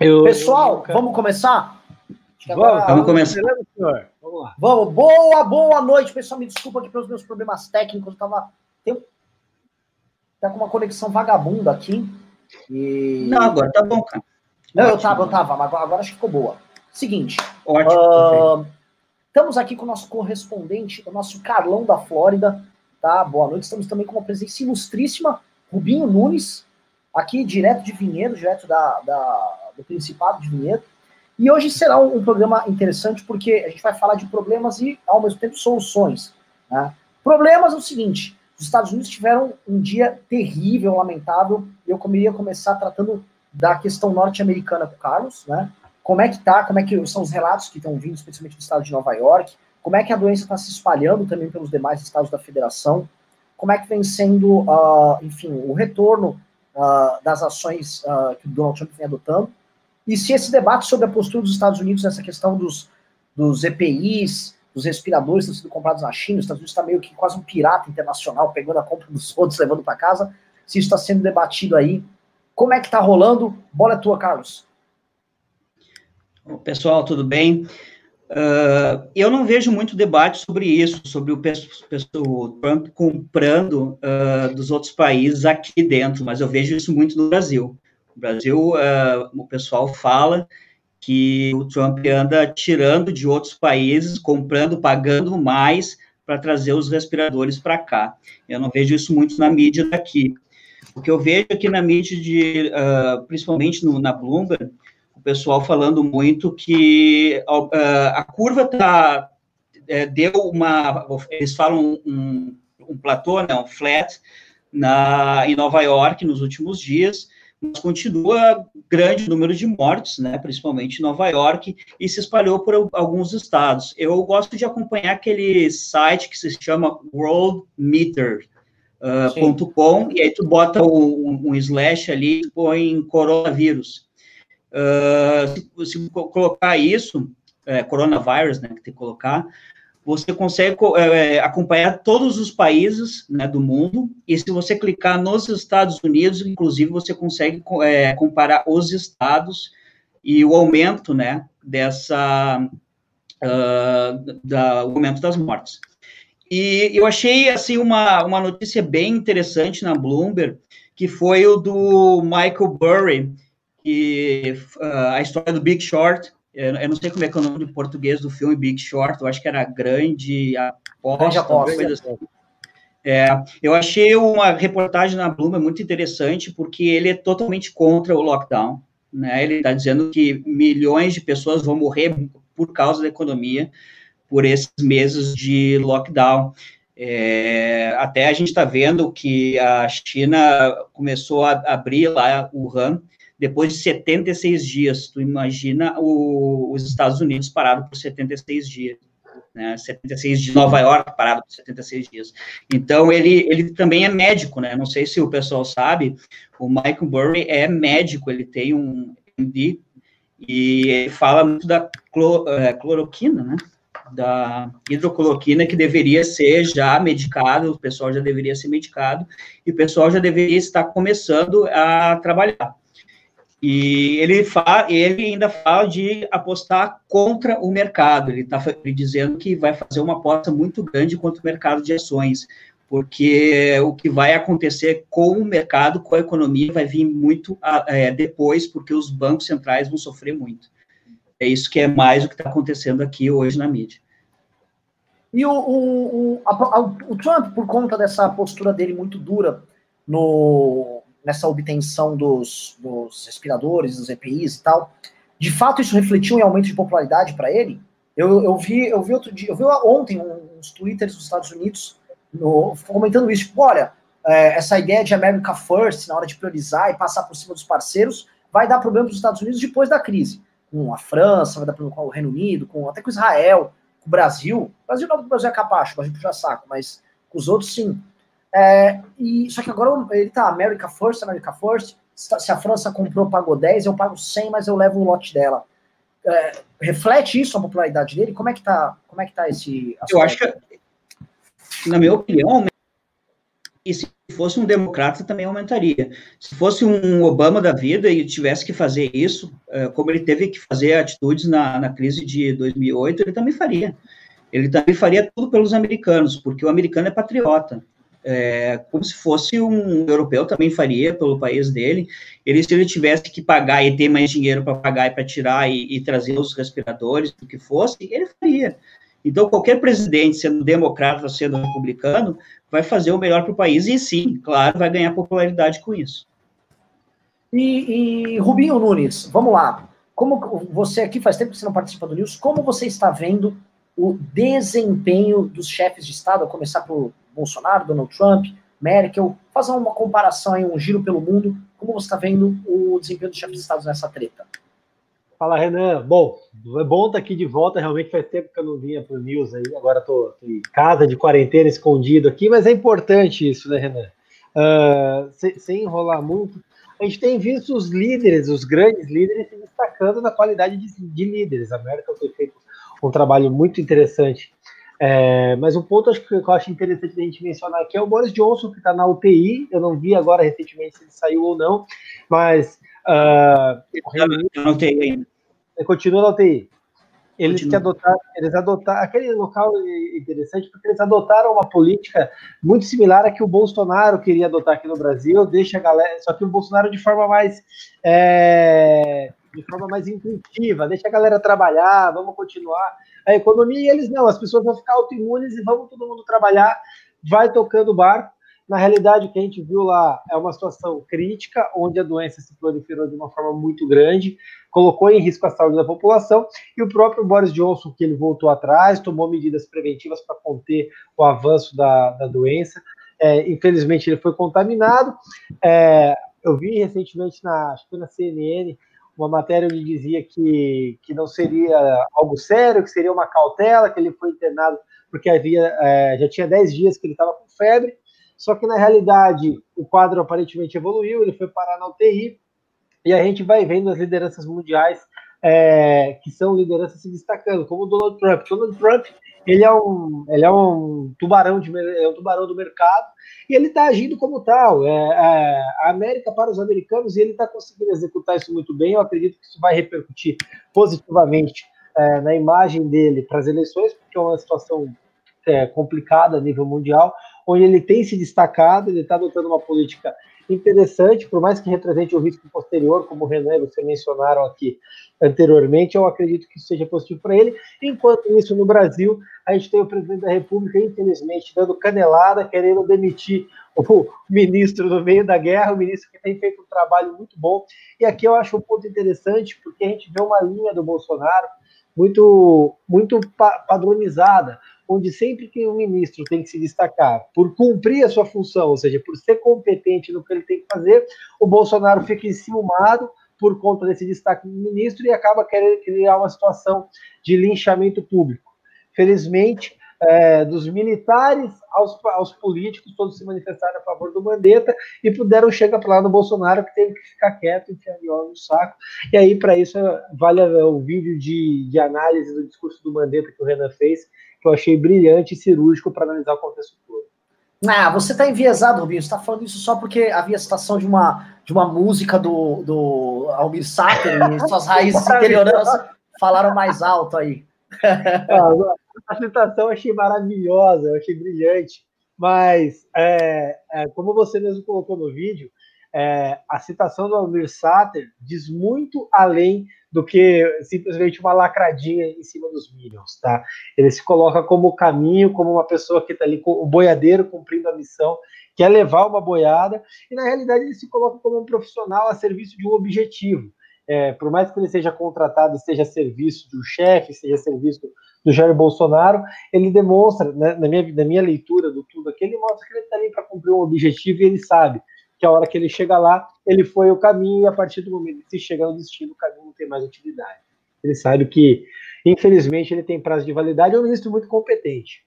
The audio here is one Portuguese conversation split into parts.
Eu, Pessoal, eu, vamos começar? Vamos, vamos começar. Vamos lá. Vamos. Boa, boa noite, pessoal. Me desculpa aqui pelos meus problemas técnicos. Eu tava. Tem... Tá com uma conexão vagabunda aqui. E... Não, agora tá bom, cara. Não, eu tava, eu tava, mas agora, agora acho que ficou boa. Seguinte. Ótimo. Uh, estamos aqui com o nosso correspondente, o nosso Carlão da Flórida. Tá? Boa noite. Estamos também com uma presença ilustríssima, Rubinho Nunes, aqui direto de Vinhedo, direto da, da do Principado de Vinhedo. E hoje será um, um, programa interessante porque a gente vai falar de problemas e, ao mesmo tempo, soluções. Né? Problemas é o seguinte: os Estados Unidos tiveram um dia terrível, lamentável. Eu queria começar tratando da questão norte-americana com o Carlos, né? Como é que tá, como é que são os relatos que estão vindo, especialmente do estado de Nova York, como é que a doença está se espalhando também pelos demais estados da federação, como é que vem sendo, uh, enfim, o retorno uh, das ações uh, que o Donald Trump vem adotando, e se esse debate sobre a postura dos Estados Unidos nessa questão dos, dos EPIs, dos respiradores que estão sendo comprados na China, os Estados Unidos está meio que quase um pirata internacional, pegando a compra dos outros, levando para casa, se isso está sendo debatido aí. Como é que está rolando? Bola é tua, Carlos. Pessoal, tudo bem? Uh, eu não vejo muito debate sobre isso, sobre o, Trump comprando uh, dos outros países aqui dentro, mas eu vejo isso muito no Brasil. Brasil, uh, o pessoal fala que o Trump anda tirando de outros países, comprando, pagando mais para trazer os respiradores para cá. Eu não vejo isso muito na mídia daqui. O que eu vejo aqui na mídia, de, principalmente no, na Bloomberg, o pessoal falando muito que uh, a curva tá é, deu uma, eles falam um, um platô, né, um flat na em Nova York nos últimos dias, mas continua grande número de mortes, né, principalmente em Nova York, e se espalhou por alguns estados. Eu gosto de acompanhar aquele site que se chama worldmeter.com, uh, e aí tu bota um, um slash ali e põe coronavírus. Uh, se, se, colocar isso, é, coronavírus, né, que tem que colocar, você consegue é, acompanhar todos os países né, do mundo, e se você clicar nos Estados Unidos, inclusive, você consegue é, comparar os estados e o aumento, né, dessa, uh, da, o aumento das mortes. E eu achei, assim, uma, uma notícia bem interessante na Bloomberg, que foi o do Michael Burry, que uh, a história do Big Short, eu, eu, não sei como é que é o nome em português do filme Big Short, eu acho que era Grande Aposta, grande aposta. Assim. É, eu achei uma reportagem na Bloomberg muito interessante, porque ele é totalmente contra o lockdown, né? Ele está dizendo que milhões de pessoas vão morrer por causa da economia, por esses meses de lockdown. É, até a gente está vendo que a China começou a abrir lá o RAM depois de 76 dias. Tu imagina o, os Estados Unidos parado por 76 dias. Né, 76 de Nova York parado por 76 dias. Então ele, ele também é médico, né? Não sei se o pessoal sabe, o Michael Burry é médico, ele tem um MD e ele fala muito da clor, é, cloroquina, né? Da hidrocloroquina que deveria ser já medicado, o pessoal já deveria ser medicado e o pessoal já deveria estar começando a trabalhar. E ele, fa ele ainda fala de apostar contra o mercado. Ele está dizendo que vai fazer uma aposta muito grande contra o mercado de ações, porque o que vai acontecer com o mercado, com a economia, vai vir muito é, depois, porque os bancos centrais vão sofrer muito. É isso que é mais o que está acontecendo aqui hoje na mídia. E o, o, o, a, o Trump, por conta dessa postura dele muito dura no, nessa obtenção dos, dos respiradores, dos EPIs e tal, de fato isso refletiu em aumento de popularidade para ele? Eu, eu, vi, eu vi outro dia, eu vi ontem uns twitters dos Estados Unidos no, comentando isso, tipo, olha, é, essa ideia de America First na hora de priorizar e passar por cima dos parceiros vai dar problema para os Estados Unidos depois da crise. Com a França, vai dar problema com o Reino Unido, com, até com Israel, com o Brasil. O Brasil não, o Brasil é capacho, o Brasil puxa saco, mas com os outros sim. É, e, só que agora ele tá America First, America First. Se a França comprou, pagou 10, eu pago 100, mas eu levo o lote dela. É, reflete isso a popularidade dele? Como é que tá, como é que tá esse aspecto? Eu acho que, na minha opinião, esse fosse um democrata, também aumentaria. Se fosse um Obama da vida e tivesse que fazer isso, eh, como ele teve que fazer atitudes na, na crise de 2008, ele também faria. Ele também faria tudo pelos americanos, porque o americano é patriota. É, como se fosse um europeu também faria pelo país dele. Ele, se ele tivesse que pagar e ter mais dinheiro para pagar e para tirar e, e, trazer os respiradores, o que fosse, ele faria. Então, qualquer presidente, sendo democrata sendo republicano, vai fazer o melhor para o país e, sim, claro, vai ganhar popularidade com isso. E, e, Rubinho Nunes, vamos lá. Como você aqui faz tempo que você não participa do News, como você está vendo o desempenho dos chefes de Estado, a começar por Bolsonaro, Donald Trump, Merkel, fazer uma comparação aí, um giro pelo mundo, como você está vendo o desempenho dos chefes de Estado nessa treta? Fala, Renan. Bom, é bom estar aqui de volta. Realmente faz tempo que eu não vinha para o News aí. Agora estou em casa, de quarentena, escondido aqui, mas é importante isso, né, Renan? Uh, sem, sem, enrolar muito, a gente tem visto os líderes, os grandes líderes, se destacando na qualidade de, de líderes. A América tem feito um trabalho muito interessante. É, mas um ponto acho que eu acho interessante a gente mencionar aqui é o Boris Johnson, que está na UTI. Eu não vi agora recentemente se ele saiu ou não, mas. Uh, ele, na UTI ainda. Continua na UTI. Eles que adotaram, eles adotaram aquele local interessante porque eles adotaram uma política muito similar à que o Bolsonaro queria adotar aqui no Brasil, deixa a galera, só que o Bolsonaro de forma mais é, de forma mais intuitiva, deixa a galera trabalhar, vamos continuar a economia, e eles não, as pessoas vão ficar autoimunes e vamos todo mundo trabalhar, vai tocando o barco. Na realidade, o que a gente viu lá é uma situação crítica, onde a doença se proliferou de uma forma muito grande, colocou em risco a saúde da população, e o próprio Boris Johnson, que ele voltou atrás, tomou medidas preventivas para conter o avanço da, da doença. É, infelizmente, ele foi contaminado. É, eu vi recentemente, na, acho que na CNN, uma matéria onde dizia que, que não seria algo sério, que seria uma cautela, que ele foi internado porque havia é, já tinha 10 dias que ele estava com febre, só que na realidade o quadro aparentemente evoluiu, ele foi parar na UTI, e a gente vai vendo as lideranças mundiais é, que são lideranças se destacando, como o Donald Trump. Donald Trump ele é um, ele é um tubarão de é um tubarão do mercado e ele está agindo como tal. É, é, a América para os americanos e ele está conseguindo executar isso muito bem. Eu acredito que isso vai repercutir positivamente é, na imagem dele para as eleições, porque é uma situação é, complicada a nível mundial, onde ele tem se destacado, ele está adotando uma política interessante, por mais que represente o risco posterior, como o Renan e você mencionaram aqui anteriormente, eu acredito que isso seja positivo para ele. Enquanto isso, no Brasil, a gente tem o presidente da República, infelizmente, dando canelada, querendo demitir o ministro no meio da guerra, o ministro que tem feito um trabalho muito bom. E aqui eu acho um ponto interessante, porque a gente vê uma linha do Bolsonaro muito, muito padronizada onde sempre que o ministro tem que se destacar por cumprir a sua função, ou seja, por ser competente no que ele tem que fazer, o Bolsonaro fica enciumado por conta desse destaque do ministro e acaba querendo criar uma situação de linchamento público. Felizmente, é, dos militares aos, aos, políticos, todos se manifestaram a favor do Mandetta e puderam chegar para lá no Bolsonaro, que teve que ficar quieto, enfiar no saco. E aí, para isso, vale o vídeo de, de análise do discurso do Mandetta que o Renan fez, que eu achei brilhante e cirúrgico para analisar o contexto todo. Ah, você está enviesado, Rubinho. Você está falando isso só porque havia citação de uma, de uma música do, do Almir Sater e suas raízes interioranas falaram mais alto aí. Ah, a citação eu achei maravilhosa, eu achei brilhante. Mas, é, é, como você mesmo colocou no vídeo, é, a citação do Almir Sater diz muito além do que simplesmente uma lacradinha em cima dos Minions, tá? Ele se coloca como caminho, como uma pessoa que está ali, o boiadeiro cumprindo a missão, quer levar uma boiada, e na realidade ele se coloca como um profissional a serviço de um objetivo. É, por mais que ele seja contratado, esteja a serviço do chefe, seja a serviço do Jair Bolsonaro, ele demonstra, né, na, minha, na minha leitura do tudo aqui, ele mostra que ele está ali para cumprir um objetivo e ele sabe que a hora que ele chega lá, ele foi o caminho, e a partir do momento que se chega no destino, o caminho não tem mais utilidade. Ele sabe que, infelizmente, ele tem prazo de validade, é um ministro muito competente.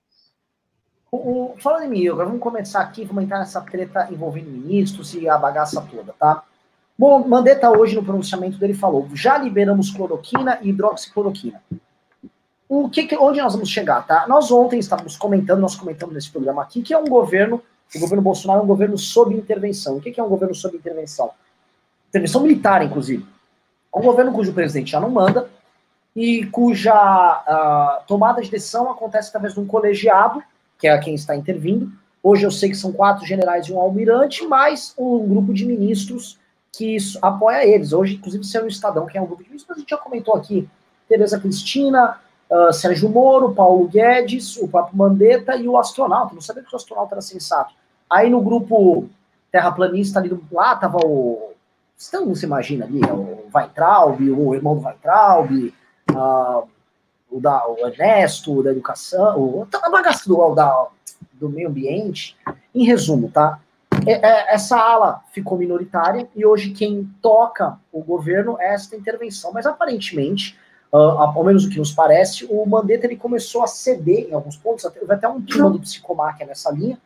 O, o, falando em vamos começar aqui, vamos entrar nessa treta envolvendo ministros e a bagaça toda, tá? Bom, Mandetta hoje no pronunciamento dele falou: já liberamos cloroquina e hidroxicloroquina. O que, onde nós vamos chegar, tá? Nós ontem estávamos comentando, nós comentamos nesse programa aqui, que é um governo o governo Bolsonaro é um governo sob intervenção. O que é um governo sob intervenção? Intervenção militar, inclusive. É um governo cujo presidente já não manda e cuja uh, tomada de decisão acontece através de um colegiado, que é quem está intervindo. Hoje eu sei que são quatro generais e um almirante, mais um grupo de ministros que apoia eles. Hoje, inclusive, saiu um Estadão, que é um grupo de ministros, a gente já comentou aqui. Tereza Cristina, uh, Sérgio Moro, Paulo Guedes, o próprio Mandetta e o astronauta. Não sabia que o astronauta era sensato. Aí no grupo terraplanista ali do lá tava o. Então se imagina ali, é o Weintraub, o irmão do Weintraub, uh, o, da, o Ernesto, da educação, o, a bagaça do, da, do meio ambiente. Em resumo, tá? É, é, essa ala ficou minoritária e hoje quem toca o governo é esta intervenção. Mas aparentemente, uh, ao menos o que nos parece, o Mandetta ele começou a ceder em alguns pontos. Houve até um turma do Psicomáquia nessa linha,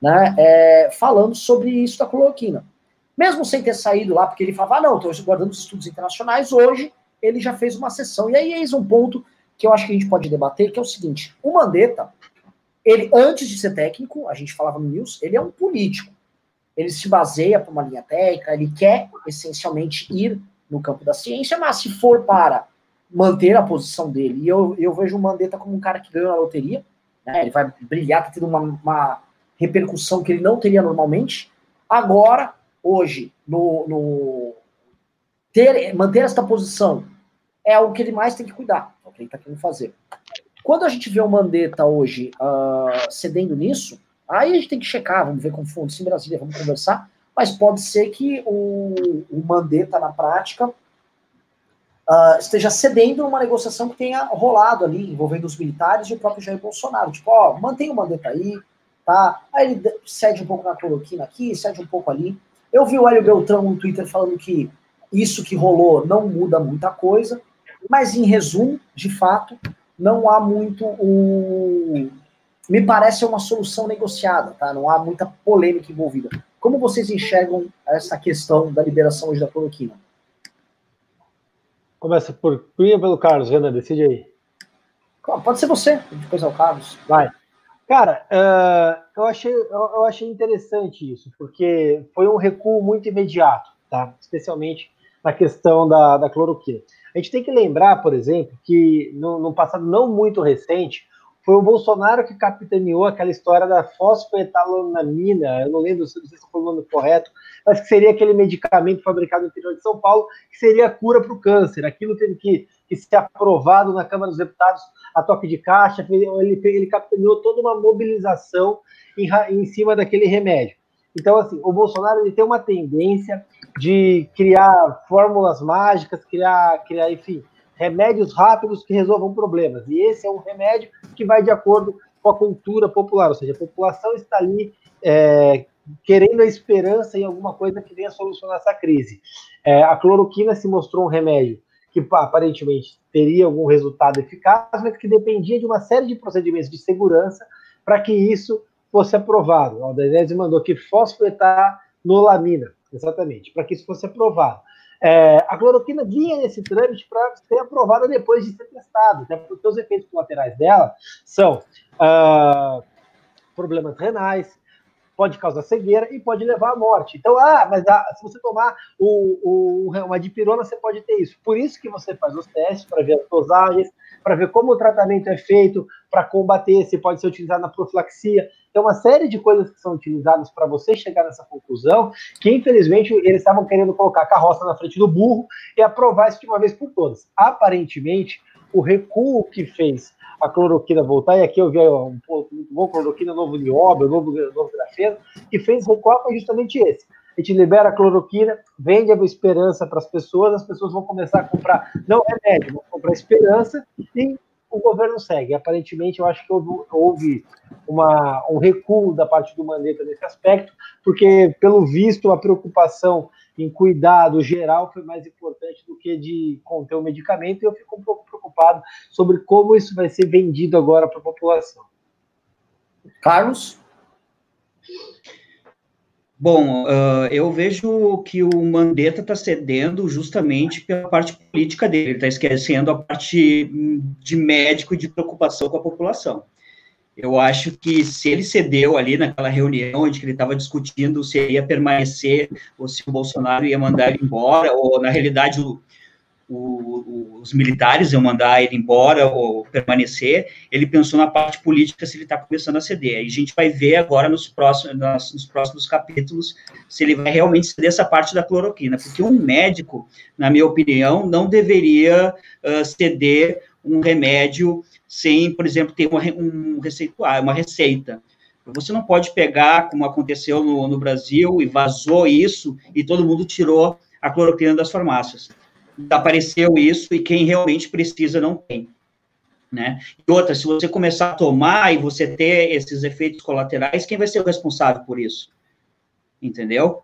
né, é, falando sobre isso da cloroquina. Mesmo sem ter saído lá, porque ele falava, ah, não, estou guardando os estudos internacionais, hoje ele já fez uma sessão. E aí eis um ponto que eu acho que a gente pode debater, que é o seguinte, o Mandetta, ele, antes de ser técnico, a gente falava no News, ele é um político. Ele se baseia para uma linha técnica, ele quer essencialmente ir no campo da ciência, mas se for para manter a posição dele, e eu, eu vejo o Mandetta como um cara que ganhou na loteria, né, ele vai brilhar, tá tendo uma, uma repercussão que ele não teria normalmente. Agora, hoje, no, no ter, manter esta posição é o que ele mais tem que cuidar, é o que ele está querendo fazer. Quando a gente vê o Mandetta hoje uh, cedendo nisso, aí a gente tem que checar, vamos ver como foi em Brasília, vamos conversar, mas pode ser que o, o Mandetta, na prática, uh, esteja cedendo numa negociação que tenha rolado ali, envolvendo os militares e o próprio Jair Bolsonaro. Tipo, ó, mantém o Mandetta aí, tá? Aí ele cede um pouco na cloroquina aqui, cede um pouco ali. Eu vi o Hélio Beltrão no Twitter falando que isso que rolou não muda muita coisa, mas em resumo, de fato, não há muito o. Me parece uma solução negociada, tá? Não há muita polêmica envolvida. Como vocês enxergam essa questão da liberação hoje da cloroquina? Começa por mim pelo Carlos, Renan, decide aí. Pode ser você, depois é o Carlos. Vai. Cara, uh, eu, achei, eu, achei interessante isso, porque foi um recuo muito imediato, tá? Especialmente na questão da, da cloroquina. A gente tem que lembrar, por exemplo, que no, no passado não muito recente, foi o Bolsonaro que capitaneou aquela história da fosfetalonamina, eu não lembro se você foi o nome correto, mas que seria aquele medicamento fabricado no interior de São Paulo, que seria a cura para o câncer. Aquilo teve que, que ser aprovado na Câmara dos Deputados a toque de caixa, ele, ele capitaneou toda uma mobilização em, em cima daquele remédio. Então, assim, o Bolsonaro ele tem uma tendência de criar fórmulas mágicas, criar, criar, enfim, remédios rápidos que resolvam problemas. E esse é um remédio que vai de acordo com a cultura popular, ou seja, a população está ali é, querendo a esperança em alguma coisa que venha solucionar essa crise. É, a cloroquina se mostrou um remédio que aparentemente teria algum resultado eficaz, mas que dependia de uma série de procedimentos de segurança para que isso fosse aprovado. O Denese mandou aqui fosfetanolamina, exatamente, para que isso fosse aprovado. É, a cloroquina vinha nesse trâmite para ser aprovada depois de ser testada, né, porque os efeitos colaterais dela são uh, problemas renais, pode causar cegueira e pode levar à morte. Então, ah, mas ah, se você tomar o, o, uma dipirona, você pode ter isso. Por isso que você faz os testes para ver as dosagens, para ver como o tratamento é feito, para combater, se pode ser utilizado na profilaxia. Tem uma série de coisas que são utilizadas para você chegar nessa conclusão, que infelizmente eles estavam querendo colocar a carroça na frente do burro e aprovar isso de uma vez por todas. Aparentemente, o recuo que fez a cloroquina voltar, e aqui eu vi um pouco muito bom, cloroquina, novo nióbio, novo, novo grafeno, que fez recuar foi justamente esse. A gente libera a cloroquina, vende a esperança para as pessoas, as pessoas vão começar a comprar, não remédio, vão comprar esperança, e o governo segue. Aparentemente, eu acho que houve uma, um recuo da parte do Mandetta nesse aspecto, porque, pelo visto, a preocupação em cuidado geral foi mais importante do que de conter o medicamento, e eu fico um pouco preocupado sobre como isso vai ser vendido agora para a população. Carlos? Bom, uh, eu vejo que o Mandetta está cedendo justamente pela parte política dele, ele está esquecendo a parte de médico e de preocupação com a população. Eu acho que se ele cedeu ali naquela reunião onde ele estava discutindo se ia permanecer ou se o Bolsonaro ia mandar ele embora, ou na realidade o, o, os militares iam mandar ele embora ou permanecer, ele pensou na parte política se ele está começando a ceder. Aí a gente vai ver agora nos próximos, nos próximos capítulos se ele vai realmente ceder essa parte da cloroquina, porque um médico, na minha opinião, não deveria uh, ceder um remédio sem, por exemplo, ter uma, um receituário, uma receita. Você não pode pegar, como aconteceu no, no Brasil, e vazou isso, e todo mundo tirou a cloroquina das farmácias apareceu isso e quem realmente precisa não tem. Né? E outra, se você começar a tomar e você ter esses efeitos colaterais, quem vai ser o responsável por isso? Entendeu?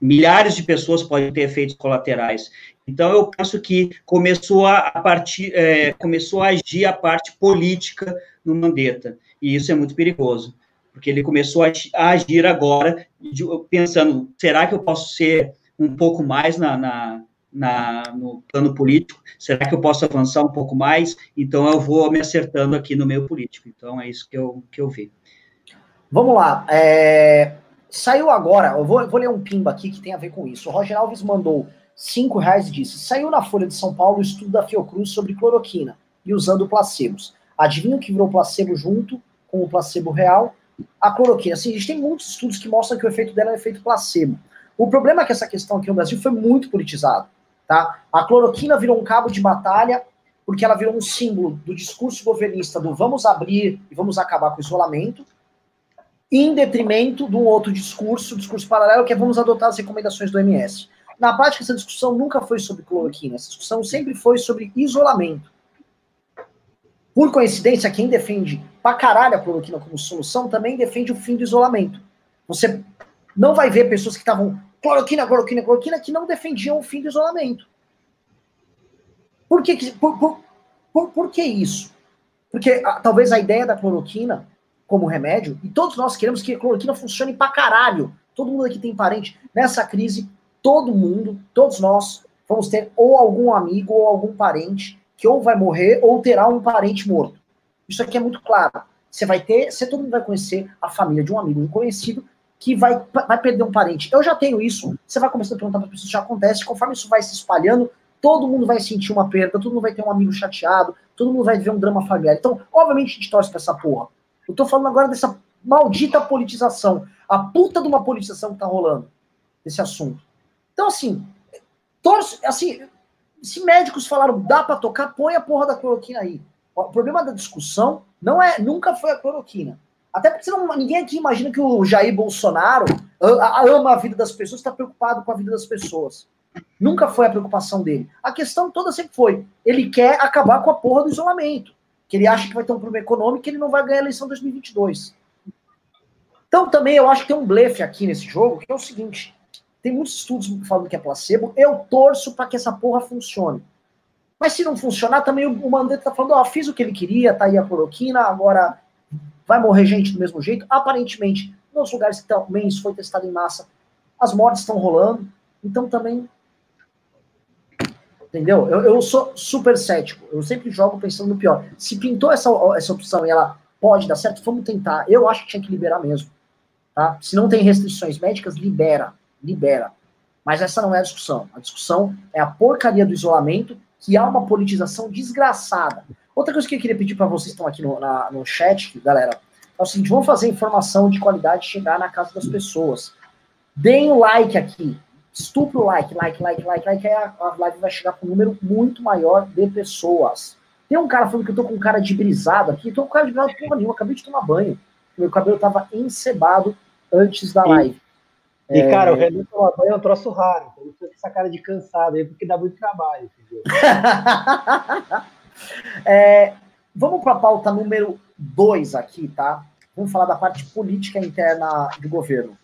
Milhares de pessoas podem ter efeitos colaterais. Então, eu penso que começou a, a partir, é, começou a agir a parte política no Mandetta, e isso é muito perigoso, porque ele começou a, a agir agora, de, pensando, será que eu posso ser um pouco mais na, na na, no plano político, será que eu posso avançar um pouco mais? Então, eu vou me acertando aqui no meio político. Então, é isso que eu, que eu vi. Vamos lá. É... Saiu agora, eu vou, vou ler um pimba aqui que tem a ver com isso. O Roger Alves mandou cinco reais e disse: Saiu na Folha de São Paulo o estudo da Fiocruz sobre cloroquina e usando placebos. Adivinha o que virou placebo junto com o placebo real? A cloroquina. Assim, a gente tem muitos estudos que mostram que o efeito dela é efeito placebo. O problema é que essa questão aqui no Brasil foi muito politizada. Tá? A cloroquina virou um cabo de batalha porque ela virou um símbolo do discurso governista do vamos abrir e vamos acabar com o isolamento, em detrimento de um outro discurso, discurso paralelo, que é vamos adotar as recomendações do MS. Na prática, essa discussão nunca foi sobre cloroquina, essa discussão sempre foi sobre isolamento. Por coincidência, quem defende pra caralho a cloroquina como solução também defende o fim do isolamento. Você não vai ver pessoas que estavam cloroquina, cloroquina, cloroquina, que não defendiam o fim do isolamento. Por que, por, por, por, por que isso? Porque a, talvez a ideia da cloroquina como remédio, e todos nós queremos que a cloroquina funcione pra caralho. Todo mundo aqui tem parente. Nessa crise, todo mundo, todos nós, vamos ter ou algum amigo ou algum parente que ou vai morrer ou terá um parente morto. Isso aqui é muito claro. Você vai ter, você todo mundo vai conhecer a família de um amigo, um conhecido, que vai, vai perder um parente. Eu já tenho isso. Você vai começando a perguntar para as pessoas, já acontece. Conforme isso vai se espalhando, todo mundo vai sentir uma perda, todo mundo vai ter um amigo chateado, todo mundo vai ver um drama familiar. Então, obviamente, a gente torce pra essa porra. Eu tô falando agora dessa maldita politização. A puta de uma politização que tá rolando esse assunto. Então, assim, torce, assim, se médicos falaram dá para tocar, põe a porra da cloroquina aí. O problema da discussão não é, nunca foi a cloroquina. Até porque não, ninguém aqui imagina que o Jair Bolsonaro ama a vida das pessoas, está preocupado com a vida das pessoas. Nunca foi a preocupação dele. A questão toda sempre foi: ele quer acabar com a porra do isolamento. Que ele acha que vai ter um problema econômico e ele não vai ganhar a eleição 2022. Então também eu acho que tem um blefe aqui nesse jogo, que é o seguinte: tem muitos estudos falando que é placebo. Eu torço para que essa porra funcione. Mas se não funcionar, também o Mandetta tá falando: ó, fiz o que ele queria, tá aí a cloroquina, agora Vai morrer gente do mesmo jeito? Aparentemente, nos lugares que também isso foi testado em massa, as mortes estão rolando. Então também. Entendeu? Eu, eu sou super cético. Eu sempre jogo pensando no pior. Se pintou essa, essa opção e ela pode dar certo, vamos tentar. Eu acho que tinha que liberar mesmo. Tá? Se não tem restrições médicas, libera. Libera. Mas essa não é a discussão. A discussão é a porcaria do isolamento, que há uma politização desgraçada. Outra coisa que eu queria pedir para vocês que estão aqui no, na, no chat, galera, é o seguinte: vamos fazer informação de qualidade chegar na casa das pessoas. Deem o like aqui. Estupro o like, like, like, like, like, aí a, a live vai chegar com um número muito maior de pessoas. Tem um cara falando que eu tô com cara de brisado aqui. Tô com cara de brisado porra nenhuma, acabei de tomar banho. Meu cabelo tava encebado antes da live. E, é... cara, o Renan tomar banho é um troço raro. Então, com essa cara de cansado aí, porque dá muito trabalho. É, vamos para a pauta número 2 aqui, tá? Vamos falar da parte política interna do governo.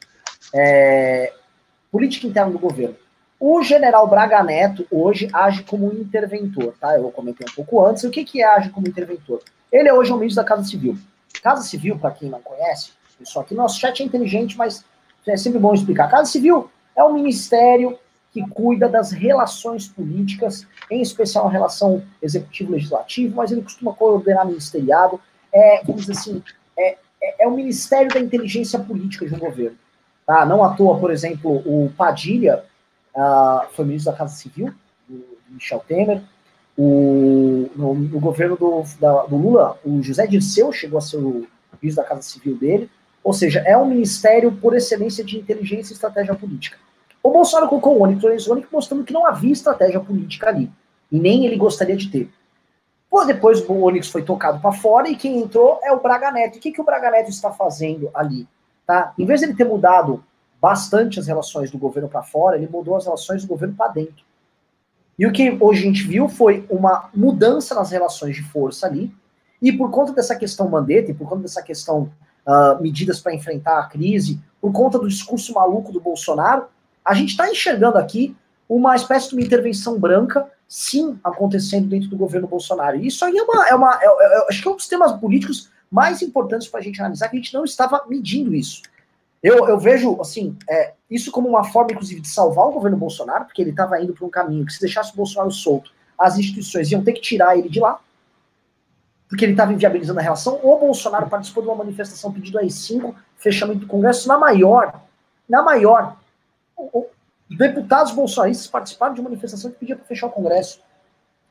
É, política interna do governo. O general Braga Neto hoje age como interventor, tá? Eu comentei um pouco antes. O que, que é age como interventor? Ele é hoje o ministro da Casa Civil. Casa Civil, para quem não conhece, pessoal aqui, nosso chat é inteligente, mas é sempre bom explicar. Casa Civil é um ministério que cuida das relações políticas, em especial a relação executivo-legislativo, mas ele costuma coordenar ministeriado. é, vamos dizer assim, é, é, é, o Ministério da Inteligência Política de um governo. Tá? Não à toa, por exemplo, o Padilha uh, foi ministro da Casa Civil, do Michel Temer. O, no, no governo do, da, do, Lula, o José Dirceu chegou a ser o ministro da Casa Civil dele. Ou seja, é um ministério por excelência de inteligência e estratégia política. O Bolsonaro colocou o Onyx, o Onyx mostrando que não havia estratégia política ali. E nem ele gostaria de ter. Pô, depois o Onyx foi tocado para fora e quem entrou é o Braga Neto. O que, que o Braga Neto está fazendo ali? Tá? Em vez de ele ter mudado bastante as relações do governo para fora, ele mudou as relações do governo para dentro. E o que hoje a gente viu foi uma mudança nas relações de força ali. E por conta dessa questão Mandetta, e por conta dessa questão uh, medidas para enfrentar a crise, por conta do discurso maluco do Bolsonaro, a gente está enxergando aqui uma espécie de uma intervenção branca, sim, acontecendo dentro do governo Bolsonaro. E isso aí é uma. É uma é, é, acho que é um dos temas políticos mais importantes para a gente analisar, que a gente não estava medindo isso. Eu, eu vejo, assim, é, isso como uma forma, inclusive, de salvar o governo Bolsonaro, porque ele estava indo para um caminho que, se deixasse o Bolsonaro solto, as instituições iam ter que tirar ele de lá, porque ele estava inviabilizando a relação. O Bolsonaro participou de uma manifestação pedindo aí cinco fechamento do Congresso na maior, na maior o, deputados bolsonaristas participaram de uma manifestação que pedia para fechar o Congresso.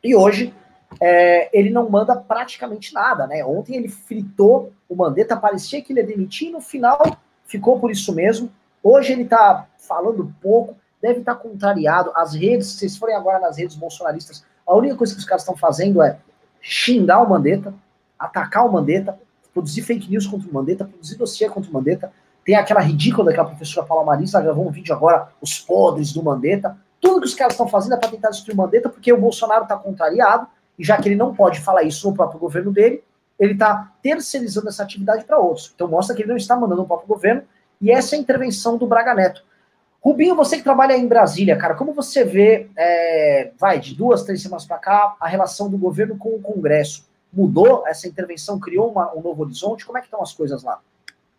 E hoje é, ele não manda praticamente nada, né? Ontem ele fritou o Mandetta, parecia que ele ia demitir, no final ficou por isso mesmo. Hoje ele está falando pouco, deve estar tá contrariado. As redes, se vocês forem agora nas redes bolsonaristas, a única coisa que os caras estão fazendo é xingar o Mandetta, atacar o Mandetta, produzir fake news contra o Mandetta, produzir dossiê contra o Mandetta. Tem aquela ridícula daquela professora Paula Marisa, gravou um vídeo agora, os podres do Mandetta. Tudo que os caras estão fazendo é para tentar destruir o Mandetta, porque o Bolsonaro está contrariado, e já que ele não pode falar isso no próprio governo dele, ele está terceirizando essa atividade para outros. Então mostra que ele não está mandando o próprio governo, e essa é a intervenção do Braga Neto. Rubinho, você que trabalha em Brasília, cara, como você vê, é, vai, de duas, três semanas para cá, a relação do governo com o Congresso? Mudou essa intervenção? Criou uma, um novo horizonte? Como é que estão as coisas lá?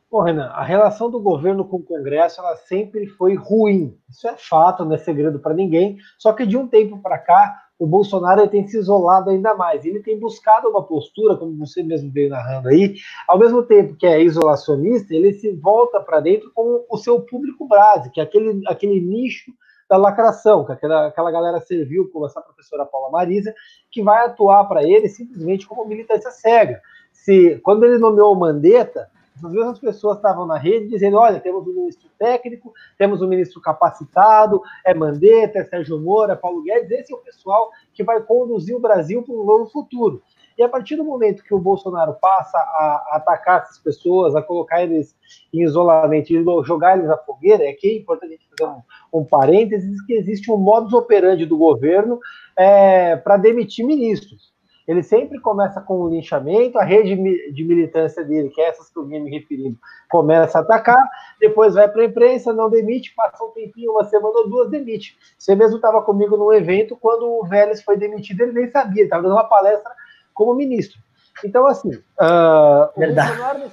Bom, Renan, a relação do governo com o Congresso ela sempre foi ruim. Isso é fato, não é segredo para ninguém. Só que de um tempo para cá, o Bolsonaro tem se isolado ainda mais. Ele tem buscado uma postura, como você mesmo veio narrando aí, ao mesmo tempo que é isolacionista, ele se volta para dentro com o seu público base, que é aquele, aquele nicho da lacração, que aquela, aquela galera serviu, como essa professora Paula Marisa, que vai atuar para ele simplesmente como militância cega. Se, quando ele nomeou Mandetta, as mesmas pessoas estavam na rede dizendo: olha, temos um ministro técnico, temos um ministro capacitado, é Mandetta, é Sérgio Moro, é Paulo Guedes, esse é o pessoal que vai conduzir o Brasil para um novo futuro. E a partir do momento que o Bolsonaro passa a atacar essas pessoas, a colocar eles em isolamento e jogar eles à fogueira, é que é importante fazer um, um parênteses, que existe um modus operandi do governo é, para demitir ministros. Ele sempre começa com o um linchamento, a rede de militância dele, que é essas que eu vinha me referindo, começa a atacar, depois vai para a imprensa, não demite, passa um tempinho, uma semana ou duas, demite. Você mesmo estava comigo num evento quando o Vélez foi demitido, ele nem sabia, estava dando uma palestra como ministro. Então, assim, uh, Verdade.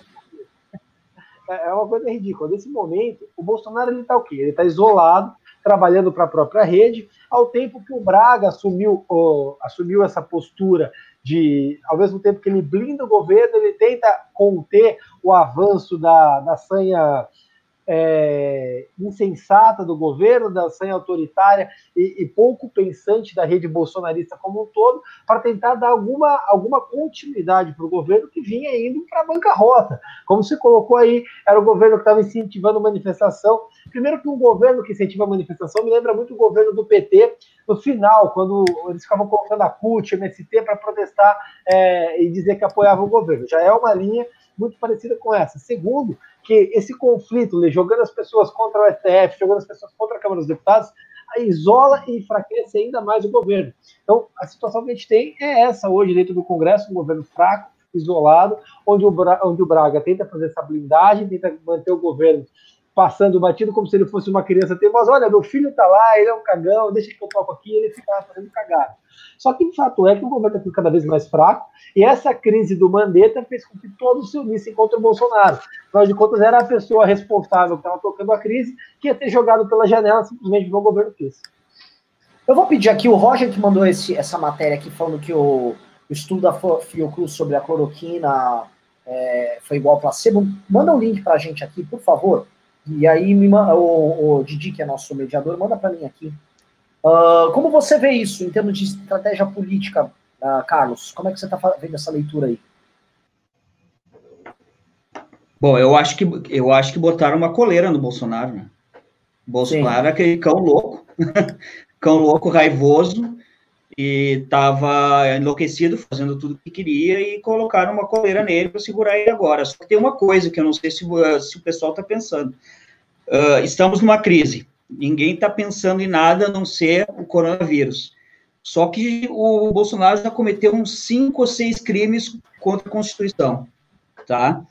é uma coisa ridícula. Nesse momento, o Bolsonaro ele está o quê? Ele está isolado, trabalhando para a própria rede, ao tempo que o Braga assumiu, oh, assumiu essa postura de, ao mesmo tempo que ele blinda o governo, ele tenta conter o avanço da, da sanha é, insensata do governo, da sanha autoritária e, e, pouco pensante da rede bolsonarista como um todo, para tentar dar alguma, alguma continuidade para o governo que vinha indo para a bancarrota. Como se colocou aí, era o governo que estava incentivando manifestação. Primeiro que um governo que incentiva a manifestação me lembra muito o governo do PT no final, quando eles ficavam colocando a CUT, MST para protestar é, e dizer que apoiavam o governo. Já é uma linha muito parecida com essa. Segundo, que esse conflito, jogando as pessoas contra o STF, jogando as pessoas contra a Câmara dos Deputados, isola e enfraquece ainda mais o governo. Então, a situação que a gente tem é essa hoje dentro do Congresso, um governo fraco, isolado, onde o, Braga, onde o Braga tenta fazer essa blindagem, tenta manter o governo passando batido como se ele fosse uma criança teimosa. Olha, meu filho tá lá, ele é um cagão, deixa que eu toco aqui, ele fica lá fazendo cagada. Só que o fato é que o governo está cada vez mais fraco, e essa crise do Mandetta fez com que todos se unissem contra o Bolsonaro. Afinal de contas, era a pessoa responsável que estava tocando a crise que ia ter jogado pela janela simplesmente no governo fez. Eu vou pedir aqui, o Roger que mandou esse, essa matéria aqui falando que o, o estudo da Fiocruz sobre a cloroquina é, foi igual placebo, manda um link para a gente aqui, por favor. E aí, me, o, o Didi, que é nosso mediador, manda para mim aqui. Uh, como você vê isso em termos de estratégia política, uh, Carlos? Como é que você está vendo essa leitura aí? Bom, eu acho que eu acho que botaram uma coleira no Bolsonaro, né? Bolsonaro é aquele cão louco, cão louco, raivoso, e estava enlouquecido, fazendo tudo o que queria, e colocaram uma coleira nele para segurar ele agora. Só que tem uma coisa que eu não sei se, se o pessoal está pensando. Uh, estamos numa crise. Ninguém está pensando em nada a não ser o coronavírus. Só que o Bolsonaro já cometeu uns cinco ou seis crimes contra a Constituição, tá?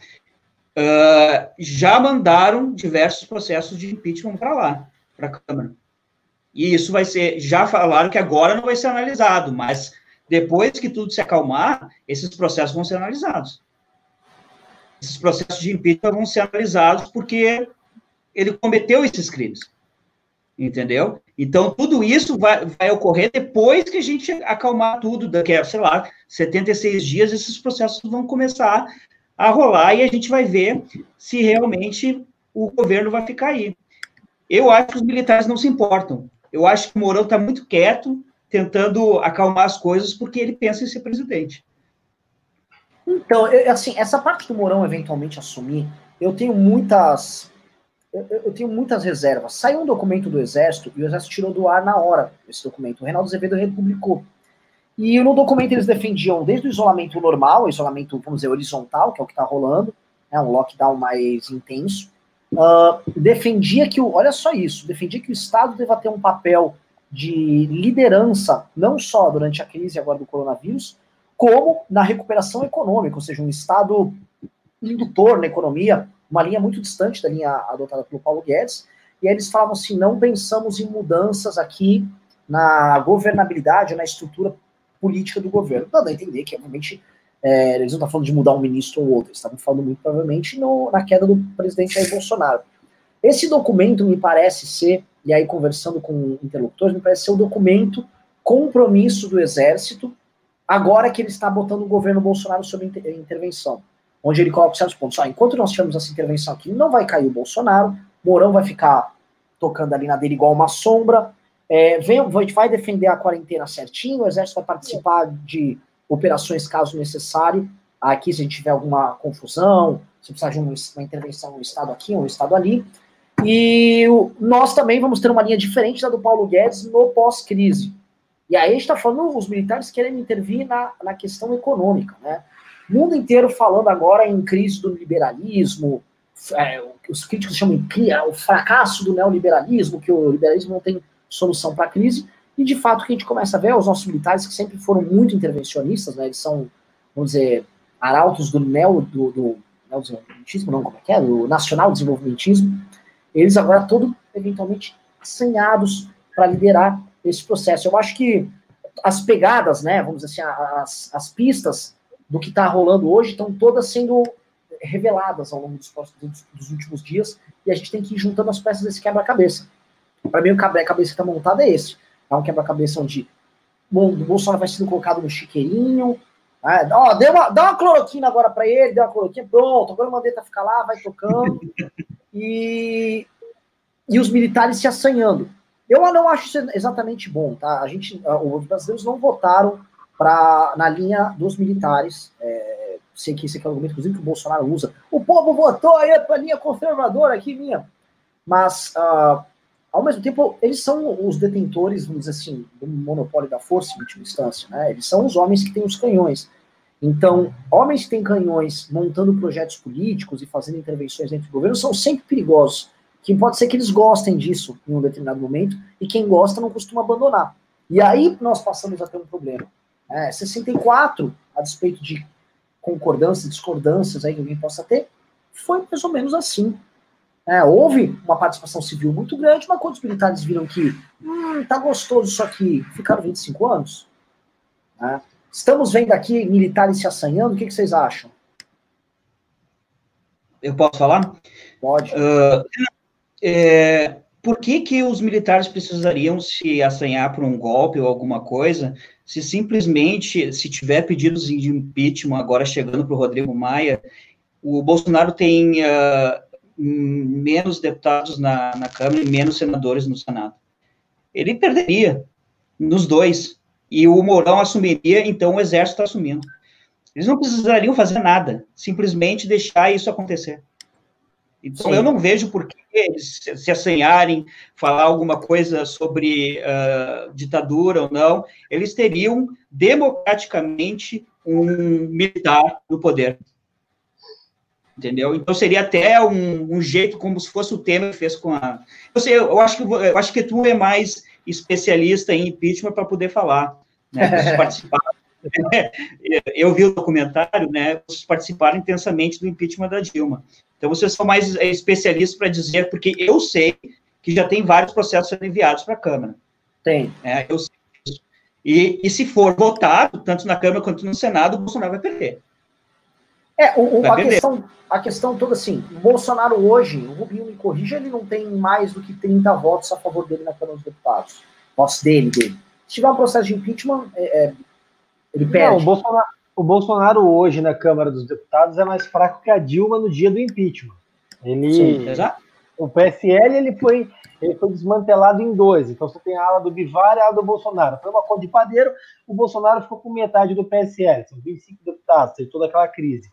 Uh, já mandaram diversos processos de impeachment para lá, para a Câmara. E isso vai ser, já falaram que agora não vai ser analisado, mas depois que tudo se acalmar, esses processos vão ser analisados. Esses processos de impeachment vão ser analisados porque ele cometeu esses crimes. Entendeu? Então, tudo isso vai, vai ocorrer depois que a gente acalmar tudo, daqui a, sei lá, 76 dias, esses processos vão começar a rolar e a gente vai ver se realmente o governo vai ficar aí. Eu acho que os militares não se importam. Eu acho que o Mourão está muito quieto, tentando acalmar as coisas, porque ele pensa em ser presidente. Então, eu, assim, essa parte do Mourão eventualmente assumir, eu tenho muitas. Eu, eu, tenho muitas reservas. Saiu um documento do Exército e o Exército tirou do ar na hora esse documento. O Reinaldo Azevedo republicou. E no documento eles defendiam desde o isolamento normal, o isolamento, vamos dizer, horizontal, que é o que está rolando, né, um lockdown mais intenso, uh, defendia que, o, olha só isso, defendia que o Estado deva ter um papel de liderança, não só durante a crise agora do coronavírus, como na recuperação econômica, ou seja, um Estado indutor na economia, uma linha muito distante da linha adotada pelo Paulo Guedes, e aí eles falavam assim, não pensamos em mudanças aqui na governabilidade, na estrutura política do governo, dando a entender que, obviamente, é, eles não estão falando de mudar um ministro ou outro, eles estavam falando muito provavelmente no, na queda do presidente Jair Bolsonaro. Esse documento me parece ser, e aí conversando com interlocutores, me parece ser o documento compromisso do Exército, agora que ele está botando o governo Bolsonaro sob inter intervenção, onde ele coloca certos pontos. Enquanto nós tivermos essa intervenção aqui, não vai cair o Bolsonaro, Mourão vai ficar tocando ali na dele igual uma sombra, é, vem, vai defender a quarentena certinho, o Exército vai participar de operações caso necessário. Aqui, se a gente tiver alguma confusão, se precisar de uma intervenção no Estado aqui, um Estado ali. E nós também vamos ter uma linha diferente da do Paulo Guedes no pós-crise. E aí a gente está falando, os militares querendo intervir na, na questão econômica, né? Mundo inteiro falando agora em crise do liberalismo, é, os críticos chamam de o fracasso do neoliberalismo, que o liberalismo não tem solução para a crise. E, de fato, o que a gente começa a ver é os nossos militares, que sempre foram muito intervencionistas, né? Eles são, vamos dizer, arautos do neo, do, do não, como é que é? Do nacional desenvolvimentismo. Eles agora todos, eventualmente, assanhados para liderar esse processo. Eu acho que as pegadas, né, vamos dizer assim, as, as pistas do que está rolando hoje estão todas sendo reveladas ao longo dos, dos, últimos dias e a gente tem que ir juntando as peças desse quebra-cabeça. Para mim, o quebra-cabeça que está montado é esse. É um quebra-cabeça onde bom, o Bolsonaro vai sendo colocado no chiqueirinho. Né? Ó, dê uma, dá uma cloroquina agora para ele, deu uma cloroquina, pronto, agora o Mandetta fica lá, vai tocando. e, e os militares se assanhando. Eu não acho isso exatamente bom, tá? A gente, os brasileiros não votaram pra, na linha dos militares. É, sei que esse é o argumento, inclusive, que o Bolsonaro usa. O povo votou aí para a linha conservadora aqui, minha. Mas uh, ao mesmo tempo, eles são os detentores, vamos dizer assim, do monopólio da força, em última instância, né? Eles são os homens que têm os canhões. Então, homens que têm canhões montando projetos políticos e fazendo intervenções dentro do governo são sempre perigosos. Que pode ser que eles gostem disso em um determinado momento, e quem gosta não costuma abandonar. E aí nós passamos a ter um problema. É, 64, a despeito de concordâncias, discordâncias aí que alguém possa ter, foi mais ou menos assim. É, houve uma participação civil muito grande, mas quando os militares viram que hum, tá gostoso isso aqui, ficaram 25 anos. Né? Estamos vendo aqui militares se assanhando, o que, que vocês acham? Eu posso falar? Pode. Uh, é, por que, que os militares precisariam se assanhar por um golpe ou alguma coisa, se simplesmente, se tiver pedidos de impeachment agora chegando para o Rodrigo Maia, o Bolsonaro tem uh, menos deputados na, na Câmara e menos senadores no Senado. Ele perderia nos dois, e o Mourão assumiria, então o Exército está assumindo. Eles não precisariam fazer nada, simplesmente deixar isso acontecer. Então, Sim. eu não vejo por que eles se assanharem, falar alguma coisa sobre uh, ditadura ou não. Eles teriam democraticamente um militar no poder. Entendeu? Então, seria até um, um jeito como se fosse o Temer fez com a. Eu, sei, eu, acho que, eu acho que tu é mais especialista em impeachment para poder falar. Né? participar eu vi o documentário, né? Vocês participaram intensamente do impeachment da Dilma. Então, vocês são mais é, especialistas para dizer, porque eu sei que já tem vários processos sendo enviados para a Câmara. Tem. É, eu sei isso. E, e se for votado, tanto na Câmara quanto no Senado, o Bolsonaro vai perder. É, o, o, a, questão, a questão toda assim, Bolsonaro hoje, o Rubinho me corrija, ele não tem mais do que 30 votos a favor dele na Câmara dos Deputados. Votos dele, dele. Se tiver um processo de impeachment, é, é, ele perde. Não, o Bolsonaro, o Bolsonaro hoje na Câmara dos Deputados é mais fraco que a Dilma no dia do impeachment. Ele, Sim, o PSL ele foi, ele foi desmantelado em dois. Então você tem a ala do Bivar e a ala do Bolsonaro. Foi uma conta de padeiro, o Bolsonaro ficou com metade do PSL, são 25 deputados, teve toda aquela crise.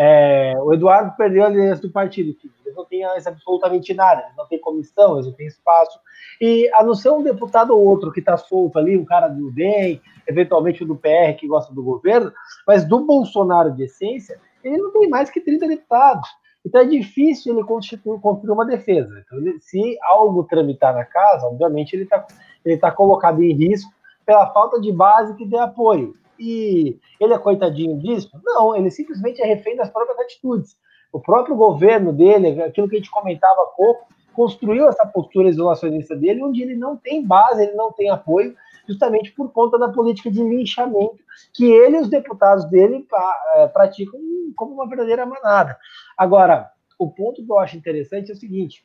É, o Eduardo perdeu a liderança do partido, eles não têm absolutamente nada, eles não têm comissão, eles não têm espaço. E a não ser um deputado ou outro que está solto ali, um cara do DEM, eventualmente do PR que gosta do governo, mas do Bolsonaro de essência, ele não tem mais que 30 deputados. Então é difícil ele construir uma defesa. Então, ele, se algo tramitar na casa, obviamente ele está ele tá colocado em risco pela falta de base que dê apoio. E ele é coitadinho disso? Não, ele simplesmente é refém das próprias atitudes. O próprio governo dele, aquilo que a gente comentava há pouco, construiu essa postura isolacionista dele, onde ele não tem base, ele não tem apoio, justamente por conta da política de linchamento que ele e os deputados dele é, praticam como uma verdadeira manada. Agora, o ponto que eu acho interessante é o seguinte: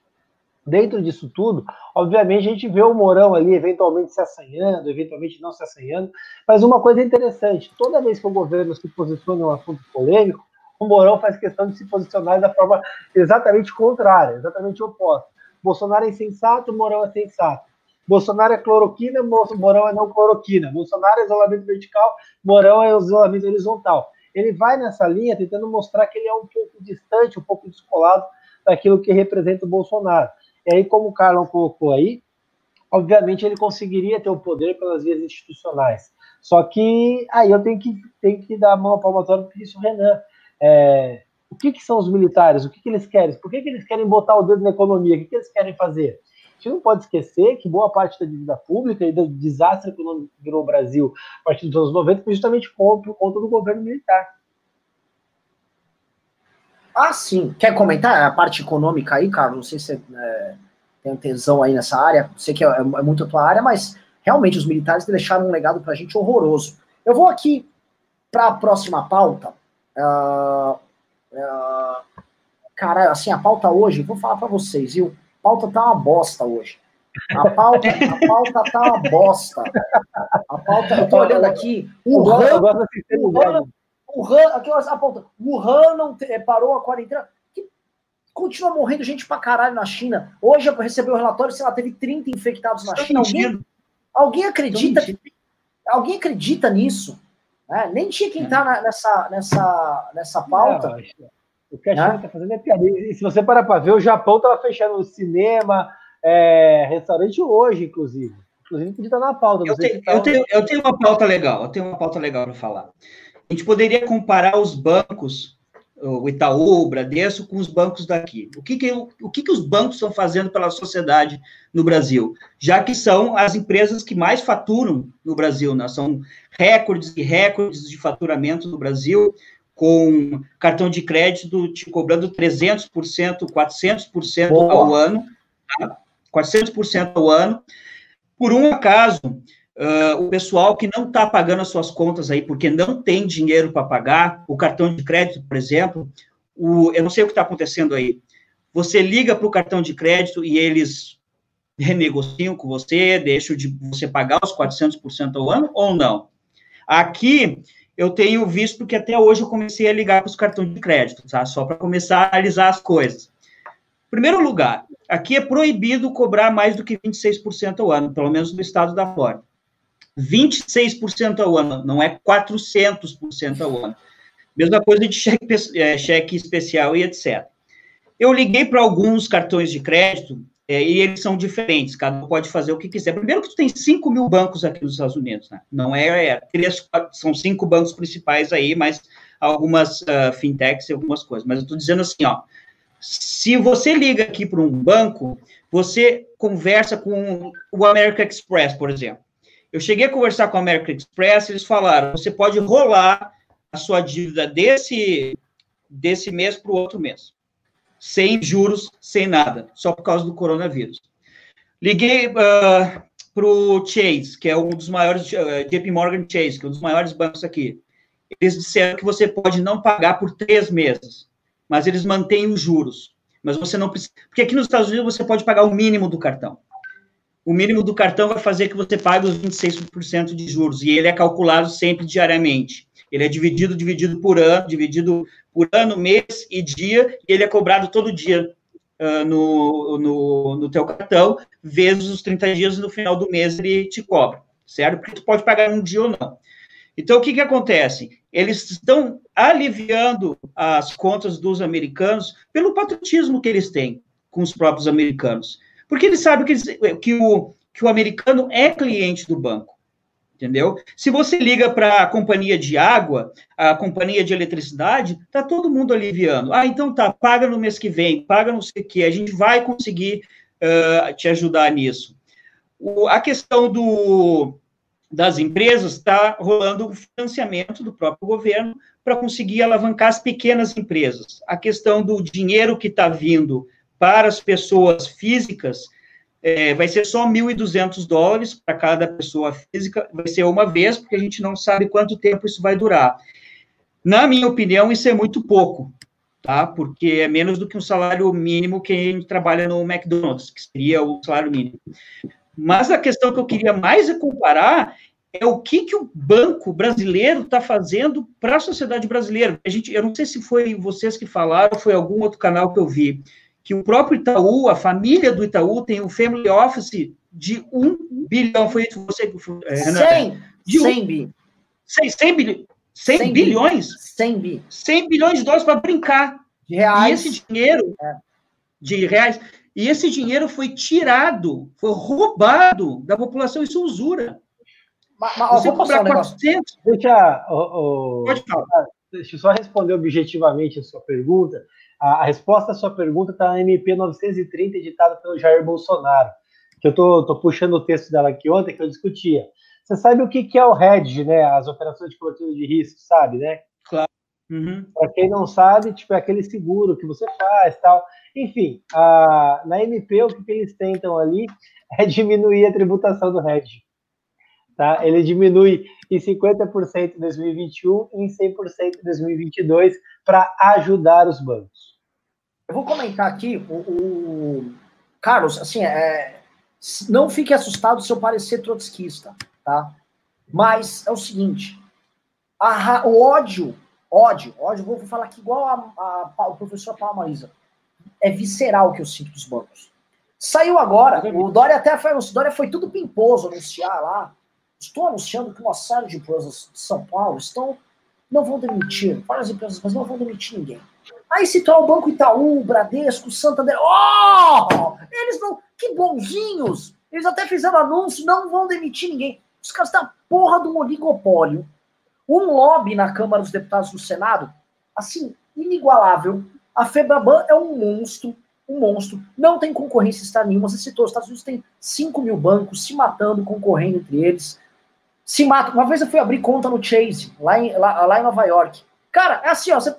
dentro disso tudo, obviamente a gente vê o Mourão ali eventualmente se assanhando, eventualmente não se assanhando, mas uma coisa interessante: toda vez que o governo se posiciona em um assunto polêmico, o Mourão faz questão de se posicionar da forma exatamente contrária, exatamente oposta. Bolsonaro é insensato, Mourão é sensato. Bolsonaro é cloroquina, Mourão é não cloroquina. Bolsonaro é isolamento vertical, Mourão é isolamento horizontal. Ele vai nessa linha tentando mostrar que ele é um pouco distante, um pouco descolado daquilo que representa o Bolsonaro. E aí, como o Carlão colocou aí, obviamente ele conseguiria ter o poder pelas vias institucionais. Só que aí eu tenho que, tenho que dar a mão à palmatória para isso, Renan. É, o que, que, são os militares? O que, que eles querem? Por que, que, eles querem botar o dedo na economia? O que, que eles querem fazer? gente não pode esquecer que boa parte da dívida pública e do desastre econômico que virou o Brasil a partir dos anos 90 foi justamente por conta do governo militar. Ah, sim. Quer comentar a parte econômica aí, Carlos? Não sei se você é, tem tesão aí nessa área. Sei que é, é, muito a tua área, mas realmente os militares deixaram um legado para a gente horroroso. Eu vou aqui para a próxima pauta. Uh, uh, cara, assim, a pauta hoje, vou falar para vocês, viu? pauta tá uma bosta hoje. A pauta, a pauta tá uma bosta. A pauta, eu tô olhando aqui, o o RAM, o RAM, aqui a pauta, o RAM não te, parou a quarentena, que continua morrendo gente pra caralho na China. Hoje eu recebi o um relatório, sei lá, teve 30 infectados na China. Alguém, alguém acredita alguém acredita nisso? É, nem tinha quem tá na, nessa, nessa, nessa pauta. Não, o que a China está fazendo é piada. E se você parar para ver, o Japão estava fechando o cinema, é, restaurante hoje, inclusive. Inclusive, podia estar na pauta. Eu tenho, eu, tenho, eu tenho uma pauta legal, eu tenho uma pauta legal para falar. A gente poderia comparar os bancos, o Itaú, o Bradesco, com os bancos daqui. O que, que, o que, que os bancos estão fazendo pela sociedade no Brasil? Já que são as empresas que mais faturam no Brasil, né? são recordes e recordes de faturamento no Brasil com cartão de crédito te cobrando 300%, 400% Boa. ao ano, tá? 400% ao ano. Por um acaso, uh, o pessoal que não está pagando as suas contas aí, porque não tem dinheiro para pagar, o cartão de crédito, por exemplo, o, eu não sei o que está acontecendo aí. Você liga para o cartão de crédito e eles renegociam com você, deixam de você pagar os 400% ao ano ou não? Aqui, eu tenho visto porque até hoje eu comecei a ligar com os cartões de crédito, tá? Só para começar a analisar as coisas. Primeiro lugar, aqui é proibido cobrar mais do que 26% ao ano, pelo menos no estado da Flórida. 26% ao ano, não é 400% ao ano. Mesma coisa de cheque, é, cheque especial e etc. Eu liguei para alguns cartões de crédito é, e eles são diferentes, cada um pode fazer o que quiser. Primeiro que tu tem 5 mil bancos aqui nos Estados Unidos, né? Não é, é três, são cinco bancos principais aí, mas algumas uh, fintechs e algumas coisas. Mas eu estou dizendo assim, ó, se você liga aqui para um banco, você conversa com o American Express, por exemplo. Eu cheguei a conversar com o American Express, eles falaram, você pode rolar a sua dívida desse, desse mês para o outro mês sem juros, sem nada, só por causa do coronavírus. Liguei uh, ah, para o Chase, que é um dos maiores, uh, ah, JP Morgan Chase, que é um dos maiores bancos aqui. Eles disseram que você pode não pagar por três meses, mas eles mantêm os juros. Mas você não precisa. Porque aqui nos Estados Unidos você pode pagar o mínimo do cartão. O mínimo do cartão vai fazer que você pague os 26% de juros, e ele é calculado sempre diariamente. Ele é dividido, dividido por ano, dividido por ano, mês e dia, e ele é cobrado todo dia uh, no, no, no teu cartão, vezes os 30 dias, no final do mês ele te cobra, certo? Porque tu pode pagar um dia ou não. Então, o que que acontece? Eles estão aliviando as contas dos americanos pelo patriotismo que eles têm com os próprios americanos. Porque eles sabem que, que, o, que o americano é cliente do banco entendeu? Se você liga para a companhia de água, a companhia de eletricidade, tá todo mundo aliviando. Ah, então tá, paga no mês que vem, paga não sei o que, a gente vai conseguir uh, te ajudar nisso. O, a questão do, das empresas está rolando o financiamento do próprio governo para conseguir alavancar as pequenas empresas. A questão do dinheiro que está vindo para as pessoas físicas é, vai ser só 1.200 dólares para cada pessoa física, vai ser uma vez, porque a gente não sabe quanto tempo isso vai durar. Na minha opinião, isso é muito pouco, tá? Porque é menos do que um salário mínimo que a gente trabalha no McDonald's, que seria o salário mínimo. Mas a questão que eu queria mais é comparar é o que, que o banco brasileiro está fazendo para a sociedade brasileira. A gente, eu não sei se foi vocês que falaram, foi algum outro canal que eu vi que o próprio Itaú, a família do Itaú, tem um family office de um bilhão. Foi isso que você, é, Renata? 100, de 100 bi. 100, 100, bilhões? 100, 100 bilhões? 100 bi. 100 bilhões de dólares para brincar. De reais. E esse dinheiro, é. de reais, e esse dinheiro foi tirado, foi roubado da população, isso é usura. Mas, mas, Você cobrar um 400... Deixa, oh, oh, Pode falar. Deixa eu só responder objetivamente a sua pergunta. A, a resposta à sua pergunta está na MP 930, editada pelo Jair Bolsonaro, que eu estou puxando o texto dela aqui ontem, que eu discutia. Você sabe o que, que é o hedge, né? As operações de cobertura de risco, sabe, né? Claro. Uhum. Para quem não sabe, tipo, é aquele seguro que você faz tal. Enfim, a, na MP, o que, que eles tentam ali é diminuir a tributação do hedge. Tá? Ele diminui em 50% em 2021 e em 100% em 2022 para ajudar os bancos. Eu vou comentar aqui, o, o Carlos, assim, é, não fique assustado se eu parecer trotskista, tá? Mas é o seguinte, a, o ódio, ódio, ódio, vou falar aqui igual a, a, o professor Paulo Marisa, é visceral que eu sinto dos bancos. Saiu agora, o Dória até foi, o Dória foi tudo pimposo anunciar lá. Estou anunciando que uma série de empresas de São Paulo estão, não vão demitir, várias empresas, mas não vão demitir ninguém. Aí citou o Banco Itaú, Bradesco, Santander. Oh! Eles não. Que bonzinhos! Eles até fizeram anúncio, não vão demitir ninguém. Os caras têm a porra de um oligopólio. Um lobby na Câmara dos Deputados do Senado, assim, inigualável. A Febraban é um monstro, um monstro. Não tem concorrência está nenhuma. Você citou, os Estados Unidos tem 5 mil bancos se matando, concorrendo entre eles. Se matam. Uma vez eu fui abrir conta no Chase, lá em, lá, lá em Nova York. Cara, é assim, ó, você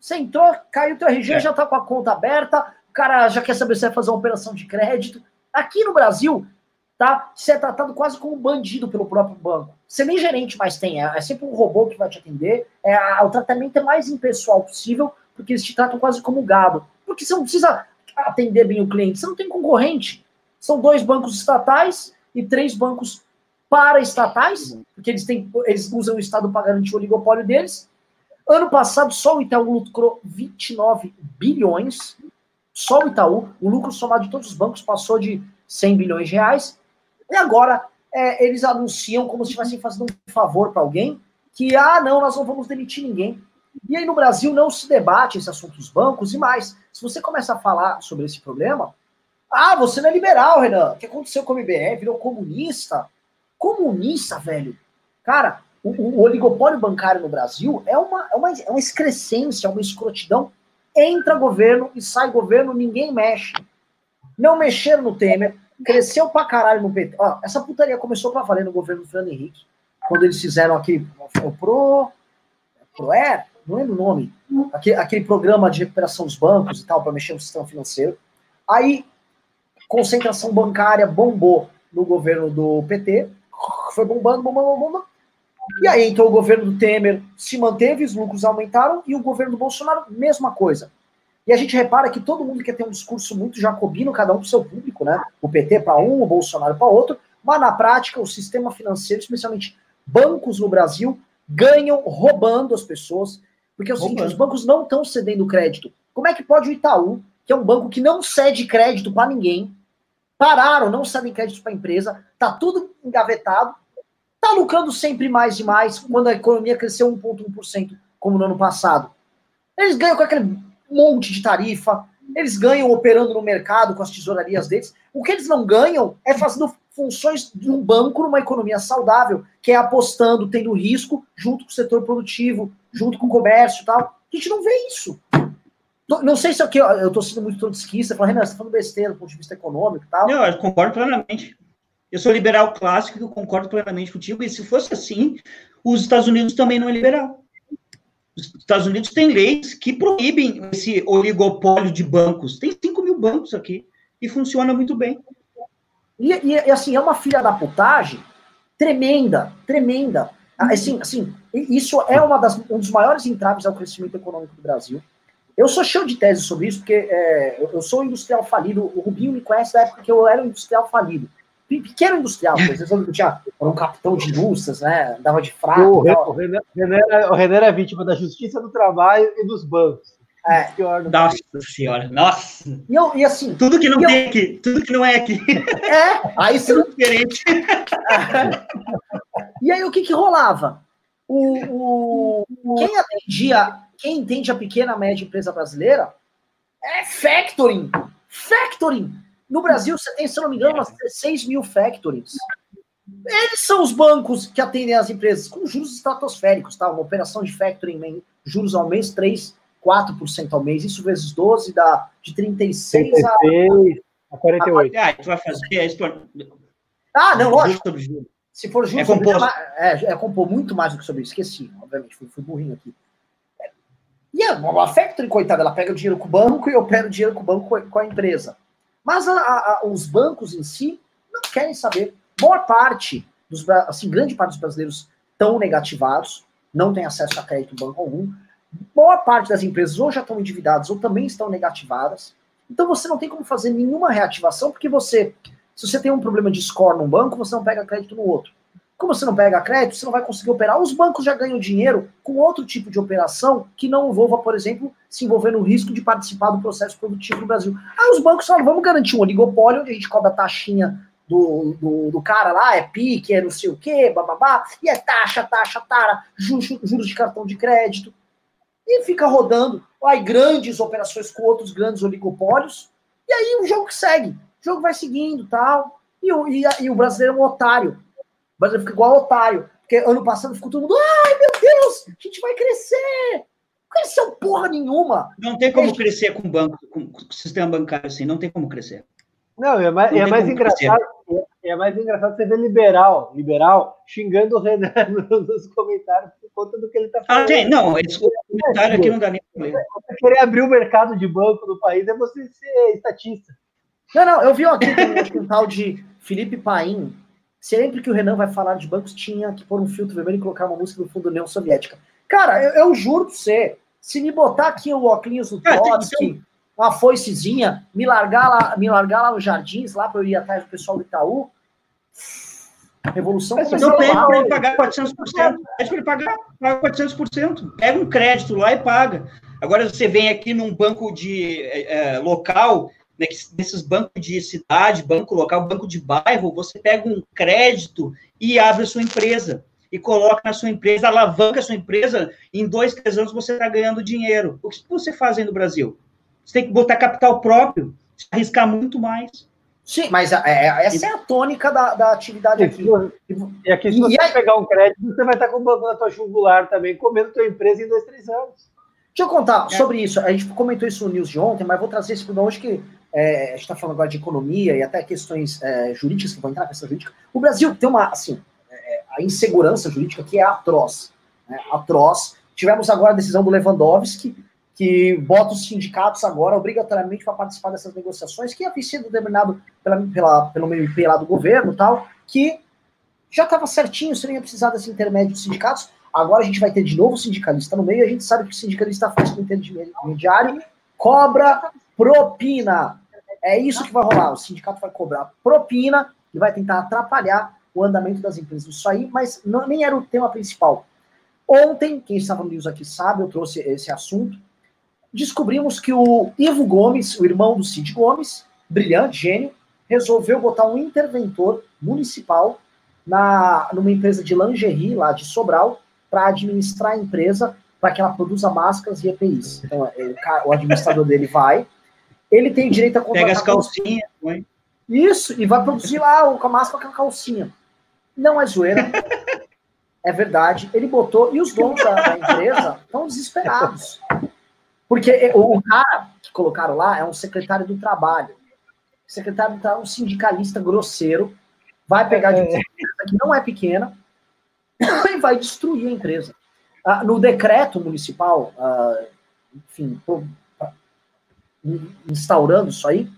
você entrou, caiu teu RG, é. já tá com a conta aberta, o cara já quer saber se vai fazer uma operação de crédito. Aqui no Brasil, tá? Você é tratado quase como um bandido pelo próprio banco. Você nem gerente mais tem, é, é sempre um robô que vai te atender. É, a, o tratamento é mais impessoal possível, porque eles te tratam quase como gado. Porque você não precisa atender bem o cliente, você não tem concorrente. São dois bancos estatais e três bancos para estatais, porque eles, têm, eles usam o Estado para garantir o oligopólio deles. Ano passado, só o Itaú lucrou 29 bilhões. Só o Itaú, o lucro somado de todos os bancos passou de 100 bilhões de reais. E agora é, eles anunciam como se estivessem fazendo um favor para alguém, que, ah, não, nós não vamos demitir ninguém. E aí no Brasil não se debate esse assunto dos bancos e mais. Se você começa a falar sobre esse problema, ah, você não é liberal, Renan. O que aconteceu com o MBR? Virou comunista? Comunista, velho. Cara, o, o oligopólio bancário no Brasil é uma, é, uma, é uma excrescência, é uma escrotidão. Entra governo e sai governo, ninguém mexe. Não mexeram no Temer, cresceu pra caralho no PT. Ó, essa putaria começou pra valer no governo do Fernando Henrique, quando eles fizeram aquele o Pro. Proer? Não lembro o nome. Aquele, aquele programa de recuperação dos bancos e tal, para mexer no sistema financeiro. Aí, concentração bancária bombou no governo do PT, foi bombando, bombando, bombando. E aí entrou o governo do Temer, se manteve, os lucros aumentaram, e o governo do Bolsonaro, mesma coisa. E a gente repara que todo mundo quer ter um discurso muito jacobino, cada um para o seu público, né? O PT para um, o Bolsonaro para outro, mas na prática o sistema financeiro, especialmente bancos no Brasil, ganham roubando as pessoas, porque é o seguinte, os bancos não estão cedendo crédito. Como é que pode o Itaú, que é um banco que não cede crédito para ninguém, pararam, não cedem crédito para a empresa, tá tudo engavetado, tá lucrando sempre mais e mais quando a economia cresceu 1,1%, como no ano passado. Eles ganham com aquele monte de tarifa, eles ganham operando no mercado com as tesourarias deles. O que eles não ganham é fazendo funções de um banco numa economia saudável, que é apostando, tendo risco, junto com o setor produtivo, junto com o comércio e tal. A gente não vê isso. Não sei se é eu estou sendo muito trotskista, falando, Renan, você está falando besteira do ponto de vista econômico e tal. Não, eu concordo plenamente. Eu sou liberal clássico e eu concordo plenamente contigo. E se fosse assim, os Estados Unidos também não é liberal. Os Estados Unidos têm leis que proíbem esse oligopólio de bancos. Tem 5 mil bancos aqui e funciona muito bem. E, e, e, assim, é uma filha da putagem tremenda, tremenda. Assim, assim, isso é uma das, um dos maiores entraves ao crescimento econômico do Brasil. Eu sou cheio de teses sobre isso, porque é, eu sou industrial falido. O Rubinho me conhece da época que eu era industrial falido. Pequeno industrial, por exemplo, eu tinha, era um capitão de indústrias, né? Andava de fraco. O, o, René, o René era vítima da justiça do trabalho e dos bancos. É. Nossa senhora, nossa. E, eu, e assim. Tudo que não tem eu... aqui, tudo que não é aqui. É, aí você não. diferente. E aí o que que rolava? O, o, quem atendia, quem entende a pequena média empresa brasileira é factoring. Factoring. No Brasil, você tem, se não me engano, umas 6 mil factorings. Eles são os bancos que atendem as empresas com juros estratosféricos, tá? Uma operação de factoring, juros ao mês, 3, 4% ao mês, isso vezes 12 dá de 36 a, a 48. Ah, tu vai fazer isso. Ah, não, lógico. Se for juros, é compor, é, é compor muito mais do que sobre isso. Esqueci, obviamente, fui, fui burrinho aqui. E a, a Factory, coitada, ela pega o dinheiro com o banco e eu pego o dinheiro com o banco com a empresa. Mas a, a, os bancos em si não querem saber. Boa parte, dos, assim, grande parte dos brasileiros estão negativados, não tem acesso a crédito banco algum boa parte das empresas ou já estão endividadas ou também estão negativadas. Então você não tem como fazer nenhuma reativação, porque você, se você tem um problema de score num banco, você não pega crédito no outro. Como você não pega crédito, você não vai conseguir operar. Os bancos já ganham dinheiro com outro tipo de operação que não envolva, por exemplo, se envolver no risco de participar do processo produtivo no Brasil. Aí os bancos falam, vamos garantir um oligopólio, onde a gente cobra a taxinha do, do, do, cara lá, é pique, é não sei o quê, bababá, e é taxa, taxa, tara, juros, de cartão de crédito e fica rodando aí grandes operações com outros grandes oligopólios, e aí o jogo segue, o jogo vai seguindo tal, e e, e o brasileiro é um otário, o brasileiro fica igual otário, porque ano passado ficou todo mundo, ai meu Deus, a gente vai crescer, não cresceu porra nenhuma. Não tem como crescer com banco, com sistema bancário assim, não tem como crescer. Não, é mais, não é mais engraçado. É, é, mais engraçado você ver liberal, liberal, xingando o Renan nos comentários por conta do que ele está falando. Ah, tem, não, esse comentário aqui não dá nem problema. Você querer abrir o mercado de banco do país é você ser estatista. Não, não, eu vi aqui um tal de Felipe Paim. Sempre que o Renan vai falar de bancos, tinha que pôr um filtro vermelho e colocar uma música no fundo da União Soviética. Cara, eu, eu juro pra você, se me botar aqui o óculos do Trotsky, uma foicezinha, me largar lá, me largar lá nos jardins, lá para eu ir atrás do pessoal do Itaú. Revolução Mas não pede para ele pagar 400%. Pede para ele pagar, paga 400%. Pega um crédito lá e paga. Agora você vem aqui num banco de é, local, né, nesses bancos de cidade, banco local, banco de bairro, você pega um crédito e abre a sua empresa. E coloca na sua empresa, alavanca a sua empresa, em dois, três anos você está ganhando dinheiro. O que você faz aí no Brasil? Você tem que botar capital próprio, arriscar muito mais. Sim, mas é, é, essa é a tônica da, da atividade aqui. E aqui, se você aí... pegar um crédito, você vai estar com o banco na tua jugular também, comendo tua empresa em dois, três anos. Deixa eu contar é. sobre isso. A gente comentou isso no news de ontem, mas vou trazer isso para hoje que é, a gente está falando agora de economia e até questões é, jurídicas que vão entrar questão jurídica. O Brasil tem uma, assim, é, a insegurança jurídica que é atroz. Né? Atroz. Tivemos agora a decisão do Lewandowski, que bota os sindicatos agora obrigatoriamente para participar dessas negociações, que havia sido determinado pela, pela, pelo MP lá do governo tal, que já estava certinho, você nem ia precisar desse intermédio dos sindicatos. Agora a gente vai ter de novo sindicalista no meio, a gente sabe que o sindicalista faz com intermediário, cobra propina. É isso que vai rolar. O sindicato vai cobrar propina e vai tentar atrapalhar o andamento das empresas. Isso aí, mas não, nem era o tema principal. Ontem, quem estava no News aqui sabe, eu trouxe esse assunto descobrimos que o Ivo Gomes, o irmão do Cid Gomes, brilhante, gênio, resolveu botar um interventor municipal na, numa empresa de lingerie lá de Sobral para administrar a empresa para que ela produza máscaras e EPIs. Então, é, o, o administrador dele vai, ele tem direito a contratar... Pega as calcinhas, mãe. Isso, e vai produzir lá com a máscara com a calcinha. Não é zoeira. é verdade. Ele botou, e os donos da, da empresa estão desesperados. Porque o cara que colocaram lá é um secretário do trabalho. O secretário do trabalho é um sindicalista grosseiro, vai pegar de uma empresa que não é pequena e vai destruir a empresa. Ah, no decreto municipal, ah, enfim, instaurando isso aí,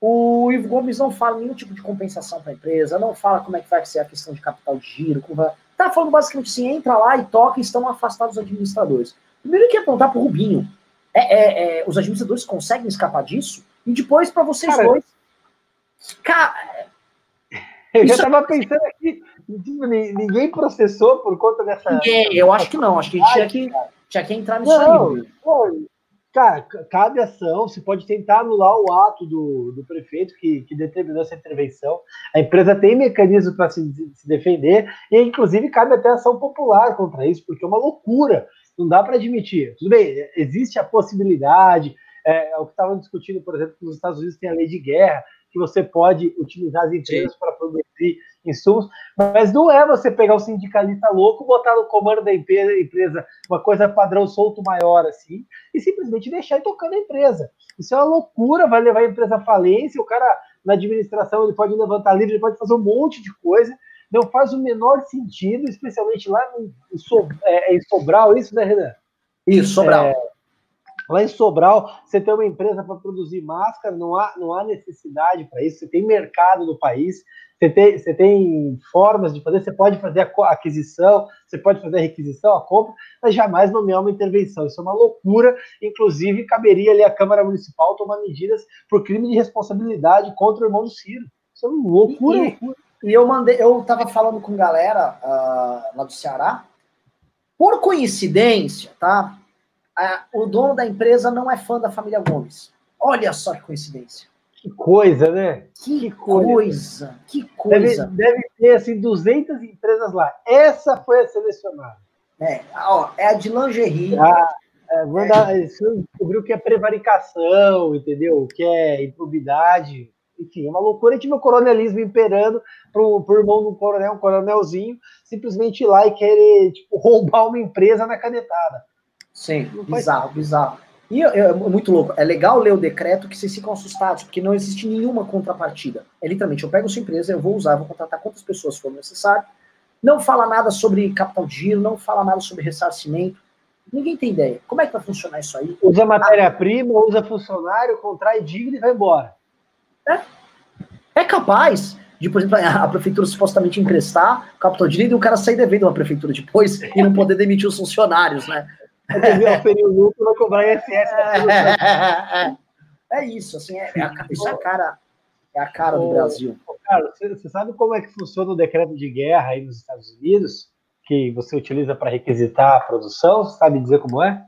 o Ivo Gomes não fala nenhum tipo de compensação para a empresa, não fala como é que vai ser a questão de capital de giro, como vai... tá falando basicamente assim, entra lá e toca e estão afastados os administradores. Primeiro que apontar para o Rubinho, é, é, é, os administradores conseguem escapar disso? E depois, para vocês cara, dois. Cara. Eu já estava pensando aqui, ninguém processou por conta dessa. Ninguém, eu acho que não, acho que a gente tinha que, tinha que entrar nisso não, aí. Pô, cara, cabe ação, você pode tentar anular o ato do, do prefeito que, que determinou essa intervenção. A empresa tem mecanismos para se, se defender, e inclusive cabe até ação popular contra isso, porque é uma loucura não dá para admitir. Tudo bem, existe a possibilidade, é, é o que estavam discutindo, por exemplo, que nos Estados Unidos tem a lei de guerra, que você pode utilizar as empresas para produzir insumos, mas não é você pegar o sindicalista louco, botar no comando da empresa uma coisa padrão solto maior assim, e simplesmente deixar ir tocando a empresa. Isso é uma loucura, vai levar a empresa à falência, o cara na administração ele pode levantar livre, ele pode fazer um monte de coisa, não faz o menor sentido, especialmente lá no, é, é, em Sobral, isso, né, Renan? Isso, Sobral. É, lá em Sobral, você tem uma empresa para produzir máscara, não há, não há necessidade para isso, você tem mercado no país, você tem, você tem formas de fazer, você pode fazer a aquisição, você pode fazer a requisição, a compra, mas jamais nomear uma intervenção. Isso é uma loucura. Inclusive, caberia ali a Câmara Municipal tomar medidas por crime de responsabilidade contra o irmão do Ciro. Isso é uma loucura, e. E eu mandei, eu tava falando com galera uh, lá do Ceará. Por coincidência, tá? O dono da empresa não é fã da família Gomes. Olha só que coincidência. Que coisa, né? Que, que coisa. coisa. Que coisa. Deve, deve, ter, assim, 200 empresas lá. Essa foi a selecionada. É, ó, é a de lingerie. Ah, é, é. descobriu que é prevaricação, entendeu? Que é improbidade enfim, é uma loucura. E tive o coronelismo imperando pro, pro irmão do coronel, um coronelzinho, simplesmente ir lá e querer tipo, roubar uma empresa na canetada. Sim, bizarro, bizarro. E é, muito louco. É legal ler o decreto que vocês ficam assustados, porque não existe nenhuma contrapartida. É literalmente, eu pego sua empresa, eu vou usar, vou contratar quantas pessoas for necessário. Não fala nada sobre capital de giro, não fala nada sobre ressarcimento. Ninguém tem ideia. Como é que vai funcionar isso aí? Usa matéria-prima, usa funcionário, contrai dívida e vai embora. É, é capaz de, por exemplo, a prefeitura supostamente emprestar capital de e o cara sair devendo uma prefeitura depois e não poder demitir os funcionários, né? Dever o lucro, vai cobrar ISS. É, isso, assim, é, é, isso é a cara. É a cara do Brasil. Carlos, você sabe como é que funciona o decreto de guerra aí nos Estados Unidos? Que você utiliza para requisitar a produção? Você sabe dizer como é?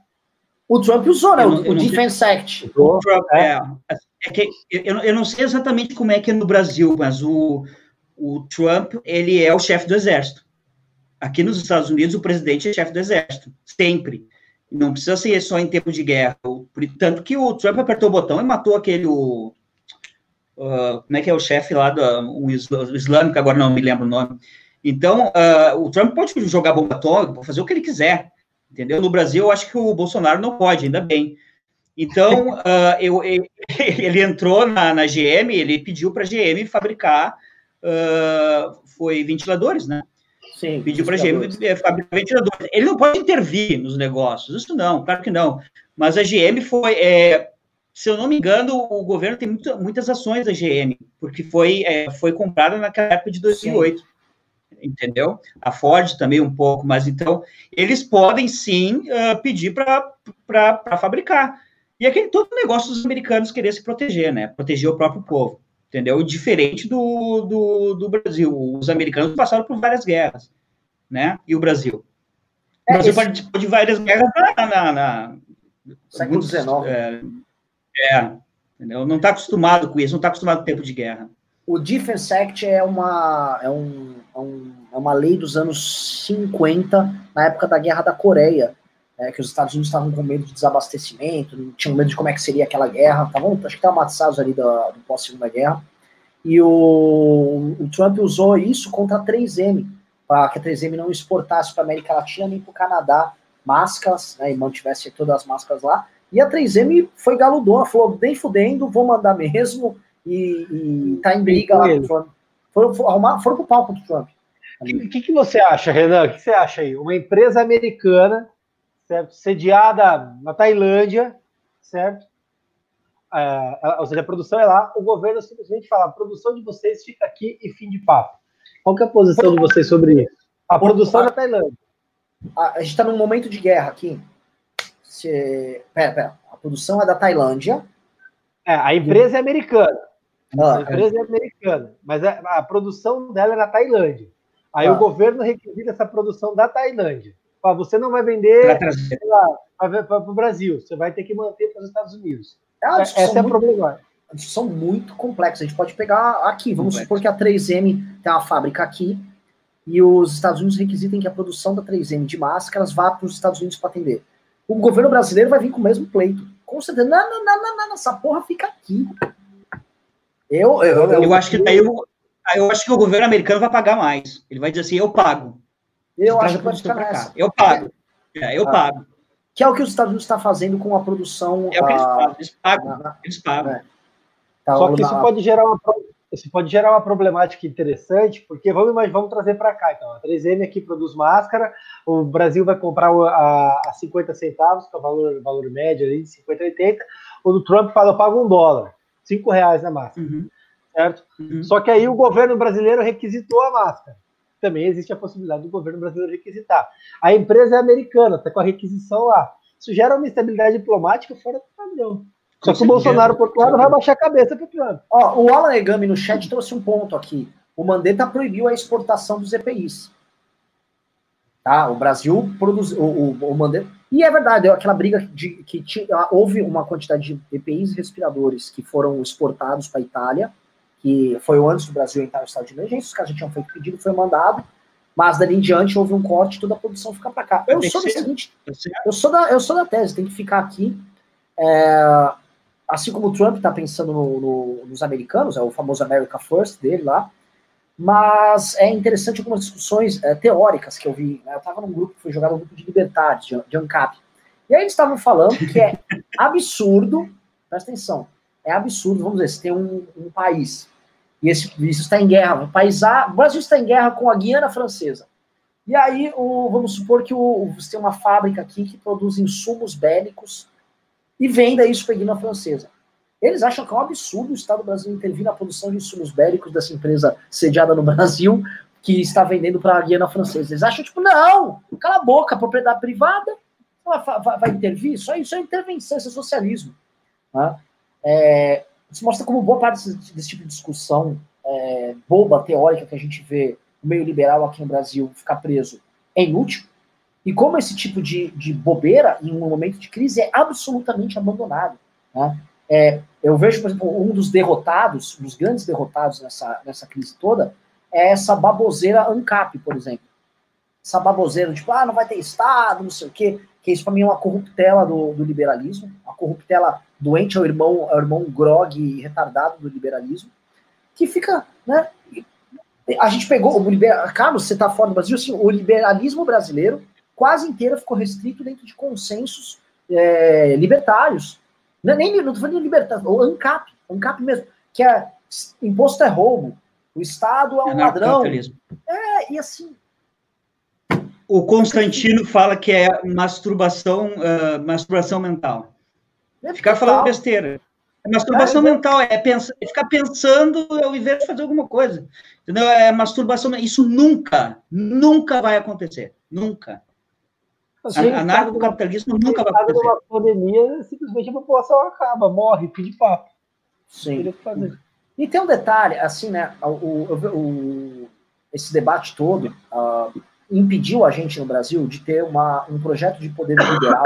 O Trump usou, né? Eu, o, o Defense Act. O Trump, é. é. é que, eu, eu não sei exatamente como é que é no Brasil, mas o, o Trump, ele é o chefe do exército. Aqui nos Estados Unidos, o presidente é chefe do exército, sempre. Não precisa ser só em tempo de guerra. Tanto que o Trump apertou o botão e matou aquele. O, uh, como é que é o chefe lá do o islâmico, agora não me lembro o nome. Então, uh, o Trump pode jogar bomba atômica, fazer o que ele quiser. Entendeu? No Brasil, eu acho que o Bolsonaro não pode, ainda bem. Então, uh, eu, ele, ele entrou na, na, GM, ele pediu para a GM fabricar foi ventiladores, né? Sim, pediu para a GM fabricar ventiladores. Ele não pode intervir nos negócios, isso não, claro que não. Mas a GM foi, é, se eu não me engano, o governo tem muita, muitas ações da GM, porque foi, é, foi comprada naquela época de 2008. Sim. Entendeu? A Ford também um pouco, mas então eles podem sim uh, pedir para fabricar. E aquele todo negócio dos americanos querer se proteger, né? Proteger o próprio povo entendeu? Diferente do, do, do, Brasil. Os americanos passaram por várias guerras, né? E o Brasil? É, o Brasil esse... participou de várias guerras na... na, na Século XIX. É, é, entendeu? Não está acostumado com isso, não está acostumado com o tempo de guerra. O Defense Act é uma, é, um, é, um, é uma lei dos anos 50, na época da Guerra da Coreia, é, que os Estados Unidos estavam com medo de desabastecimento, tinham medo de como é que seria aquela guerra, estavam, acho que traumatizados ali do, pós-segunda guerra, e o, o, Trump usou isso contra a 3M, para que a 3M não exportasse para a América Latina nem para o Canadá máscaras, né, e mantivesse todas as máscaras lá, e a 3M foi galudona, falou, bem fudendo, vou mandar mesmo, e, e tá em briga lá com o Trump. Foram, foram, foram pro palco do Trump. O que, que, você acha, Renan? O que você acha aí? Uma empresa americana certo? Sediada na Tailândia, certo? É, ou seja, a produção é lá, o governo simplesmente fala, a produção de vocês fica aqui e fim de papo. Qual é a posição de vocês sobre isso? A produção é na Tailândia. A, a gente está num momento de guerra aqui. Se, pera, pera. A produção é da Tailândia. É, a empresa é americana. Ah, a empresa é. é americana, mas a, a, produção dela é na Tailândia. Aí ah. o governo requisita essa produção da Tailândia você não vai vender para o Brasil, você vai ter que manter para os Estados Unidos. É Essa é a muito, problema. A discussão muito complexa. A gente pode pegar aqui, vamos Complexo. supor que a 3M tem uma fábrica aqui e os Estados Unidos requisitem que a produção da 3M de máscaras vá para os Estados Unidos para atender. O governo brasileiro vai vir com o mesmo pleito. Com certeza, não, não, não, não, não essa porra fica aqui. Eu, eu, eu, eu acho que daí eu, eu acho que o governo americano vai pagar mais. Ele vai dizer assim, eu pago. Eu acho que pode ficar nessa. Eu pago. É, eu ah, pago. Que é o que os Estados Unidos está fazendo com a produção. É o que eles pagam. Eles pagam. Na, eles pagam. É. Tá, Só que na... isso pode gerar uma isso pode gerar uma problemática interessante, porque vamos, vamos trazer para cá. Então, a 3M aqui produz máscara, o Brasil vai comprar a, a 50 centavos, que é o valor, valor médio ali, de 50 a 80. O do Trump fala, eu pago um dólar, 5 reais na máscara. Uhum. Certo? Uhum. Só que aí o governo brasileiro requisitou a máscara também existe a possibilidade do governo brasileiro requisitar. A empresa é americana, está com a requisição lá. Isso gera uma instabilidade diplomática fora do padrão. Só que o Bolsonaro, por outro lado, vai baixar a cabeça para o Trump. Ó, o Alan Egami no chat trouxe um ponto aqui. O Mandetta proibiu a exportação dos EPIs. Tá? O Brasil produziu. O, o, o Mandetta. E é verdade, aquela briga de que tinha, houve uma quantidade de EPIs respiradores que foram exportados para a Itália que foi antes do Brasil entrar no estado de emergência, os caras já tinham feito pedido, foi mandado, mas dali em diante houve um corte, toda a produção fica para cá. Eu sou da seguinte, eu sou da, eu sou da tese, tem que ficar aqui. É, assim como o Trump está pensando no, no, nos americanos, é o famoso America First dele lá, mas é interessante algumas discussões é, teóricas que eu vi. Né? Eu estava num grupo que foi jogado um grupo de liberdade, de, de ANCAP, e aí eles estavam falando que é absurdo, presta atenção, é absurdo, vamos dizer, se tem um, um país e esse, isso está em guerra. O país A, o Brasil está em guerra com a Guiana Francesa. E aí, o, vamos supor que o, você tem uma fábrica aqui que produz insumos bélicos e venda isso para a Guiana Francesa. Eles acham que é um absurdo o Estado brasileiro intervir na produção de insumos bélicos dessa empresa sediada no Brasil que está vendendo para a Guiana Francesa. Eles acham, tipo, não, cala a boca, propriedade privada vai, vai, vai intervir? Isso, é intervenção, isso é socialismo. Tá? É, Isso mostra como boa parte desse, desse tipo de discussão é, boba, teórica que a gente vê o meio liberal aqui no Brasil ficar preso é inútil. E como esse tipo de, de bobeira, em um momento de crise, é absolutamente abandonado. Né? É, eu vejo, por exemplo, um dos derrotados, um dos grandes derrotados nessa, nessa crise toda, é essa baboseira ANCAP, por exemplo. Essa baboseira, tipo, ah, não vai ter Estado, não sei o quê, que isso para mim é uma corruptela do, do liberalismo, uma corruptela doente, é o irmão, é o irmão grog retardado do liberalismo, que fica, né, a gente pegou o liber... Carlos, você está fora do Brasil, assim, o liberalismo brasileiro quase inteiro ficou restrito dentro de consensos é, libertários. Não, é nem, não tô falando de libertário, o ANCAP, ANCAP mesmo, que é imposto é roubo, o Estado é um é ladrão. É, e assim. O Constantino fala que é masturbação, uh, masturbação mental. É Ficar falando besteira. É masturbação é, mental, é, pensar, é ficar pensando ao invés de fazer alguma coisa. Entendeu? É masturbação. Isso nunca, nunca vai acontecer. Nunca. Assim, Anarco-capitalismo nunca vai acontecer. Numa pandemia, simplesmente a população acaba, morre, pede papo. Sim. E tem um detalhe, assim, né? O, o, o esse debate todo uh, impediu a gente no Brasil de ter uma, um projeto de poder liberal,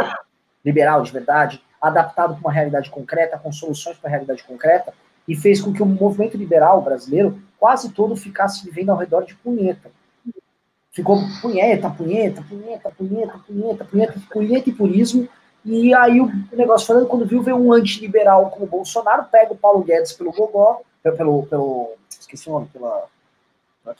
liberal de verdade, adaptado para uma realidade concreta, com soluções para a realidade concreta, e fez com que o movimento liberal brasileiro quase todo ficasse vivendo ao redor de punheta. Ficou punheta, punheta, punheta, punheta, punheta, punheta, punheta e purismo. E aí o negócio falando, quando viu, veio um antiliberal como o Bolsonaro, pega o Paulo Guedes pelo gogó, pelo, pelo esqueci o nome, pela,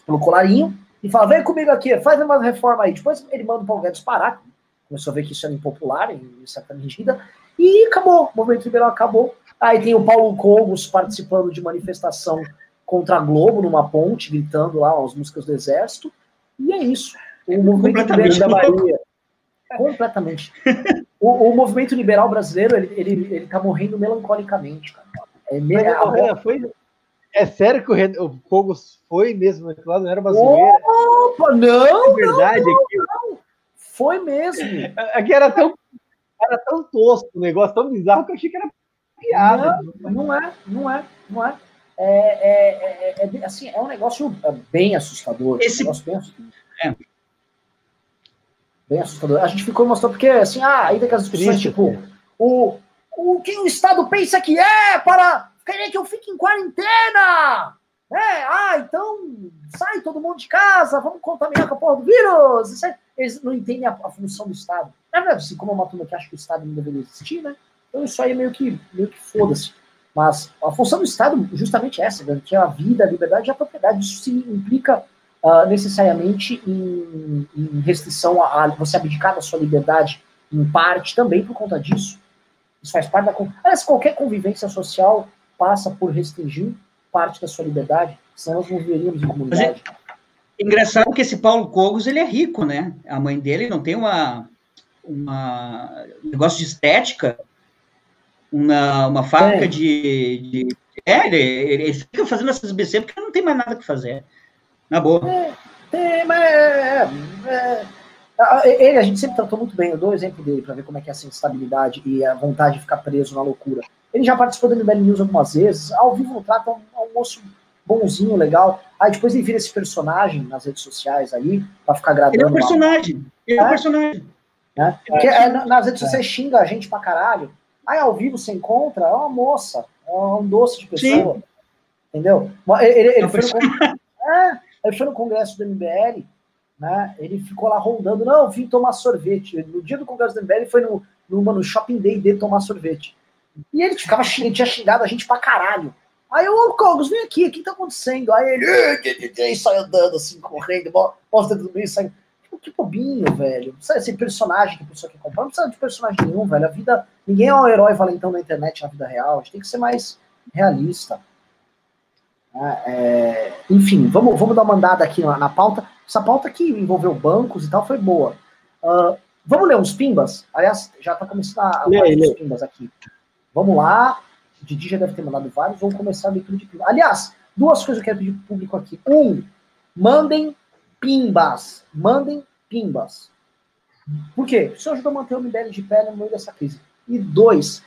pelo colarinho, e fala, vem comigo aqui, faz uma reforma aí. Depois ele manda o Paulo Guedes parar, começou a ver que isso era impopular, em certa medida, e acabou, o movimento liberal acabou. Aí tem o Paulo Cogos participando de manifestação contra a Globo numa ponte, gritando lá as músicas do Exército. E é isso. O movimento liberal da Bahia. Completamente. o, o, movimento liberal brasileiro, ele, ele, ele tá morrendo melancolicamente, cara. É, me... é, foi... é sério que o, Ren... o Cogos foi mesmo naquele lado, não era uma zoeira? Opa, não! É verdade, não, não, não. Foi mesmo. Aqui era tão, era tão tosco o negócio, tão bizarro que eu achei que era piada. Não, não é, não é, não é. É, é, é, é, assim, é um negócio bem assustador. Esse... Um negócio bem assustador. É. Bem assustador. A gente ficou mostrando porque, assim, ah, aí daquelas discussões, tipo, o, o que o Estado pensa que é para querer que eu fique em quarentena? É, ah, então sai todo mundo de casa, vamos contaminar com a porra do vírus. Eles não entendem a, a função do Estado. Na verdade, assim, como é uma turma que acha que o Estado não deveria existir, né? Então isso aí é meio que, meio que foda-se. Mas a função do Estado justamente é essa, garantir a vida, a liberdade e a propriedade. Isso se implica uh, necessariamente em, em restrição a, a, você abdicar da sua liberdade em parte também por conta disso. Isso faz parte da. Aliás, qualquer convivência social passa por restringir parte da sua liberdade, senão nós não viveríamos em comunidade. Engraçado que esse Paulo Cogos, ele é rico, né? A mãe dele não tem uma, uma um negócio de estética, uma, uma fábrica é. de, de, É, ele, ele, fica fazendo essas BC porque não tem mais nada que fazer. Na boa. É, é mas é, é, é, ele a gente sempre tratou muito bem. Eu dou o exemplo dele para ver como é que é essa instabilidade e a vontade de ficar preso na loucura. Ele já participou do MBL News algumas vezes. Ao vivo no trato é um, um moço bonzinho, legal. Aí depois ele vira esse personagem nas redes sociais aí, pra ficar agradando. Ele é um personagem. Ele é, um personagem. Né? Porque é, nas redes sociais xinga a gente pra caralho. Aí ao vivo você encontra, é uma moça, é um doce de pessoa. Sim. Entendeu? Ele, ele, foi no, é, ele foi no congresso do MBL, né? Ele ficou lá rondando, não, vim tomar sorvete. No dia do congresso do MBL, ele foi no, no, no shopping day dele tomar sorvete. E ele ficava ele tinha xingado a gente pra caralho. Aí eu, ô Cogos, vem aqui, o que tá acontecendo? Aí ele, e sai andando assim, correndo, mostra tudo isso, sai. Tipo, que bobinho, velho. Não precisa ser personagem que a pessoa quer comprar, não precisa de personagem nenhum, velho. A vida. Ninguém é um herói valentão na internet na vida real. A gente tem que ser mais realista. É, é, enfim, vamos, vamos dar uma andada aqui na, na, pauta. Essa pauta que envolveu bancos e tal foi boa. Uh, vamos ler uns pimbas? Aliás, já tá começando a ler os pimbas aqui. Vamos lá. Didi já deve ter mandado vários. Vamos começar a leitura de pimbas. Aliás, duas coisas que eu quero pedir pro público aqui. Um, mandem pimbas. Mandem pimbas. Por quê? Isso ajuda a manter o MBL de pé no meio dessa crise. E dois,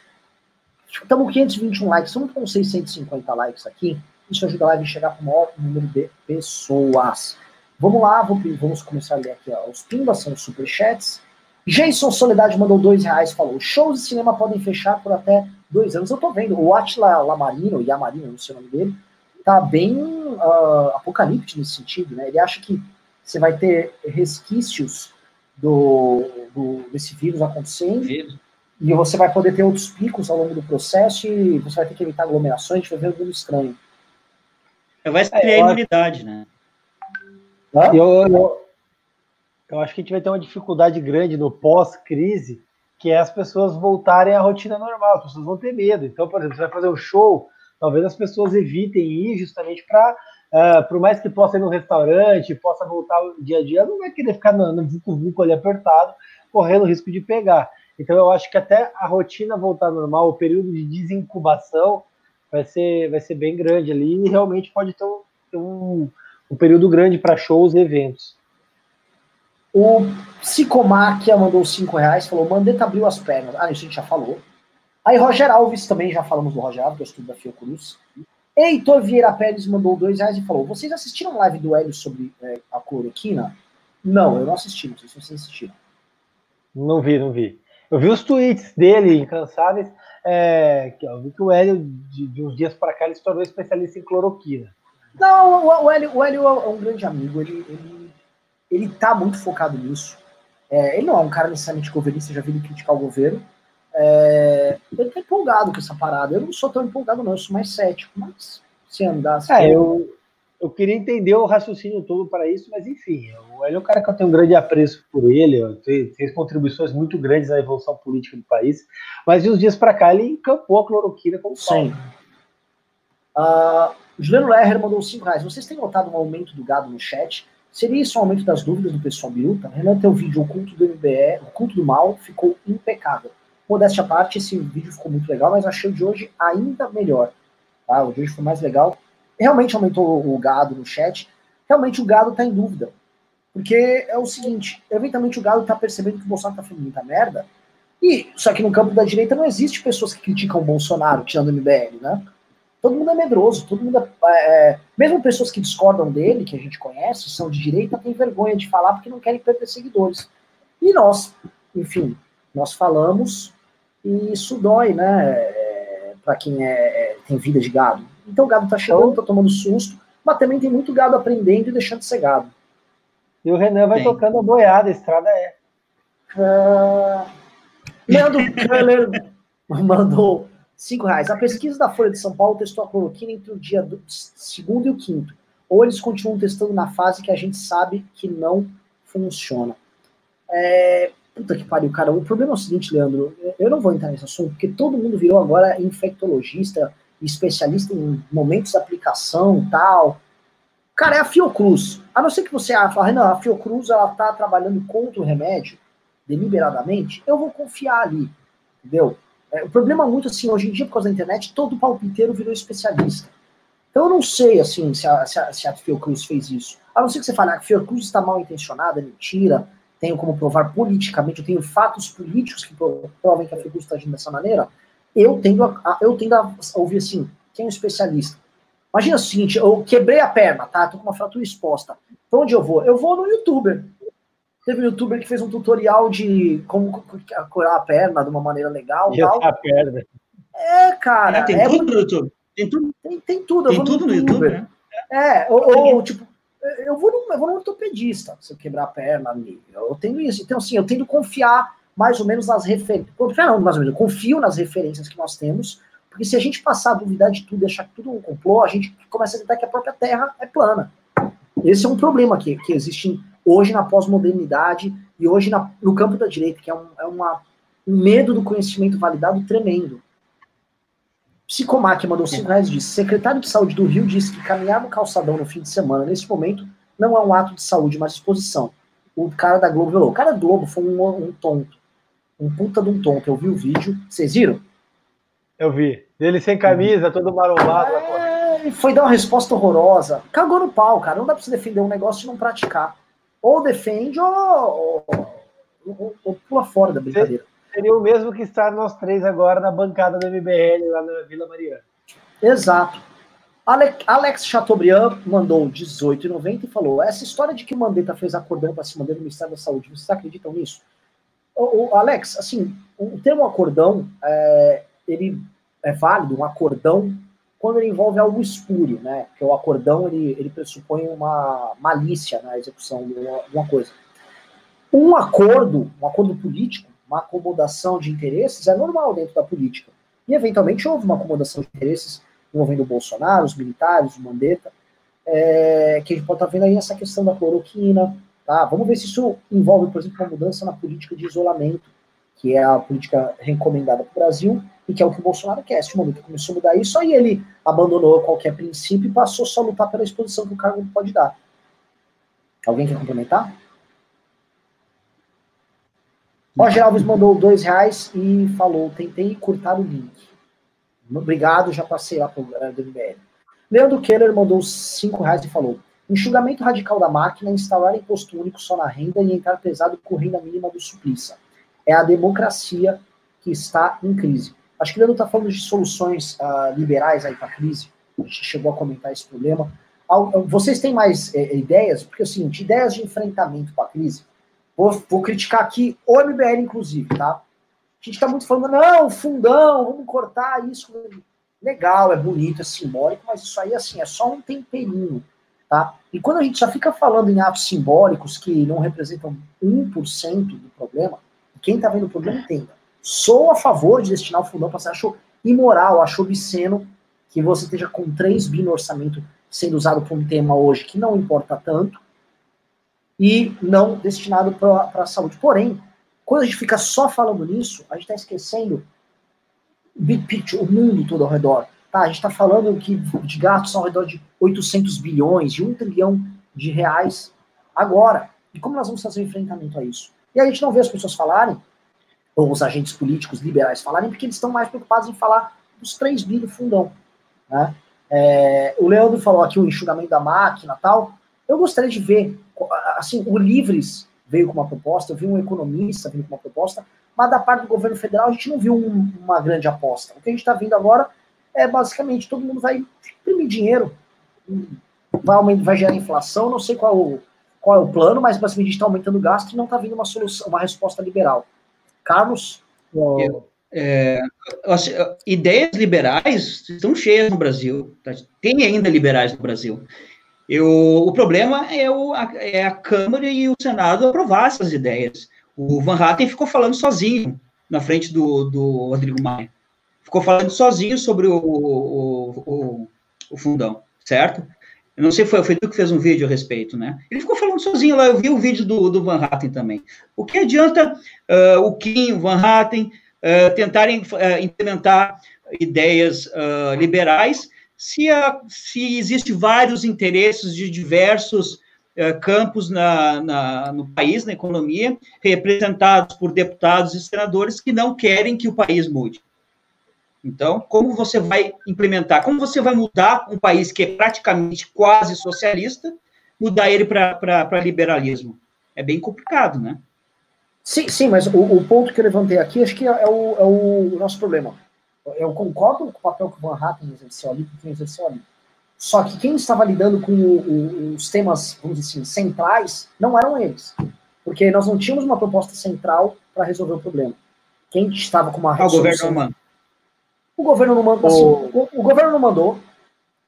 Estamos com 521 likes, estamos com 650 likes aqui. Isso ajuda a live a chegar para o maior número de pessoas. Vamos lá, vamos começar a ler aqui ó, os pimbas, são os superchats. Jason Soledade mandou dois reais, falou: shows de cinema podem fechar por até dois anos. Eu tô vendo, o Atila Lamarino, Yamarino, não sei o nome dele, tá bem uh, apocalíptico nesse sentido, né? Ele acha que você vai ter resquícios do, do desse vírus acontecendo e você vai poder ter outros picos ao longo do processo e você vai ter que evitar aglomerações, a gente vai ver um mundo estranho. Vai criar é, imunidade, né? Eu, eu, eu acho que a gente vai ter uma dificuldade grande no pós-crise, que é as pessoas voltarem à rotina normal, as pessoas vão ter medo. Então, por exemplo, você vai fazer um show, talvez as pessoas evitem ir justamente para, uh, é, por mais que possa ir no restaurante, possa voltar dia a dia, não vai querer ficar no, no vucu-vucu ali apertado, correndo o risco de pegar. Então, eu acho que até a rotina voltar normal, o período de desincubação vai ser, vai ser bem grande ali e realmente pode ter um, um, um período grande para shows e eventos. O Psicomáquia mandou 5 reais, falou: Mandetta abriu as pernas. Ah, isso a gente já falou. Aí Roger Alves, também já falamos do Roger Alves, que é o estudo da Fiocruz. Heitor Vieira Pérez mandou 2 reais e falou: Vocês assistiram live do Hélio sobre é, a cloroquina? Não, eu não assisti, não sei se vocês assistiram. Não vi, não vi. Eu vi os tweets dele, incansáveis, é, que eu vi que o Hélio, de, de uns dias para cá, ele se tornou especialista em cloroquina. Não, o, o, Hélio, o Hélio é um grande amigo, ele, ele, ele tá muito focado nisso. É, ele não é um cara necessariamente governista, já vi ele criticar o governo. É, ele tá empolgado com essa parada. Eu não sou tão empolgado, não, eu sou mais cético, mas se andasse. É, eu, eu queria entender o raciocínio todo para isso, mas enfim, Hélio é um cara que eu tenho um grande apreço por ele, fez contribuições muito grandes à evolução política do país, mas de uns dias para cá ele encampou a cloroquina como Sim. Uh, Juliano Lerrer mandou 5 reais. Vocês têm notado um aumento do gado no chat? Seria isso um aumento das dúvidas do pessoal biruta? Renan, teu vídeo, o culto do MBE, o culto do mal, ficou impecável. Modéstia à parte, esse vídeo ficou muito legal, mas achei o de hoje ainda melhor. Tá? O de hoje foi mais legal. Realmente aumentou o gado no chat. Realmente o gado tá em dúvida. Porque é o seguinte, eventualmente o gado tá percebendo que o Bolsonaro tá fazendo muita merda. E, só que no campo da direita não existe pessoas que criticam o Bolsonaro, tirando o MBL, né? Todo mundo é medroso, todo mundo é, é, mesmo pessoas que discordam dele, que a gente conhece, são de direita, tem vergonha de falar porque não querem perder seguidores. E nós, enfim, nós falamos e isso dói, né, é, para quem é, é, tem vida de gado. Então o gado tá chegando, tá tomando susto, mas também tem muito gado aprendendo e deixando de ser gado. E o Renan vai tocando a boiada, a estrada é. Uh... Leandro Keller mandou Cinco reais. A pesquisa da Folha de São Paulo testou a cloroquina entre o dia do segundo e o quinto. Ou eles continuam testando na fase que a gente sabe que não funciona. É... Puta que pariu, cara. O problema é o seguinte, Leandro. Eu não vou entrar nesse assunto, porque todo mundo virou agora infectologista, especialista em momentos de aplicação tal. Cara, é a Fiocruz. A não ser que você fale, Renan, a Fiocruz ela tá trabalhando contra o remédio, deliberadamente, eu vou confiar ali, entendeu? É, o problema é muito assim, hoje em dia, por causa da internet, todo palpiteiro virou especialista. Então eu não sei, assim, se a, se a, se a Fiocruz fez isso. A não ser que você fale, ah, a Fiocruz está mal intencionada, é mentira, tenho como provar politicamente, eu tenho fatos políticos que provem que a Fiocruz está agindo dessa maneira, eu tendo a, eu tendo a ouvir assim, quem é um especialista? Imagina o seguinte, eu quebrei a perna, tá? Tô com uma fratura exposta. Pra onde eu vou? Eu vou no youtuber. Teve um youtuber que fez um tutorial de como curar a perna de uma maneira legal. Tal. a perna. É, cara. É, tem é tudo no YouTube. Tem tudo. Tem, tem tudo. Tem tudo no YouTube, né? É, ou, ou, tipo, eu vou, no, eu vou no ortopedista se eu quebrar a perna ali. Eu tenho isso. Então, assim, eu tento confiar mais ou menos nas referências. Confiar não, mais ou menos. Eu confio nas referências que nós temos, porque se a gente passar a duvidar de tudo e achar que tudo é um complô, a gente começa a acreditar que a própria Terra é plana. Esse é um problema que, que existe em hoje na pós-modernidade e hoje na, no campo da direita, que é, um, é uma, um medo do conhecimento validado tremendo. Psicomac mandou 5 reais disse: secretário de saúde do Rio disse que caminhar no calçadão no fim de semana, nesse momento, não é um ato de saúde, mas exposição. O cara da Globo falou: o cara da Globo foi um, um tonto. Um puta de um tonto. Eu vi o vídeo. Vocês viram? Eu vi. Dele sem camisa, todo marombado. É, foi dar uma resposta horrorosa. Cagou no pau, cara. Não dá pra você defender um negócio e não praticar ou defende ou, ou, ou, pula fora da brincadeira. seria o mesmo que estar nós três agora na bancada do MBL lá na Vila Mariana. Exato. Alex Chateaubriand mandou 18,90 e falou: essa história de que o Mandetta fez acordão para se manter no Ministério da Saúde, vocês acreditam nisso? O, o Alex, assim, o termo acordão, é, ele é válido, um acordão, quando ele envolve algo espúrio, né? Porque o acordão, ele, ele pressupõe uma malícia na execução de uma, de uma coisa. Um acordo, um acordo político, uma acomodação de interesses é normal dentro da política. E, eventualmente, houve uma acomodação de interesses envolvendo o Bolsonaro, os militares, o Mandetta, é, que a gente pode estar tá vendo aí essa questão da cloroquina, tá? Vamos ver se isso envolve, por exemplo, uma mudança na política de isolamento, que é a política recomendada para o Brasil, e que é o que o Bolsonaro quer. Se o momento começou a mudar isso, aí ele abandonou qualquer princípio e passou só a lutar pela exposição que o cargo pode dar. Alguém quer complementar? Roger Alves mandou dois reais e falou: tentei cortar o link. Obrigado, já passei lá para o uh, DBL. Leandro Keller mandou 5 reais e falou: enxugamento radical da máquina, instalar imposto único só na renda e entrar pesado com renda mínima do supliça. É a democracia que está em crise. Acho que o Leandro está falando de soluções uh, liberais aí para a crise. A gente chegou a comentar esse problema. Vocês têm mais é, ideias? Porque, assim, de ideias de enfrentamento para a crise, vou, vou criticar aqui o MBL, inclusive, tá? A gente está muito falando, não, fundão, vamos cortar isso. Legal, é bonito, é simbólico, mas isso aí, assim, é só um temperinho, tá? E quando a gente só fica falando em atos simbólicos que não representam 1% do problema, quem está vendo o problema entenda. Sou a favor de destinar o fundão para você. Acho imoral, acho obsceno que você esteja com 3 bi no orçamento sendo usado para um tema hoje que não importa tanto e não destinado para a saúde. Porém, quando a gente fica só falando nisso, a gente está esquecendo o big picture, o mundo todo ao redor. Tá? A gente está falando que de gastos ao redor de 800 bilhões, de 1 trilhão de reais agora. E como nós vamos fazer o enfrentamento a isso? E a gente não vê as pessoas falarem, ou os agentes políticos liberais falarem, porque eles estão mais preocupados em falar dos 3 bi do fundão. Né? É, o Leandro falou aqui o enxugamento da máquina tal. Eu gostaria de ver, assim, o Livres veio com uma proposta, eu vi um economista vindo com uma proposta, mas da parte do governo federal a gente não viu um, uma grande aposta. O que a gente está vendo agora é basicamente todo mundo vai imprimir dinheiro, vai, vai gerar inflação, não sei qual, qual é o plano, mas basicamente a gente está aumentando o gasto e não está vindo uma solução, uma resposta liberal. Carlos? Eu, é, assim, ideias liberais estão cheias no Brasil. Tá? Tem ainda liberais no Brasil. Eu, o problema é, o, a, é a Câmara e o Senado aprovar essas ideias. O Van Hatten ficou falando sozinho na frente do, do Rodrigo Maia. Ficou falando sozinho sobre o, o, o, o fundão, certo? Eu não sei, foi, foi tu que fez um vídeo a respeito, né? Ele ficou falando sozinho lá, eu vi o vídeo do, do Van Hatten também. O que adianta uh, o Kim, o Van Hatten, uh, tentarem uh, implementar ideias liberais se, a, se existe vários interesses de diversos campos na, na, no país, na economia, representados por deputados e senadores que não querem que o país mude. Então, como você vai implementar, como você vai mudar um país que é praticamente quase socialista, mudar ele para liberalismo? É bem complicado, né? Sim, sim, mas o, o ponto que eu levantei aqui, acho que é o, é o nosso problema eu concordo com o papel que o Van Hatten exerceu ali, que quem exerceu ali. Só que quem estava lidando com o, os temas, vamos dizer assim, centrais, não eram eles. Porque nós não tínhamos uma proposta central para resolver o problema. Quem estava com uma ah, o governo não mandou. O governo não mandou. Assim, o... o, governo não mandou.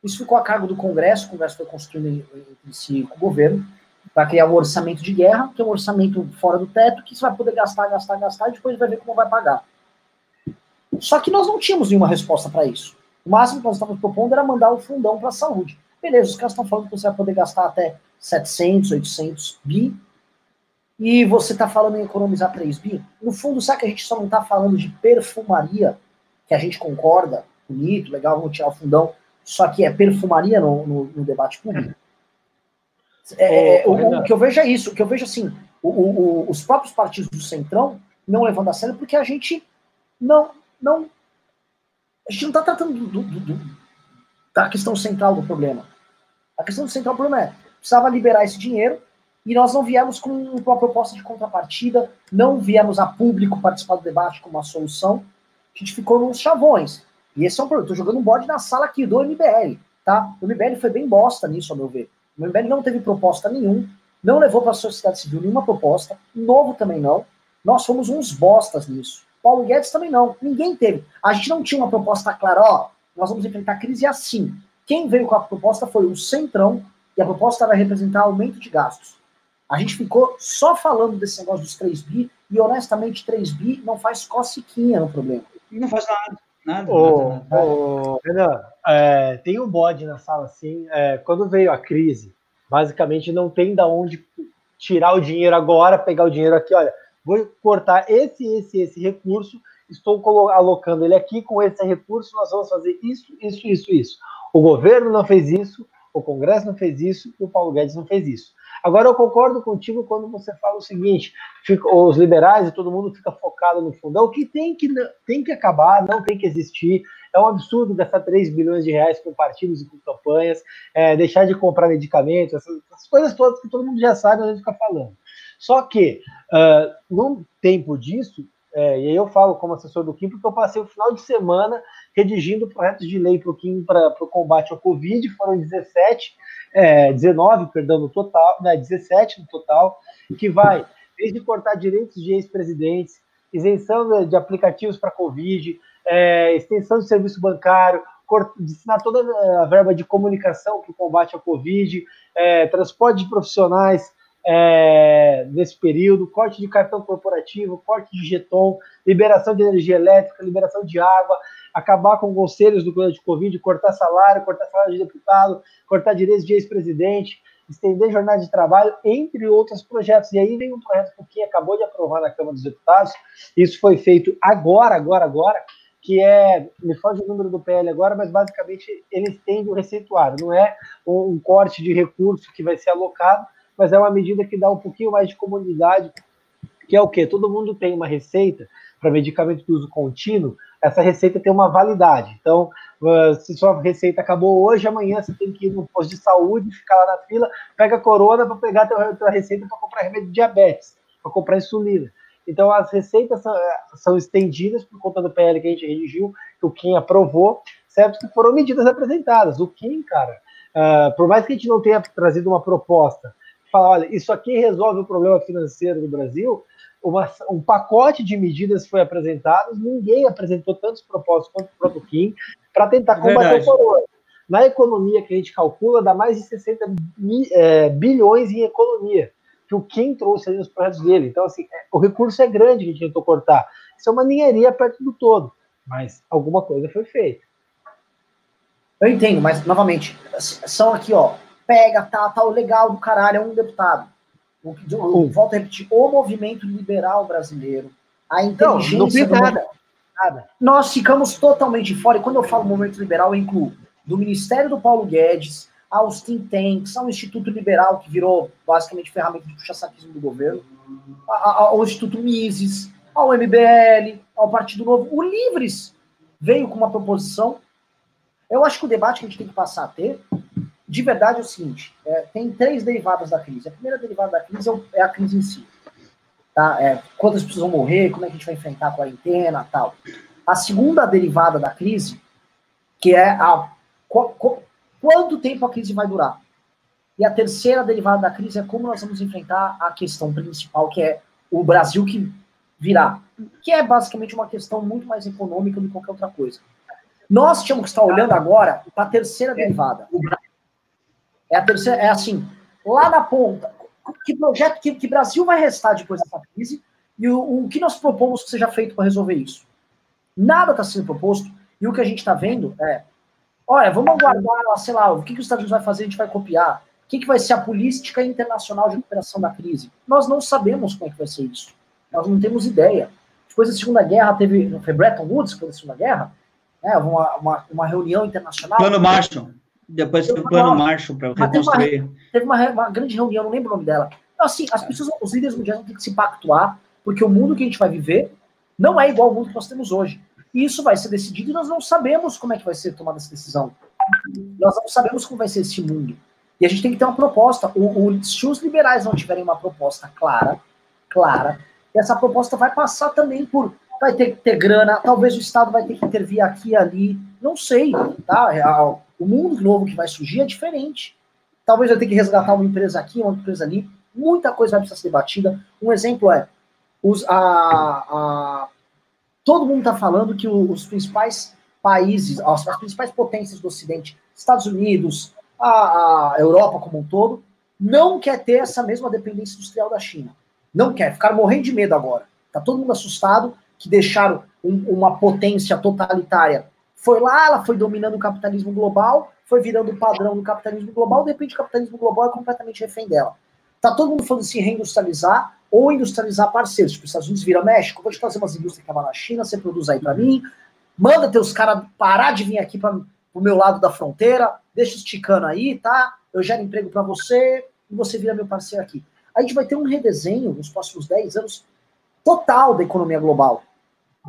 Isso ficou a cargo do Congresso. O Congresso foi construindo entre si com o governo para criar um orçamento de guerra, que é um orçamento fora do teto, que você vai poder gastar, gastar, gastar, e depois vai ver como vai pagar. Só que nós não tínhamos nenhuma resposta para isso. O máximo que nós estávamos propondo era mandar o fundão para a saúde. Beleza, os caras estão falando que você vai poder gastar até 700, 800 bi, e você está falando em economizar 3 bi. No fundo, sabe que a gente só não está falando de perfumaria, que a gente concorda, bonito, legal, vamos tirar o fundão, só que é perfumaria no, no, no debate público. É, é, o, o, que eu vejo é isso, o que eu vejo assim, o, o, os próprios partidos do Centrão não levando a sério porque a gente não, não. A gente não está tratando do, do, do, da questão central do problema. A questão central do problema é: precisava liberar esse dinheiro e nós não viemos com uma proposta de contrapartida, não viemos a público participar do debate com uma solução, a gente ficou nos chavões. E esse é um problema. Estou jogando um bode na sala aqui do MBL, tá? O MBL foi bem bosta nisso, a meu ver. O MBL não teve proposta nenhuma, não levou para a sociedade civil nenhuma proposta, novo também não. Nós fomos uns bostas nisso. Paulo Guedes também não. Ninguém teve. A gente não tinha uma proposta clara, ó, nós vamos enfrentar a crise assim. Quem veio com a proposta foi o Centrão, e a proposta vai representar aumento de gastos. A gente ficou só falando desse negócio dos 3 bi, e honestamente, 3 bi não faz cociquinha no problema. Não faz nada. Nada, ô, nada, nada. Ô, Renan, é, tem um bode na sala assim. É, quando veio a crise, basicamente não tem da onde tirar o dinheiro agora, pegar o dinheiro aqui, olha, vou cortar esse, esse, esse recurso, estou alocando ele aqui, com esse recurso nós vamos fazer isso, isso, isso, isso. O governo não fez isso, o Congresso não fez isso, e o Paulo Guedes não fez isso. Agora, eu concordo contigo quando você fala o seguinte: fica, os liberais e todo mundo fica focado no fundão, que tem que, tem que acabar, não tem que existir. É um absurdo gastar 3 bilhões de reais com partidos e com campanhas, é, deixar de comprar medicamentos, essas, essas, coisas todas que todo mundo já sabe, a gente fica falando. Só que, uh, num tempo disso, é, e aí eu falo como assessor do Kim, porque eu passei o final de semana redigindo projetos de lei para o combate ao Covid, foram 17, é, 19, perdão, no total, né, 17 no total, que vai desde cortar direitos de ex-presidentes, isenção de aplicativos para Covid, é, extensão de serviço bancário, destinar toda a verba de comunicação para o combate ao Covid, é, transporte de profissionais, é, nesse período, corte de cartão corporativo, corte de jeton, liberação de energia elétrica, liberação de água, acabar com conselhos do governo de Covid, cortar salário, cortar salário de deputado, cortar direitos de ex-presidente, estender jornada de trabalho, entre outros projetos. E aí vem um projeto que acabou de aprovar na Câmara dos Deputados, isso foi feito agora, agora, agora, que é, me foge o número do PL agora, mas basicamente ele estende o receituário, não é um corte de recurso que vai ser alocado, mas é uma medida que dá um pouquinho mais de comunidade, que é o quê? Todo mundo tem uma receita para medicamento de uso contínuo, essa receita tem uma validade. Então, se sua receita acabou hoje, amanhã você tem que ir no posto de saúde, ficar lá na fila, pega a corona para pegar a tua receita para comprar remédio de diabetes, para comprar insulina. Então, as receitas são, são, estendidas por conta do PL que a gente redigiu, que o Kim aprovou, certo? Que foram medidas apresentadas. O Kim, cara, uh, por mais que a gente não tenha trazido uma proposta falar, olha, isso aqui resolve o problema financeiro do Brasil, uma, um pacote de medidas foi apresentado, ninguém apresentou tantos propósitos quanto o próprio Kim para tentar combater o corona. Na economia que a gente calcula, dá mais de 60 mi, é, bilhões em economia, que o Kim trouxe aí nos projetos dele. Então, assim, é, o recurso é grande que a gente tentou cortar. Isso é uma ninharia perto do todo, mas alguma coisa foi feita. Eu entendo, mas, novamente, são aqui, ó, pega, tá, tá, legal do caralho, é um deputado. O, o, volto a repetir, o movimento liberal brasileiro, a inteligência. Não, não fiz nada, nada. Nós ficamos totalmente fora, e quando eu falo movimento liberal, eu incluo do Ministério do Paulo Guedes, aos think tanks, ao Instituto Liberal, que virou basicamente ferramenta de puxa-saquismo do governo, ao Instituto Mises, ao MBL, ao Partido Novo. O Livres veio com uma proposição. Eu acho que o debate que a gente tem que passar a ter de verdade é o seguinte: é, tem três derivadas da crise. A primeira derivada da crise é, é a crise em si. Tá? É, quantas pessoas vão morrer, como é que a gente vai enfrentar a quarentena tal. A segunda derivada da crise, que é a qu qu quanto tempo a crise vai durar. E a terceira derivada da crise é como nós vamos enfrentar a questão principal, que é o Brasil que virá. Que é basicamente uma questão muito mais econômica do que qualquer outra coisa. Nós tínhamos que estar olhando agora para a terceira derivada. O Brasil é a terceira, é assim, lá na ponta, que projeto, que, que Brasil vai restar depois dessa crise e o, o que nós propomos que seja feito para resolver isso? Nada está sendo proposto e o que a gente está vendo é, olha, vamos aguardar, sei lá, o que, que os Estados Unidos vai fazer, a gente vai copiar. O que, que vai ser a política internacional de recuperação da crise? Nós não sabemos como é que vai ser isso. Nós não temos ideia. Depois da Segunda Guerra, teve, foi Bretton Woods, depois da Segunda Guerra, né, uma, uma, uma reunião internacional. Plano Marshall. Depois foi o plano Marshall para reconstruir. Teve, uma, teve uma, uma, grande reunião, não lembro o nome dela. Então, assim, as pessoas, os líderes mundiais ter que se pactuar, porque o mundo que a gente vai viver não é igual ao mundo que nós temos hoje. E isso vai ser decidido e nós não sabemos como é que vai ser tomada essa decisão. Nós não sabemos como vai ser esse mundo. E a gente tem que ter uma proposta. O, o, se os liberais não tiverem uma proposta clara, clara, essa proposta vai passar também por. Vai ter que ter grana, talvez o Estado vai ter que intervir aqui e ali. Não sei, tá? O mundo novo que vai surgir é diferente. Talvez eu tenha que resgatar uma empresa aqui, uma empresa ali. Muita coisa vai precisar ser debatida. Um exemplo é os, a, a, todo mundo está falando que os principais países, as, as, principais potências do Ocidente, Estados Unidos, a, a, Europa como um todo, não quer ter essa mesma dependência industrial da China. Não quer, ficaram morrendo de medo agora. Está todo mundo assustado que deixaram um, uma potência totalitária. Foi lá, ela foi dominando o capitalismo global, foi virando o padrão do capitalismo global, de repente o capitalismo global é completamente refém dela. Tá todo mundo falando se reindustrializar ou industrializar parceiros. Tipo, os Estados Unidos viram México, vou te trazer umas indústrias que estavam na China, você produz aí para mim, manda teus caras parar de vir aqui para o meu lado da fronteira, deixa os ticanos aí, tá? Eu gero emprego para você e você vira meu parceiro aqui. A gente vai ter um redesenho nos próximos 10 anos total da economia global.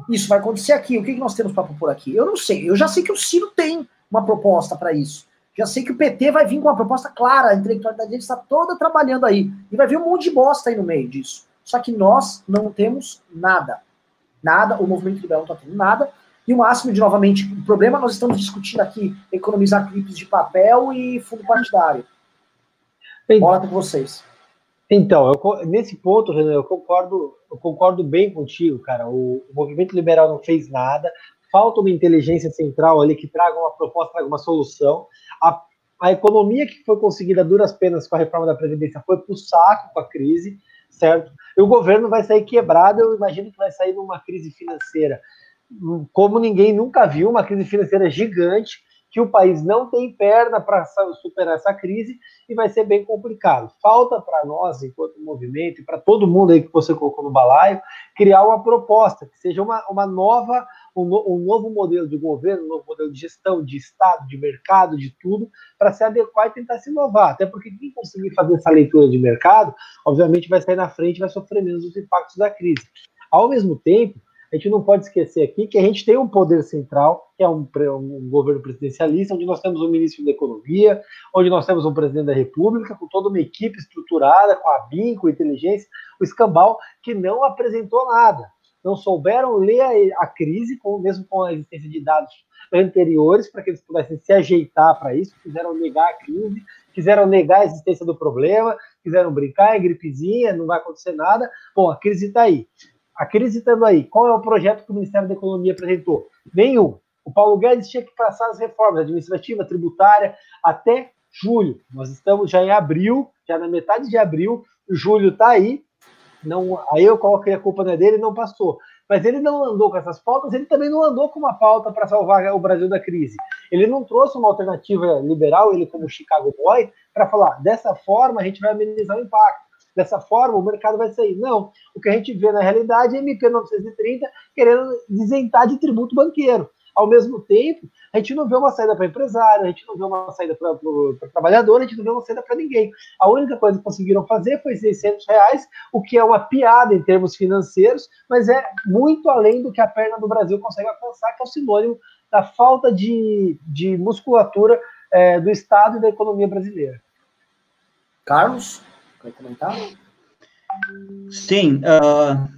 Isso vai acontecer aqui. O que, que nós temos para propor aqui? Eu não sei. Eu já sei que o Ciro tem uma proposta para isso. Já sei que o PT vai vir com uma proposta clara, a intelectualidade dele está toda trabalhando aí. E vai vir um monte de bosta aí no meio disso. Só que nós não temos nada. Nada, o movimento liberal não está tendo nada. E o máximo de, novamente, o problema nós estamos discutindo aqui, economizar clipes de papel e fundo partidário. Bola com vocês. Então, eu, nesse ponto, Renan, eu concordo, eu concordo bem contigo, cara. O, o movimento liberal não fez nada, falta uma inteligência central ali que traga uma proposta, traga uma solução. A, a economia que foi conseguida a duras penas com a reforma da Previdência foi para o saco com a crise, certo? E o governo vai sair quebrado, eu imagino que vai sair numa crise financeira como ninguém nunca viu, uma crise financeira gigante, que o país não tem perna para superar essa crise e vai ser bem complicado. Falta para nós, enquanto movimento, e para todo mundo aí que você colocou no balaio, criar uma proposta que seja uma, uma nova um, um, novo modelo de governo, um novo modelo de gestão, de Estado, de mercado, de tudo, para se adequar e tentar se inovar. Até porque quem conseguir fazer essa leitura de mercado, obviamente vai sair na frente e vai sofrer menos os impactos da crise. Ao mesmo tempo, a gente não pode esquecer aqui que a gente tem um poder central, que é um, um, governo presidencialista, onde nós temos um ministro da Economia, onde nós temos um presidente da República, com toda uma equipe estruturada, com a BIM, com a inteligência, o escambau, que não apresentou nada não souberam ler a, a crise, com, mesmo com a existência de dados anteriores, para que eles pudessem se ajeitar para isso, quiseram negar a crise, quiseram negar a existência do problema, quiseram brincar, é gripezinha, não vai acontecer nada. Bom, a crise está aí. A crise estando aí, qual é o projeto que o Ministério da Economia apresentou? Nenhum. O Paulo Guedes tinha que passar as reformas administrativa, tributária, até julho. Nós estamos já em abril, já na metade de abril, julho está aí, não, aí eu coloquei a culpa é dele e não passou. Mas ele não andou com essas pautas, ele também não andou com uma pauta para salvar o Brasil da crise. Ele não trouxe uma alternativa liberal, ele como Chicago Boy, para falar, dessa forma a gente vai amenizar o impacto. Dessa forma o mercado vai sair. Não, o que a gente vê na realidade é MP 930 querendo isentar de tributo banqueiro. Ao mesmo tempo, a gente não vê uma saída para empresário, a gente não vê uma saída para trabalhador, a gente não vê uma saída para ninguém. A única coisa que conseguiram fazer foi 600 reais, o que é uma piada em termos financeiros, mas é muito além do que a perna do Brasil consegue alcançar, que é o sinônimo da falta de, de musculatura é, do Estado e da economia brasileira. Carlos, quer comentar? Sim, uh,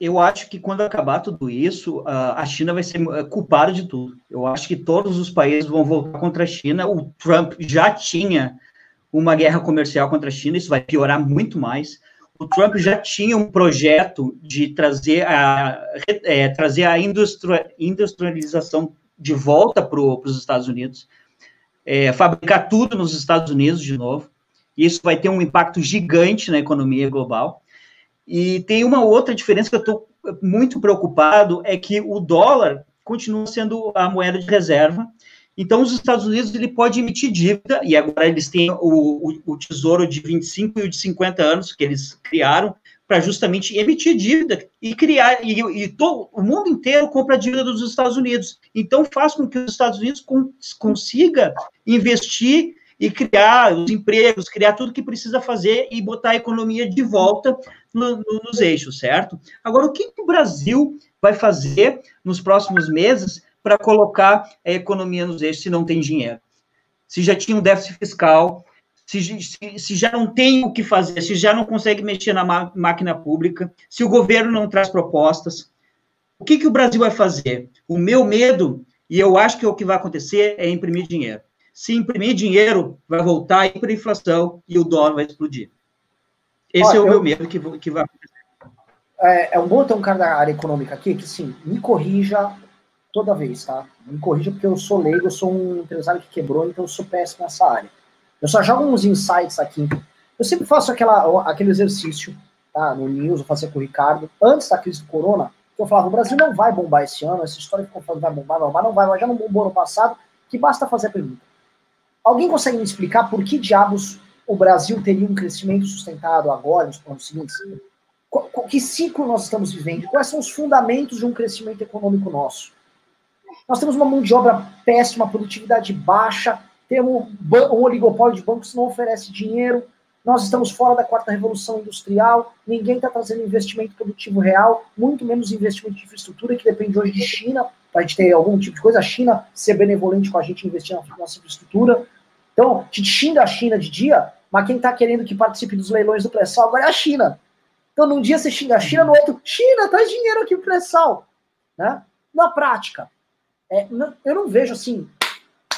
eu acho que quando acabar tudo isso, a China vai ser eh, culpada de tudo. Eu acho que todos os países vão voltar contra a China. O Trump já tinha uma guerra comercial contra a China, isso vai piorar muito mais. O Trump já tinha um projeto de trazer a, é, trazer a industrialização de volta para os Estados Unidos, é, fabricar tudo nos Estados Unidos de novo. Isso vai ter um impacto gigante na economia global. E tem uma outra diferença que eu estou muito preocupado, é que o dólar continua sendo a moeda de reserva, então, os Estados Unidos ele pode emitir dívida, e agora eles têm o, o, o, tesouro de 25 e o de 50 anos que eles criaram, para justamente emitir dívida e criar, e, e todo, o mundo inteiro compra dívida dos Estados Unidos. Então, faz com que os Estados Unidos con, consiga investir e criar os empregos, criar tudo que precisa fazer e botar a economia de volta no, no, nos eixos, certo? Agora, o que, que o Brasil vai fazer nos próximos meses para colocar a economia nos eixos se não tem dinheiro? Se já tinha um déficit fiscal, se, se, se, já não tem o que fazer, se já não consegue mexer na máquina pública, se o governo não traz propostas, o que, que o Brasil vai fazer? O meu medo, e eu acho que é o que vai acontecer, é imprimir dinheiro. Se imprimir dinheiro, vai voltar a hiperinflação e o dólar vai explodir. Esse Olha, é o eu... meu medo que, que vai acontecer. É, é um bom ter um cara da área econômica aqui que, sim, me corrija toda vez, tá? Me corrija porque eu sou leigo, eu sou um empresário que quebrou, então eu sou péssimo nessa área. Eu só jogo uns insights aqui. Eu sempre faço aquela, aquele exercício, tá? No News, eu fazia com o Ricardo, antes da crise do corona, que eu falava, o Brasil não vai bombar esse ano, essa história que falando vai bombar, vai bombar, não vai, mas já não bombou no passado, que basta fazer a pergunta. Alguém consegue me explicar por que diabos o Brasil teria um crescimento sustentado agora, nos anos seguintes? Que ciclo nós estamos vivendo? Quais são os fundamentos de um crescimento econômico nosso? Nós temos uma mão de obra péssima, produtividade baixa, temos um oligopólio de bancos que não oferece dinheiro, nós estamos fora da quarta revolução industrial, ninguém está trazendo investimento produtivo real, muito menos investimento de infraestrutura, que depende hoje de China, para a gente ter algum tipo de coisa, a China ser benevolente com a gente investir na nossa infraestrutura. Então, a gente xinga a China de dia, mas quem está querendo que participe dos leilões do pré-sal agora é a China. Então, num dia você xinga a China, no outro, China, traz dinheiro aqui pro pré-sal. Né? Na prática, é, não, eu não vejo, assim,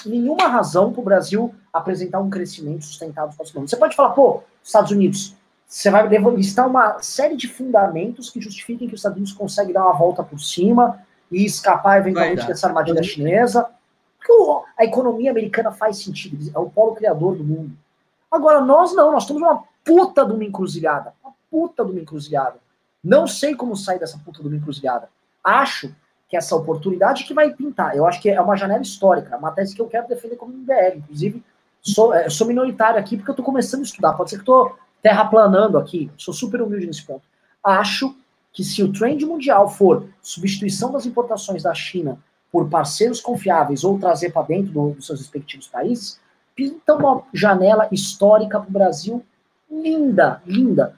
nenhuma razão para o Brasil apresentar um crescimento sustentável anos. Você pode falar, pô, Estados Unidos, você vai listar uma série de fundamentos que justifiquem que os Estados Unidos conseguem dar uma volta por cima e escapar eventualmente dessa armadilha chinesa. Porque a economia americana faz sentido, é o polo criador do mundo. Agora, nós não, nós temos uma puta de uma encruzilhada. Uma puta de uma encruzilhada. Não sei como sair dessa puta de uma encruzilhada. Acho que essa oportunidade que vai pintar. Eu acho que é uma janela histórica, uma tese que eu quero defender como MBL. Inclusive, sou, é, sou minoritário aqui porque eu estou começando a estudar. Pode ser que estou terraplanando aqui, sou super humilde nesse ponto. Acho que se o trend mundial for substituição das importações da China por parceiros confiáveis ou trazer para dentro do, dos seus respectivos países, pinta uma janela histórica para o Brasil linda, linda.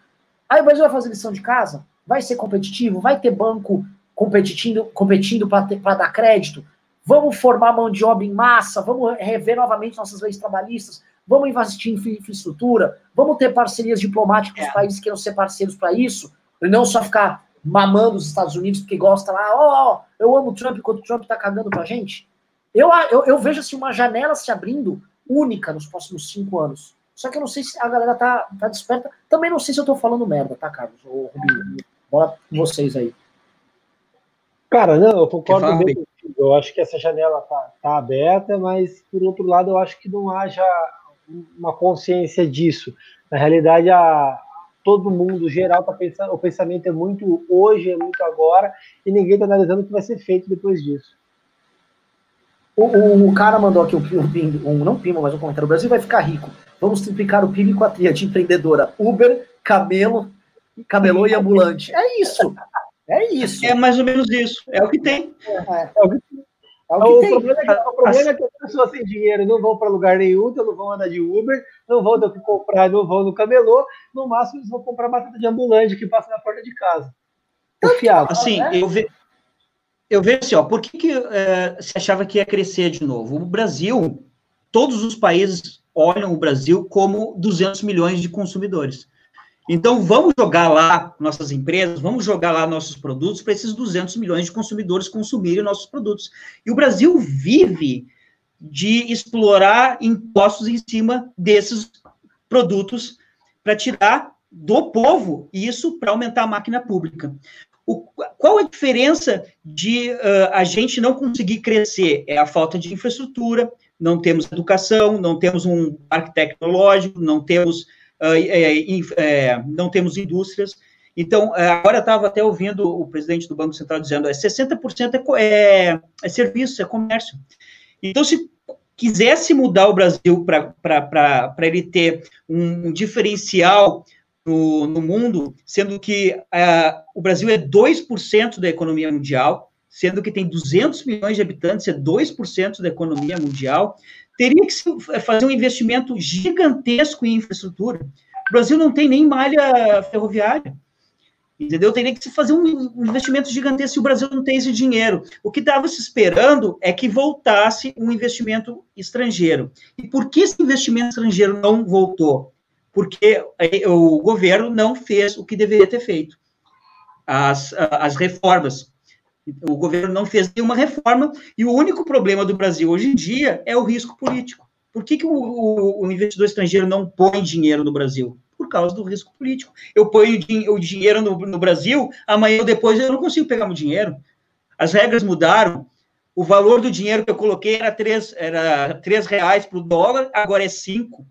Aí o Brasil vai fazer lição de casa? Vai ser competitivo? Vai ter banco competindo, competindo para dar crédito. Vamos formar mão de obra em massa, vamos rever novamente nossas leis trabalhistas, vamos investir em infraestrutura, vamos ter parcerias diplomáticas com os é. países que queiram ser parceiros para isso, e não só ficar mamando os Estados Unidos porque gosta lá, ó, oh, eu amo o Trump quando o Trump tá cagando pra gente. Eu, eu, eu vejo assim uma janela se abrindo única nos próximos cinco anos. Só que eu não sei se a galera tá, tá desperta. Também não sei se eu tô falando merda, tá, Carlos? Ô, Rubinho, bora com vocês aí. Cara, não, eu concordo mesmo. Eu acho que essa janela tá, tá aberta, mas por outro lado, eu acho que não haja uma consciência disso. Na realidade, a, todo mundo geral tá pensando, o pensamento é muito hoje, é muito agora, e ninguém está analisando o que vai ser feito depois disso. O, o, o cara mandou aqui um, um, um, não pima, mas um comentário. O Brasil vai ficar rico. Vamos triplicar o PIB com a tríade empreendedora. Uber, Camelo, Camelô e ambulante. É isso. É isso. É mais ou menos isso. É o que tem. É, é, é o que tem. É o, que o. Problema é que, o problema é que as pessoas sem dinheiro não vão para lugar nenhum, então não vão andar de Uber, não vão ter o que comprar, não vão no camelô, no máximo eles vão comprar batata de ambulante que passa na porta de casa. Confiável. Assim, né? eu, ve, eu vejo assim, ó, por que, que é, se achava que ia crescer de novo? O Brasil, todos os países olham o Brasil como 200 milhões de consumidores. Então, vamos jogar lá nossas empresas, vamos jogar lá nossos produtos para esses 200 milhões de consumidores consumirem nossos produtos. E o Brasil vive de explorar impostos em cima desses produtos para tirar do povo isso para aumentar a máquina pública. O, qual a diferença de uh, a gente não conseguir crescer? É a falta de infraestrutura, não temos educação, não temos um parque tecnológico, não temos é, é, não temos indústrias. Então, é, agora estava até ouvindo o presidente do Banco Central dizendo é 60% é, é, é serviço, é comércio. Então, se quisesse mudar o Brasil para ele ter um diferencial no, no mundo, sendo que uh, o Brasil é 2% da economia mundial, sendo que tem 200 milhões de habitantes, é 2% da economia mundial, teria que é, fazer um investimento gigantesco em infraestrutura. O Brasil não tem nem malha ferroviária. Entendeu? Teria que se fazer um investimento gigantesco se o Brasil não tem esse dinheiro. O que estava se esperando é que voltasse um investimento estrangeiro. E por que esse investimento estrangeiro não voltou? Porque é, o governo não fez o que deveria ter feito. As, as reformas. O governo não fez nenhuma reforma, e o único problema do Brasil hoje em dia é o risco político. Por que, que o, o, o investidor estrangeiro não põe dinheiro no Brasil? Por causa do risco político. Eu ponho o dinheiro no, no Brasil, amanhã ou depois eu não consigo pegar meu dinheiro. As regras mudaram. O valor do dinheiro que eu coloquei era três, era três reais para o dólar, agora é cinco.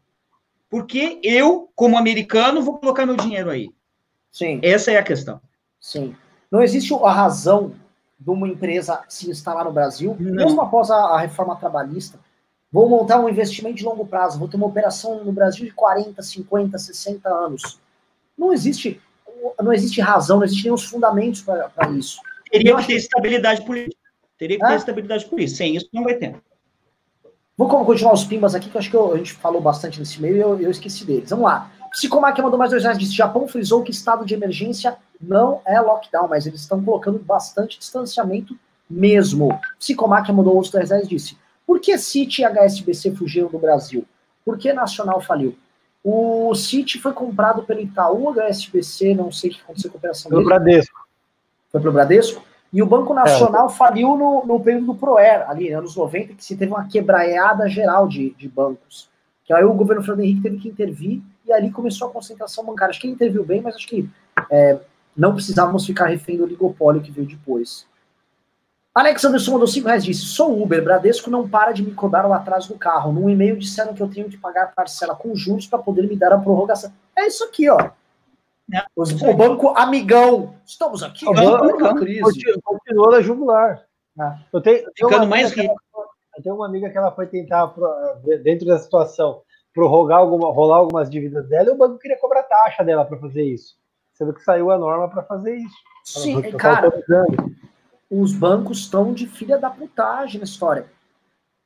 Porque eu, como americano, vou colocar meu dinheiro aí. Sim. Essa é a questão. Sim. Não existe a razão de uma empresa se instalar no Brasil, não. mesmo após a, a reforma trabalhista, Vou montar um investimento de longo prazo, vou ter uma operação no Brasil de 40, 50, 60 anos. Não existe, não existe razão, não existem os fundamentos para isso. Teria que ter estabilidade política. Teria que ter estabilidade política. Sem isso, não vai ter. Vou continuar os pimbas aqui, que eu acho que eu, a gente falou bastante nesse meio e eu, eu, esqueci deles. Vamos lá. Psicomac mandou mais dois reais, disse, Japão frisou que estado de emergência não é lockdown, mas eles estão colocando bastante distanciamento mesmo. Psicomac mandou outros dois reais, disse, por que City e HSBC fugiram do Brasil? Por que Nacional faliu? O City foi comprado pelo Itaú, HSBC, não sei o que aconteceu com a operação Pelo. Bradesco. Foi pelo Bradesco? E o Banco Nacional é. faliu no, no período do Proer, ali, anos 90, que se teve uma quebraeada geral de, de bancos. Que aí o governo Fernando Henrique teve que intervir e ali começou a concentração bancária. Acho que ele interviu bem, mas acho que é, não precisávamos ficar refém do oligopólio que veio depois. Alex Anderson mandou 5 reais disse: Sou Uber, Bradesco não para de me cobrar o atraso do carro. Num e-mail disseram que eu tenho que pagar parcela com juros para poder me dar a prorrogação. É isso aqui, ó. É. Os, o banco amigão. Estamos aqui. O banco crise. Continua na jugular. Ah. Eu tenho, Ficando mais rico. Ela, eu tenho uma amiga que ela foi tentar, dentro da situação, prorrogar alguma, rolar algumas dívidas dela e o banco queria cobrar taxa dela para fazer isso. Sendo que saiu a norma para fazer isso. Sim, cara os bancos estão de filha da putagem na história.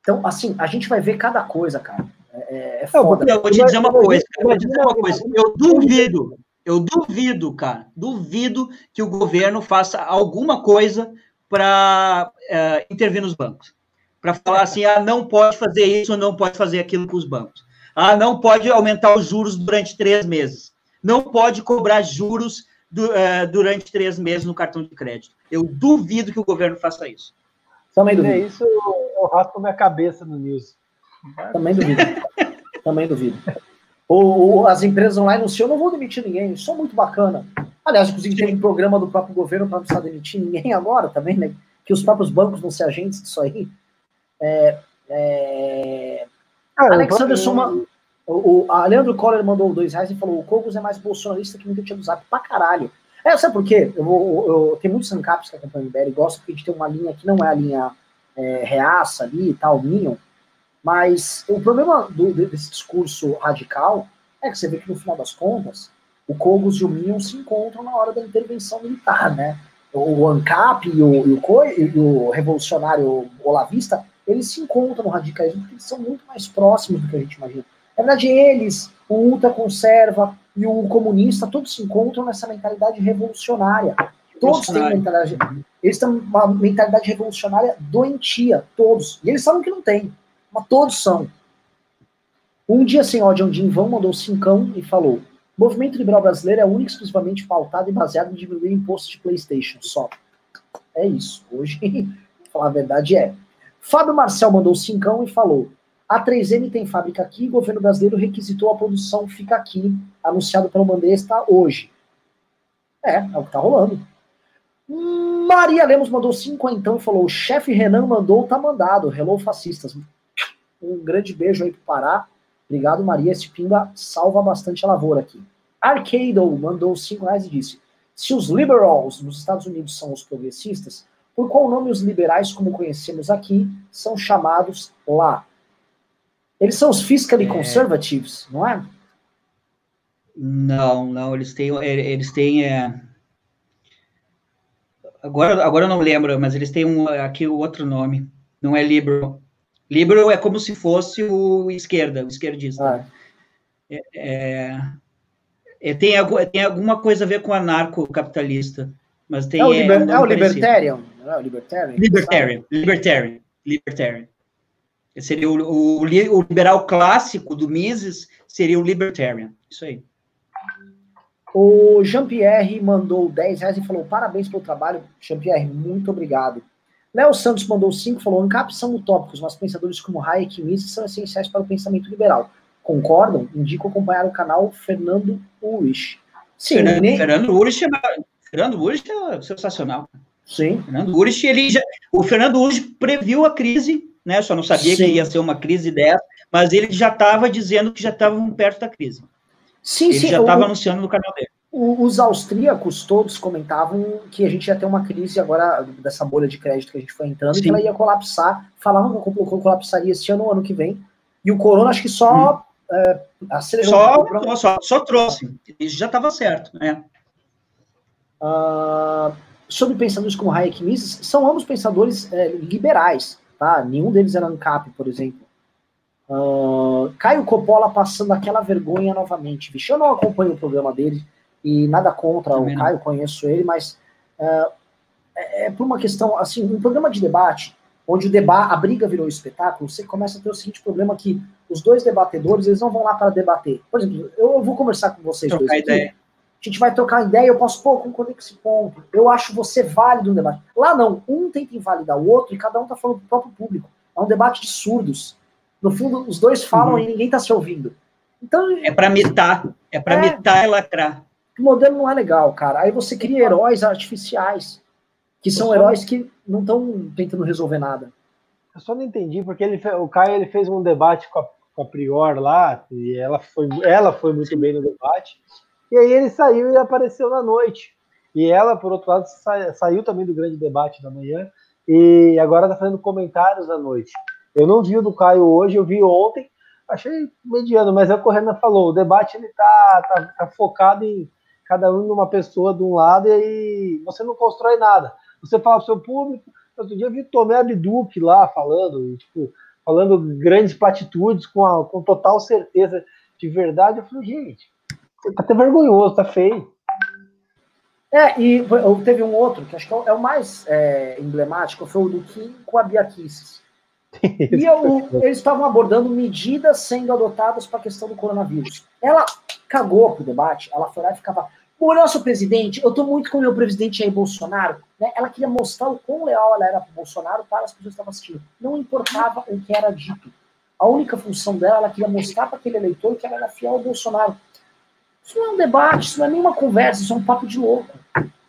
Então, assim, a gente vai ver cada coisa, cara. É, é, é foda. Eu vou te dizer uma coisa, eu vou te dizer uma coisa. Eu duvido, eu duvido, cara, duvido que o governo faça alguma coisa para é, intervir nos bancos. Para falar assim, ah, não pode fazer isso, não pode fazer aquilo com os bancos. Ah, não pode aumentar os juros durante três meses. Não pode cobrar juros du, uh, durante três meses no cartão de crédito. Eu duvido que o governo faça isso. Também duvido. É isso, eu raspo minha cabeça no News. Também duvido. Também duvido. O, as empresas online anunciam, não vou demitir ninguém, isso é muito bacana. Aliás, inclusive tem um programa do próprio governo para não precisar demitir ninguém agora também, né? Que os próprios bancos vão ser agentes disso aí. É, é... Ah, Alexander o, a Leandro Coller mandou dois reais e falou: o Cogos é mais bolsonarista que muita tinha do Zap pra caralho. É, sabe por quê? Eu, eu, eu tenho muitos ancaps que acompanham o MBL e gosto porque a gente tem uma linha que não é a linha é, reaça ali e tal, Minion. Mas o problema do, desse discurso radical é que você vê que no final das contas, o Cogos e o Minion se encontram na hora da intervenção militar, né? O ANCAP e o, e o, e o revolucionário olavista, eles se encontram no radicalismo porque eles são muito mais próximos do que a gente imagina. Na verdade, eles, o ultraconserva e o comunista, todos se encontram nessa mentalidade revolucionária. Todos têm mentalidade. Eles têm uma mentalidade revolucionária doentia, todos. E eles sabem que não tem, mas todos são. Um dia sem ódio, um dia em vão, mandou cincão e falou: o movimento liberal brasileiro é único exclusivamente pautado e baseado em diminuir imposto de PlayStation só. É isso. Hoje, falar a verdade, é. Fábio Marcel mandou cincão e falou: a 3M tem fábrica aqui, o governo brasileiro requisitou a produção fica aqui, anunciado pelo Mandesta hoje. É, é o que tá rolando. Maria Lemos mandou então e falou: o chefe Renan mandou, tá mandado. Hello, fascistas. Um grande beijo aí pro Pará. Obrigado, Maria. Esse pinga salva bastante a lavoura aqui. Arcado mandou 5 reais e disse: se os liberals nos Estados Unidos são os progressistas, por qual nome os liberais, como conhecemos aqui, são chamados lá? Eles são os fiscally é... conservatives, não é? Não, não, eles têm, é, eles têm é... agora, agora eu não lembro, mas eles têm um, aqui o outro nome, não é liberal. Liberal é como se fosse o esquerda, o esquerdista. Ah. É, é, É, tem, tem alguma coisa a ver com anarcocapitalista, mas tem... É o, liber, é, é o libertarian? É o libertarian? Libertarian, libertarian, libertarian. Seria o, o, o liberal clássico do Mises, seria o libertarian, isso aí. O Jean-Pierre mandou 10 reais e falou: parabéns pelo trabalho. Jean-Pierre, muito obrigado. Léo Santos mandou 5 falou: ANCAP são utópicos, mas pensadores como Hayek e Mises são essenciais para o pensamento liberal. Concordam? Indico acompanhar o canal Fernando Ulrich. Sim, Fernando, nem... Fernando Ulrich é, Fernando Ulrich é sensacional. Sim. Fernando Ulrich, ele já, o Fernando Ulrich previu a crise, né? Só não sabia Sim. que ia ser uma crise dessa, mas ele já estava dizendo que já estavam perto da crise. Sim, Ele sim. já estava anunciando no canal dele. Os austríacos todos comentavam que a gente ia ter uma crise agora dessa bolha de crédito que a gente foi entrando sim. e que ela ia colapsar. Falavam que colapsaria esse ano, ano que vem. E o corona acho que só hum. é, acelerou. Só, só, só, trouxe. Isso já estava certo, né? Uh, sobre pensadores como Hayek e Mises, são ambos pensadores é, liberais, tá? Nenhum deles era ANCAP, por exemplo. Uh, Caio Coppola passando aquela vergonha novamente. Vixe, eu não acompanho o programa dele e nada contra Também o Caio, conheço ele, mas uh, é, é, por uma questão, assim, um programa de debate, onde o debate, a briga virou espetáculo, você começa a ter o seguinte problema que os dois debatedores, eles não vão lá para debater. Por exemplo, eu vou conversar com vocês trocar dois ideia. A gente vai trocar ideia, eu posso, pô, concordar com esse ponto. Eu acho você válido no debate. Lá não, um tenta invalidar o outro e cada um tá falando pro próprio público. É um debate de surdos. No fundo, os dois falam uhum. e ninguém está se ouvindo. Então, é para mitar, é para é, mitar e lacrar. O modelo não é legal, cara. Aí você cria heróis artificiais, que são heróis que não estão tentando resolver nada. Eu só não entendi, porque ele, o Caio ele fez um debate com a, com a Prior lá, e ela foi, ela foi muito bem no debate, e aí ele saiu e apareceu na noite. E ela, por outro lado, sa, saiu também do grande debate da manhã, e agora está fazendo comentários à noite. Eu não vi o do Caio hoje, eu vi ontem, achei mediano, mas é o falou, o debate ele tá, tá, tá focado em cada um numa pessoa de um lado e aí você não constrói nada. Você fala pro seu público, outro dia eu vi Tomé Abduque lá falando, tipo, falando grandes platitudes com, a, com total certeza de verdade. Eu falei, gente, tá até vergonhoso, tá feio. É, e teve um outro, que acho que é o mais é, emblemático, foi o do Kim com a Bia. E eu, eles estavam abordando medidas sendo adotadas para a questão do coronavírus. Ela cagou pro debate, ela foi lá e ficava, o nosso presidente, eu estou muito com o meu presidente aí, Bolsonaro, né? Ela queria mostrar o quão leal ela era para Bolsonaro para as pessoas que estavam assistindo. Não importava o que era dito. A única função dela, ela queria mostrar para aquele eleitor que ela era fiel ao Bolsonaro. Isso não é um debate, isso não é nenhuma conversa, isso é um papo de louco.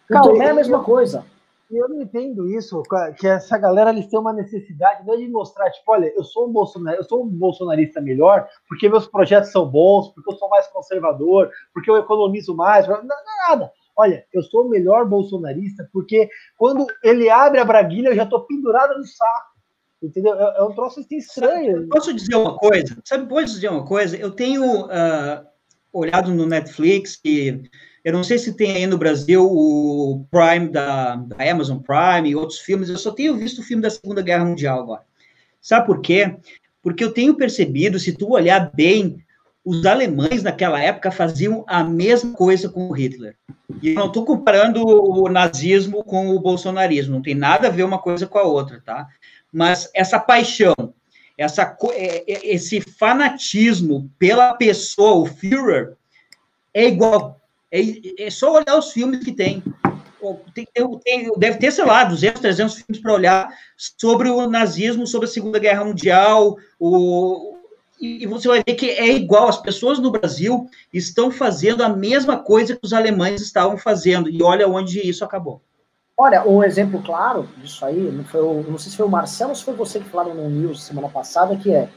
Calma, é a mesma coisa. Eu não entendo isso, que essa galera eles têm uma necessidade não é de mostrar, tipo, olha, eu sou um bolsonarista, eu sou um bolsonarista melhor, porque meus projetos são bons, porque eu sou mais conservador, porque eu economizo mais, não, não é nada. Olha, eu sou o melhor bolsonarista porque quando ele abre a braguilha, eu já tô pendurada no saco. Entendeu? É, é um troço assim estranho. Posso dizer uma coisa? Sabe, posso dizer uma coisa? Eu tenho uh, olhado no Netflix e eu não sei se tem aí no Brasil o Prime da, da, Amazon Prime e outros filmes. Eu só tenho visto o filme da Segunda Guerra Mundial agora. Sabe por quê? Porque eu tenho percebido, se tu olhar bem, os alemães naquela época faziam a mesma coisa com o Hitler. E eu não estou comparando o nazismo com o bolsonarismo, não tem nada a ver uma coisa com a outra, tá? Mas essa paixão, essa, é, é, esse fanatismo pela pessoa, o Führer, é igual. É, é só olhar os filmes que tem. Tem, tem, deve ter, sei lá, 200, 300 filmes para olhar sobre o nazismo, sobre a Segunda Guerra Mundial, o, e você vai ver que é igual. As pessoas no Brasil estão fazendo a mesma coisa que os alemães estavam fazendo, e olha onde isso acabou. Olha, um exemplo claro disso aí, não, foi não sei se foi o Marcelo ou se foi você que falaram no News semana passada, que é,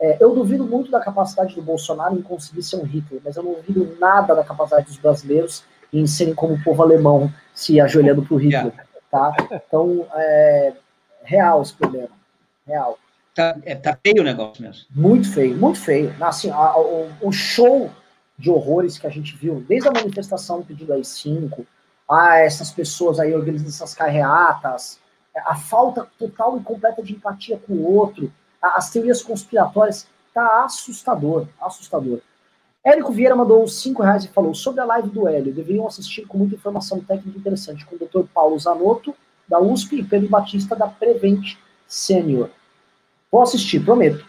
é, eu duvido muito da capacidade do Bolsonaro em conseguir ser um Hitler, mas eu não duvido nada da capacidade dos brasileiros em serem como o povo alemão se ajoelhando para o Hitler. Tá? Então, é real esse problema. Real. Tá, é, tá feio o negócio mesmo. Muito feio, muito feio. Assim, a, a, o, o show de horrores que a gente viu, desde a manifestação do pedido AI-5, ah, essas pessoas aí organizam essas carreatas, a falta total e completa de empatia com o outro, as teorias conspiratórias, tá assustador, assustador. Érico Vieira mandou cinco reais e falou sobre a live do Hélio. Deveriam assistir com muita informação técnica interessante com o Dr. Paulo Zanotto, da USP, e Pedro Batista, da Prevent Senior. Vou assistir, prometo.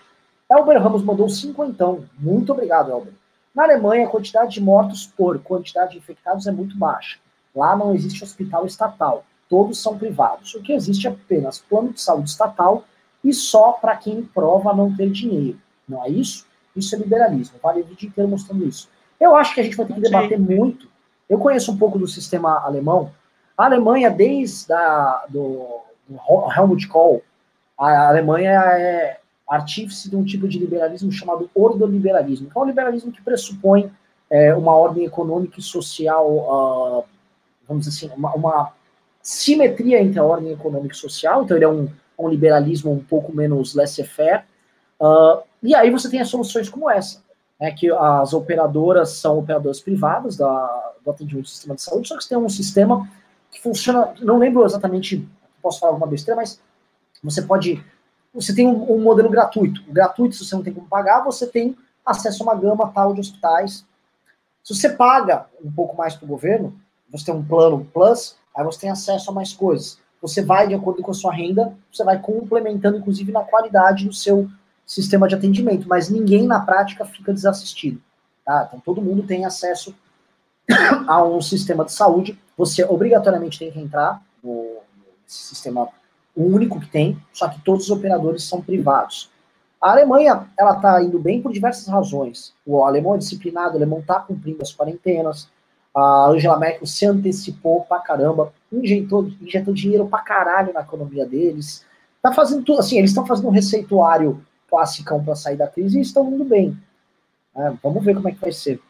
Elber Ramos mandou cinquentão. Muito obrigado, Elber. Na Alemanha, a quantidade de mortos por quantidade de infectados é muito baixa. Lá não existe hospital estatal. Todos são privados. O que existe é apenas plano de saúde estatal e só para quem prova não ter dinheiro. Não é isso? Isso é liberalismo. Vale o vídeo inteiro mostrando isso. Eu acho que a gente vai ter que debater Sim. muito. Eu conheço um pouco do sistema alemão. A Alemanha, desde a, do, do Helmut Kohl, a Alemanha é artífice de um tipo de liberalismo chamado ordoliberalismo, que é um liberalismo que pressupõe é, uma ordem econômica e social, uh, vamos dizer assim, uma, uma, simetria entre a ordem econômica e social, então ele é um, um liberalismo um pouco menos laissez-faire, uh, e aí você tem as soluções como essa, né, que as operadoras são operadoras privadas da, do atendimento do sistema de saúde, só que você tem um sistema que funciona, não lembro exatamente, posso falar alguma besteira, mas você pode, você tem um, um modelo gratuito. O gratuito, se você não tem como pagar, você tem acesso a uma gama tal de hospitais. Se você paga um pouco mais para o governo, você tem um plano plus, aí você tem acesso a mais coisas. Você vai, de acordo com a sua renda, você vai complementando, inclusive, na qualidade do seu sistema de atendimento, mas ninguém na prática fica desassistido. Tá? Então todo mundo tem acesso a um sistema de saúde. Você obrigatoriamente tem que entrar no sistema único que tem, só que todos os operadores são privados. A Alemanha, ela está indo bem por diversas razões. O alemão é disciplinado, o alemão está cumprindo as quarentenas. A Angela Merkel se antecipou pra caramba, injetou, injetou dinheiro pra caralho na economia deles. Tá fazendo tudo, assim, eles estão fazendo um receituário classicão para sair da crise e estão indo bem. É, vamos ver como é que vai ser.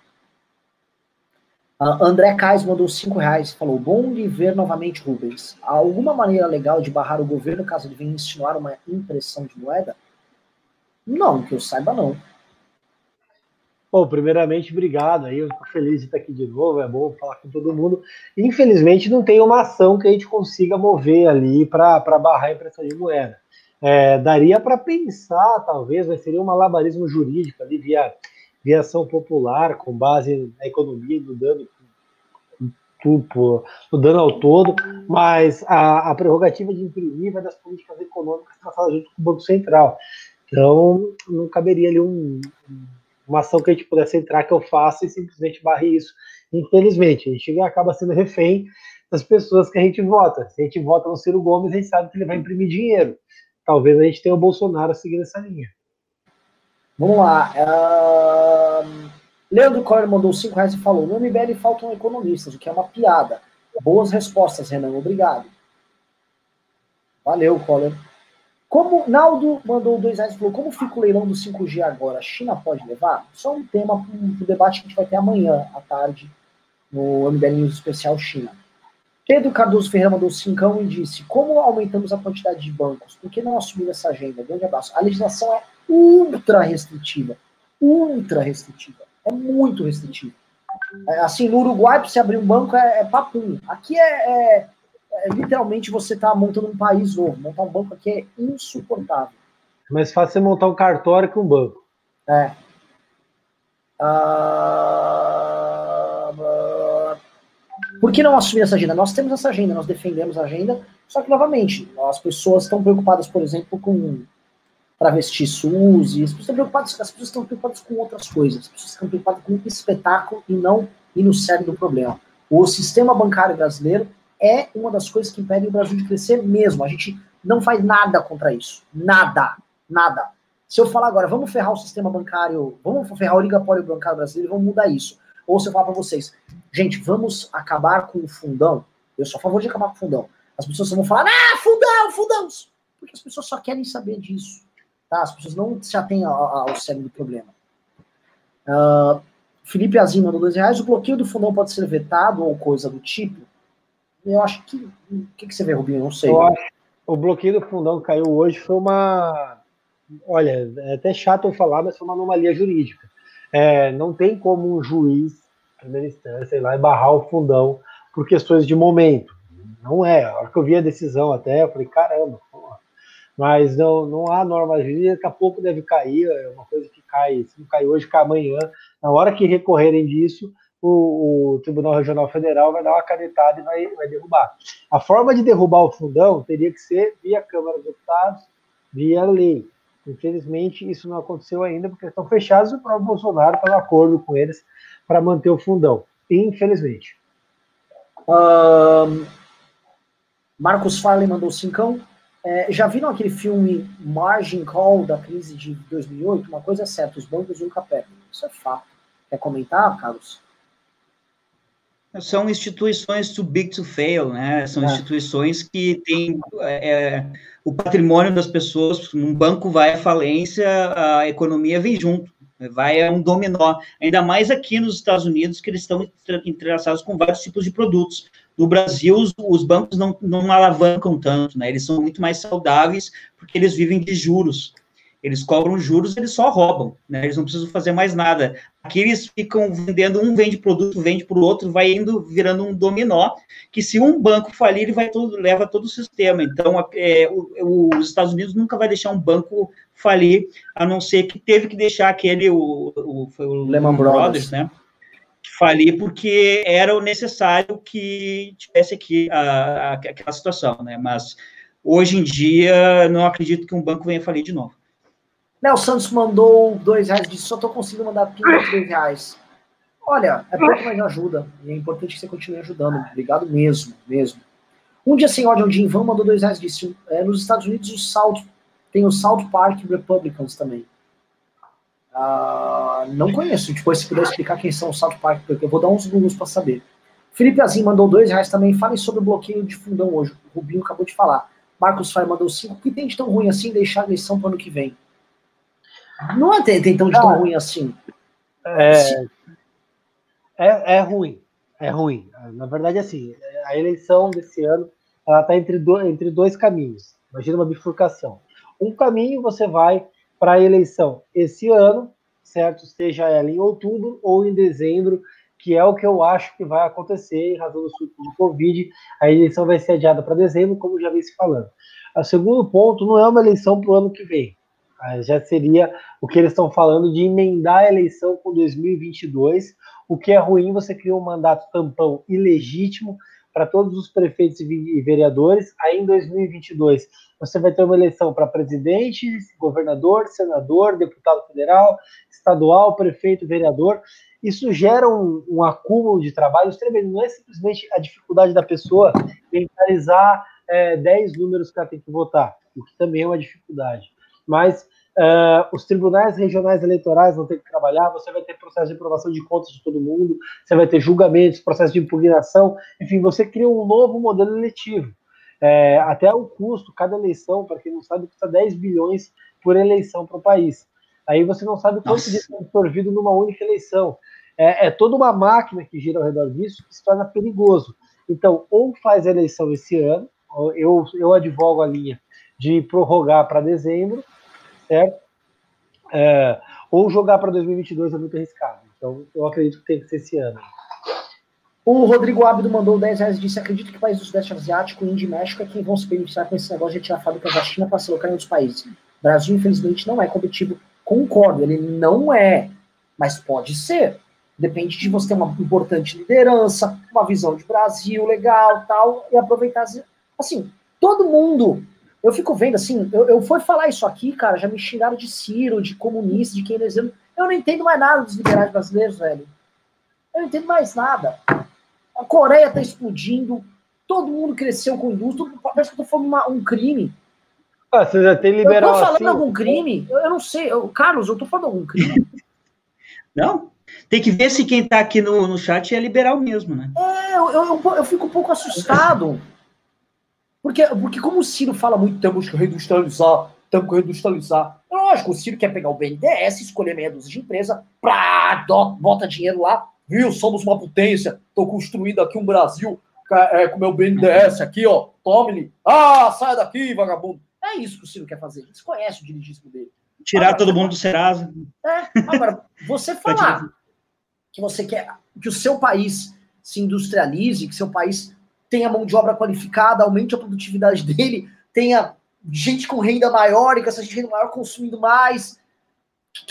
André Kais mandou 5 reais falou: Bom de ver novamente Rubens. Há alguma maneira legal de barrar o governo caso ele venha insinuar uma impressão de moeda? Não, que eu saiba, não. Bom, primeiramente, obrigado aí. Eu estou feliz de estar aqui de novo. É bom falar com todo mundo. Infelizmente, não tem uma ação que a gente consiga mover ali para barrar a impressão de moeda. É, daria para pensar, talvez, mas seria um malabarismo jurídico ali via, via ação popular, com base na economia do dano o dano ao todo, mas a, a, prerrogativa de imprimir vai das políticas econômicas traçadas junto com o Banco Central. Então, não caberia ali um, uma ação que a gente pudesse entrar que eu faça e simplesmente barre isso. Infelizmente, a gente acaba sendo refém das pessoas que a gente vota. Se a gente vota no Ciro Gomes, a gente sabe que ele vai imprimir dinheiro talvez a gente tenha o Bolsonaro seguindo essa linha. Vamos lá. Uh... Leandro Corner mandou 5 reais e falou: No MBL faltam economistas, o que é uma piada. Boas respostas, Renan. Obrigado. Valeu, Collor. Como Naldo mandou dois reais e falou: Como fica o leilão do 5G agora? A China pode levar? Só um tema para o debate que a gente vai ter amanhã à tarde no MBL News Especial China. Pedro Cardoso Ferreira mandou cincão e disse: Como aumentamos a quantidade de bancos? Por que não assumir essa agenda? Grande abraço. A legislação é ultra restritiva. Ultra restritiva. É muito restritiva. É, assim, no Uruguai, para você abrir um banco é, é papum. Aqui é, é, é literalmente você está montando um país novo. Montar um banco aqui é insuportável. É mais fácil você montar um cartório que um banco. É. Uh... Por que não assumir essa agenda? Nós temos essa agenda, nós defendemos a agenda, só que, novamente, as pessoas estão preocupadas, por exemplo, com travesti SUS, e as pessoas estão preocupadas, as pessoas estão preocupadas com outras coisas, as pessoas estão preocupadas com espetáculo e não ir no cerne do problema. O sistema bancário brasileiro é uma das coisas que impede o Brasil de crescer mesmo. A gente não faz nada contra isso. Nada. Nada. Se eu falar agora, vamos ferrar o sistema bancário, vamos ferrar o oligopólio bancário brasileiro, vamos mudar isso. Ou se eu falar para vocês, gente, vamos acabar com o fundão. Eu sou a favor de acabar com o fundão. As pessoas vão falar, ah, fundão, fundão. Porque as pessoas só querem saber disso. Tá? As pessoas não se atêm ao, ao do problema. Uh, Felipe Azim mandou dois reais. O bloqueio do fundão pode ser vetado ou coisa do tipo? Eu acho que. O que, que você vê, Rubinho? Não sei. O bloqueio do fundão que caiu hoje foi uma. Olha, é até chato eu falar, mas foi uma anomalia jurídica. É, não tem como um juiz, primeira instância, ir lá e barrar o fundão por questões de momento. Não é. A hora que eu vi a decisão até, eu falei, caramba, porra. Mas não, não há norma jurídica, daqui a pouco deve cair, é uma coisa que cai, se não cair hoje, cai amanhã. Na hora que recorrerem disso, o, o, Tribunal Regional Federal vai dar uma canetada e vai, vai derrubar. A forma de derrubar o fundão teria que ser via Câmara dos Deputados, via lei. Infelizmente, isso não aconteceu ainda, porque estão fechados e o próprio Bolsonaro está no acordo com eles para manter o fundão. Infelizmente. Um, Marcos Farley mandou cincão. É, já viram aquele filme Margin Call da crise de 2008? Uma coisa é certa, os bancos nunca perdem. Isso é fato. Quer comentar, Carlos? São instituições too big to fail, né? São é. instituições que têm é, é, o patrimônio das pessoas. Um banco vai à falência, a economia vem junto, vai a um dominó. Ainda mais aqui nos Estados Unidos, que eles estão entrelaçados com vários tipos de produtos. No Brasil, os, os bancos não, não alavancam tanto, né? Eles são muito mais saudáveis porque eles vivem de juros. Eles cobram juros, eles só roubam, né? Eles não precisam fazer mais nada. Aqui eles ficam vendendo, um vende produto, vende para o outro, vai indo virando um dominó, que se um banco falir, ele vai todo, leva todo o sistema. Então, é, o, os Estados Unidos nunca vai deixar um banco falir, a não ser que teve que deixar aquele, o, o, foi o Lehman Brothers, Brothers né? falir porque era o necessário que tivesse aqui a, a, aquela situação, né? Mas hoje em dia não acredito que um banco venha falir de novo. Léo Santos mandou dois reais, disse, só tô conseguindo mandar de dois reais. Olha, é pouco, mas ajuda. E é importante que você continue ajudando. Obrigado mesmo, mesmo. Um dia sem ódio, um dia em vão, mandou dois reais, disse, é, nos Estados Unidos o South, tem o South Park Republicans também. Uh, não conheço, depois se puder explicar quem são os South Park, porque eu vou dar uns googles para saber. Felipe Azim mandou dois reais também. Falem sobre o bloqueio de fundão hoje. O Rubinho acabou de falar. Marcos Fai mandou cinco. O que tem de tão ruim assim deixar a eleição para o ano que vem? Não é tão de tão ruim assim. É, é, é, ruim. É ruim. Na verdade, assim, a eleição desse ano ela está entre, do, entre dois caminhos. Imagina uma bifurcação. Um caminho você vai para a eleição esse ano, certo? Seja ela em outubro ou em dezembro, que é o que eu acho que vai acontecer em razão do surto do Covid. A eleição vai ser adiada para dezembro, como já vem se falando. O segundo ponto não é uma eleição para o ano que vem. Já seria o que eles estão falando de emendar a eleição com 2022, o que é ruim, você cria um mandato tampão ilegítimo para todos os prefeitos e vereadores. Aí em 2022 você vai ter uma eleição para presidente, governador, senador, deputado federal, estadual, prefeito, vereador. Isso gera um, um acúmulo de trabalho tremendo. Não é simplesmente a dificuldade da pessoa mentalizar é, 10 números que ela tem que votar, o que também é uma dificuldade mas uh, os tribunais regionais eleitorais vão ter que trabalhar, você vai ter processo de aprovação de contas de todo mundo, você vai ter julgamentos, processo de impugnação, enfim, você cria um novo modelo eletivo. É, até o custo, cada eleição, para quem não sabe, custa 10 bilhões por eleição para o país. Aí você não sabe quanto disso é absorvido numa única eleição. É, é, toda uma máquina que gira ao redor disso que se torna perigoso. Então, ou faz a eleição esse ano, eu, eu advogo a linha de prorrogar para dezembro, certo? É, ou jogar para 2022 é muito arriscado. Então, eu acredito que tem que ser esse ano. O Rodrigo Ábido mandou 10 reais e disse: Acredito que países do Sudeste Asiático, Índia e México é quem vão se beneficiar com esse negócio de retirar fábricas da China para se alocar em outros países. O Brasil, infelizmente, não é competitivo. Concordo, ele não é, mas pode ser. Depende de você ter uma importante liderança, uma visão de Brasil legal tal, e aproveitar. Assim, todo mundo eu fico vendo assim, eu, eu fui falar isso aqui, cara, já me xingaram de Ciro, de comunista, de keynesiano. Eu não entendo mais nada dos liberais brasileiros, velho. Eu não entendo mais nada. A Coreia tá explodindo, todo mundo cresceu com indústria, parece que eu tô falando uma, um crime. Ah, você já tem liberal Eu tô falando assim, algum crime? Eu, eu não sei. Eu, Carlos, eu tô falando algum crime? não? Tem que ver se quem tá aqui no, no chat é liberal mesmo, né? É, eu, eu, eu fico um pouco assustado. Porque, porque como o Ciro fala muito, temos que reindustrializar, temos que reindustrializar. É lógico, o Ciro quer pegar o BNDES, escolher meia dúzia de empresa, pra, bota dinheiro lá, viu? Somos uma potência, tô construindo aqui um Brasil é, com meu BNDES aqui, ó, tome-lhe. Ah, sai daqui, vagabundo. É isso que o Ciro quer fazer. Eles conhecem o dirigismo dele. Tirar agora, todo mundo do Serasa. É, agora, você falar que você quer que o seu país se industrialize, que seu país tenha mão de obra qualificada, aumente a produtividade dele, tenha gente com renda maior e que essa gente renda maior consumindo mais.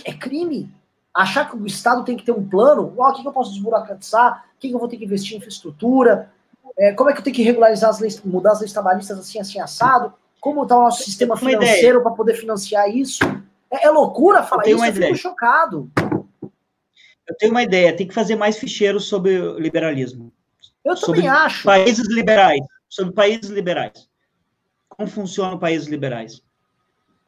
É crime. Achar que o Estado tem que ter um plano, ó, o que, eu posso desburocratizar, o que, eu vou ter que investir em infraestrutura, é, como é que eu tenho que regularizar as leis, mudar as leis trabalhistas assim, assim, assado, como está o nosso sistema financeiro para poder financiar isso. É, é loucura falar eu isso, eu ideia. fico chocado. Eu tenho uma ideia, tem que fazer mais ficheiros sobre o liberalismo. Eu sobre também acho. Países liberais, sobre países liberais. Como funcionam países liberais?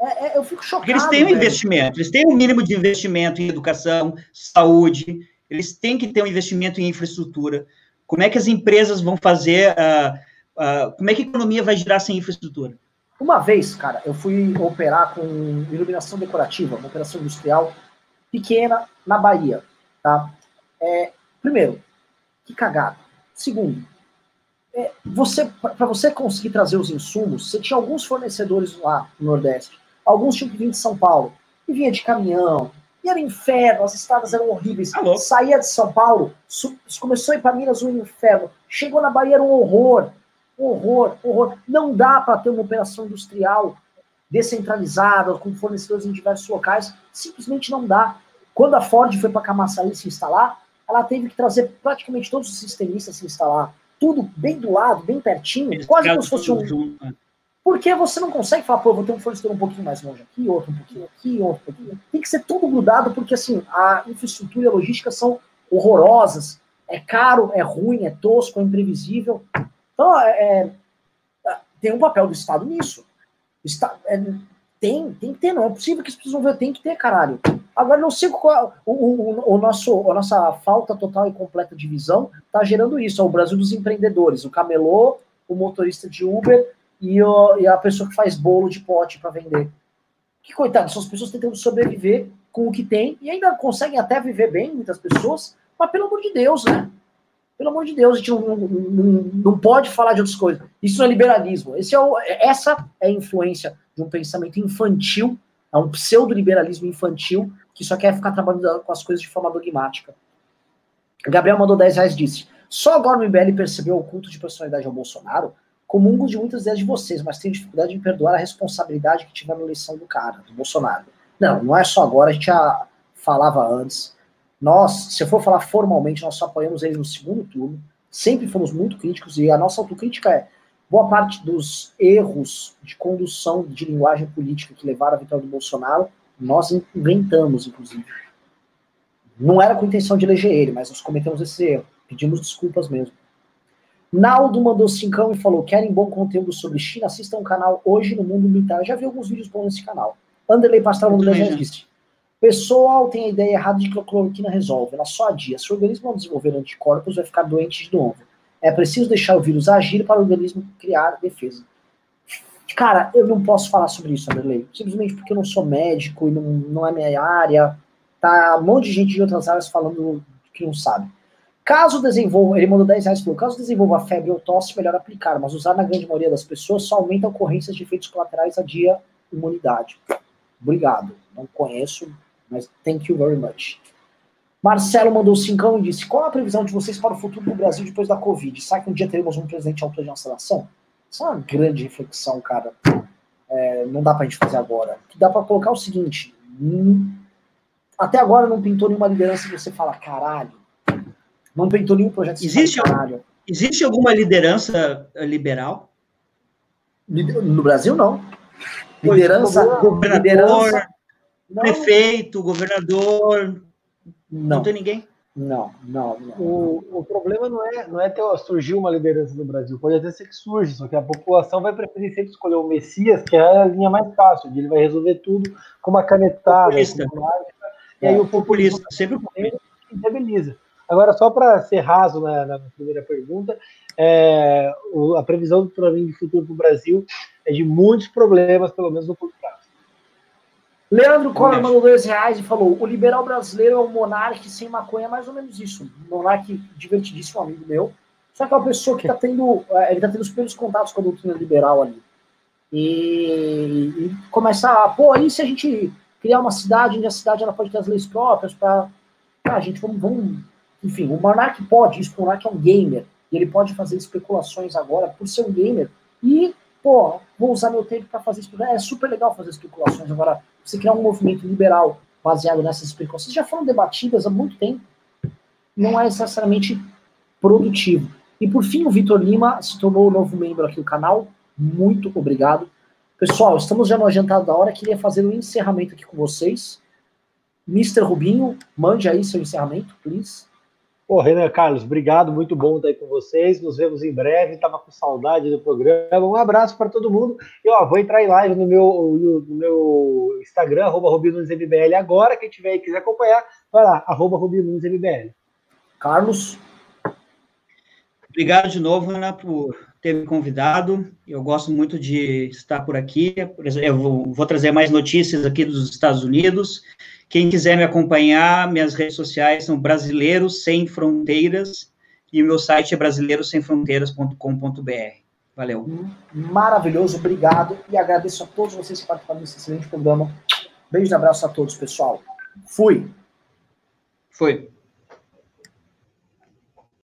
É, é, eu fico chocado. Porque eles têm um velho. investimento, eles têm um mínimo de investimento em educação, saúde, eles têm que ter um investimento em infraestrutura. Como é que as empresas vão fazer, uh, uh, como é que a economia vai girar sem infraestrutura? Uma vez, cara, eu fui operar com iluminação decorativa, uma operação industrial pequena na Bahia, tá? É, primeiro, que cagada. Segundo, é, você para você conseguir trazer os insumos, você tinha alguns fornecedores lá no Nordeste, alguns tinham que vir de São Paulo, e vinha de caminhão, e era inferno, as estradas eram horríveis. Alô? Saía de São Paulo, começou a ir para Minas um inferno, chegou na Bahia era um horror, horror, horror. Não dá para ter uma operação industrial descentralizada, com fornecedores em diversos locais, simplesmente não dá. Quando a Ford foi para Camaçari se instalar, ela teve que trazer praticamente todos os sistemistas se instalar, tudo bem do lado, bem pertinho, quase como se fosse um. Né? Porque você não consegue falar, pô, vou ter um fornecedor um pouquinho mais longe aqui, outro um pouquinho aqui, outro um pouquinho. Tem que ser tudo grudado, porque assim, a infraestrutura e a logística são horrorosas. É caro, é ruim, é tosco, é imprevisível. Então, é, é, tem um papel do Estado nisso. Está, é, tem, tem que ter, não é possível que as pessoas ver, tem que ter, caralho. Agora, não sei qual o, o, o, nosso, a nossa falta total e completa de visão está gerando isso. É o Brasil dos empreendedores, o camelô, o motorista de Uber e, o, e a pessoa que faz bolo de pote para vender. Que coitado, são as pessoas tentando sobreviver com o que tem e ainda conseguem até viver bem, muitas pessoas, mas pelo amor de Deus, né? Pelo amor de Deus, a gente não, não, não pode falar de outras coisas. Isso é liberalismo. Esse é o, essa é a influência de um pensamento infantil, é um pseudo-liberalismo infantil que só quer ficar trabalhando com as coisas de forma dogmática. Gabriel mandou 10 reais disse: Só agora o MBL percebeu o culto de personalidade ao Bolsonaro? Comungo de muitas ideias de vocês, mas tenho dificuldade em perdoar a responsabilidade que tiver na eleição do cara, do Bolsonaro. Não, não é só agora, a gente já falava antes. Nós, se eu for falar formalmente, nós só apoiamos ele no segundo turno, sempre fomos muito críticos, e a nossa autocrítica é boa parte dos erros de condução de linguagem política que levaram à vitória do Bolsonaro, nós inventamos, inclusive. Não era com intenção de eleger ele, mas nós cometemos esse erro. Pedimos desculpas mesmo. Naldo mandou cincão e falou: querem bom conteúdo sobre China? Assistam o canal Hoje no Mundo Militar. já vi alguns vídeos bons nesse canal. Anderley Pastoral mandou 10 disse: Pessoal tem a ideia errada de que a cloroquina resolve, ela só adia. Se o organismo não desenvolver anticorpos, vai ficar doente de novo. É preciso deixar o vírus agir para o organismo criar defesa. Cara, eu não posso falar sobre isso, Anderley. Simplesmente porque eu não sou médico e não, não é minha área. Tá um monte de gente de outras áreas falando que não sabe. Caso desenvolva, ele mandou 10 reais falou, caso desenvolva febre ou tosse, melhor aplicar, mas usar na grande maioria das pessoas só aumenta ocorrências de efeitos colaterais a dia imunidade. Obrigado. Não conheço, mas thank you very much. Marcelo mandou cincão e disse: Qual a previsão de vocês para o futuro do Brasil depois da Covid? Será que um dia teremos um presidente autor de nossa nação? Isso é uma grande reflexão, cara. É, não dá pra gente fazer agora. Dá para colocar o seguinte: hum, até agora não pintou nenhuma liderança que você fala, caralho. Não pintou nenhum projeto existe, caralho. Existe alguma liderança liberal? No Brasil, não. Liderança, governador, liderança, prefeito, governador. Não. não tem ninguém? Não, não, não. O, o problema não é, não é ter surgir uma liderança no Brasil, pode até ser que surge, só que a população vai preferir sempre escolher o Messias, que é a linha mais fácil, ele vai resolver tudo com uma canetada. Populista. Mágica, e aí é, o populista, sempre o populista. Agora, só para ser raso na, na, primeira pergunta, é, o, a previsão para mim de futuro do Brasil é de muitos problemas, pelo menos no curto prazo. Leandro Collor mandou dois reais e falou: o liberal brasileiro é um monarca sem maconha, mais ou menos isso. Um monarca divertidíssimo, amigo meu. Só que é uma pessoa que está tendo. É, ele está tendo os primeiros contatos com a doutrina liberal ali. E, e começa a, pô, e se a gente criar uma cidade onde a cidade ela pode ter as leis próprias para. Ah, gente, vamos, vamos. Enfim, o monarca pode, isso, o monarca é um gamer. E ele pode fazer especulações agora por ser um gamer. E, pô, vou usar meu tempo para fazer isso. É super legal fazer especulações. Agora, você criar um movimento liberal baseado nessas preconceitos já foram debatidas há muito tempo. Não é necessariamente produtivo. E por fim, o Vitor Lima se tornou um novo membro aqui do canal. Muito obrigado. Pessoal, estamos já no adiantado da hora. Queria fazer um encerramento aqui com vocês. Mr. Rubinho, mande aí seu encerramento, please. Pô, Renan Carlos, obrigado, muito bom estar aí com vocês. Nos vemos em breve. Estava com saudade do programa. Um abraço para todo mundo. E ó, vou entrar em live no meu, no meu Instagram, arroba RubinoNesMBL. Agora, quem tiver aí quiser acompanhar, vai lá, arroba RubinoNesMBL. Carlos. Obrigado de novo, Ana, por ter me convidado. Eu gosto muito de estar por aqui. Eu vou, vou trazer mais notícias aqui dos Estados Unidos. Quem quiser me acompanhar, minhas redes sociais são Brasileiros Sem Fronteiras e o meu site é brasileirosemfronteiras.com.br. Valeu. Maravilhoso, obrigado e agradeço a todos vocês que participaram desse excelente programa. Beijo e abraço a todos, pessoal. Fui. Foi.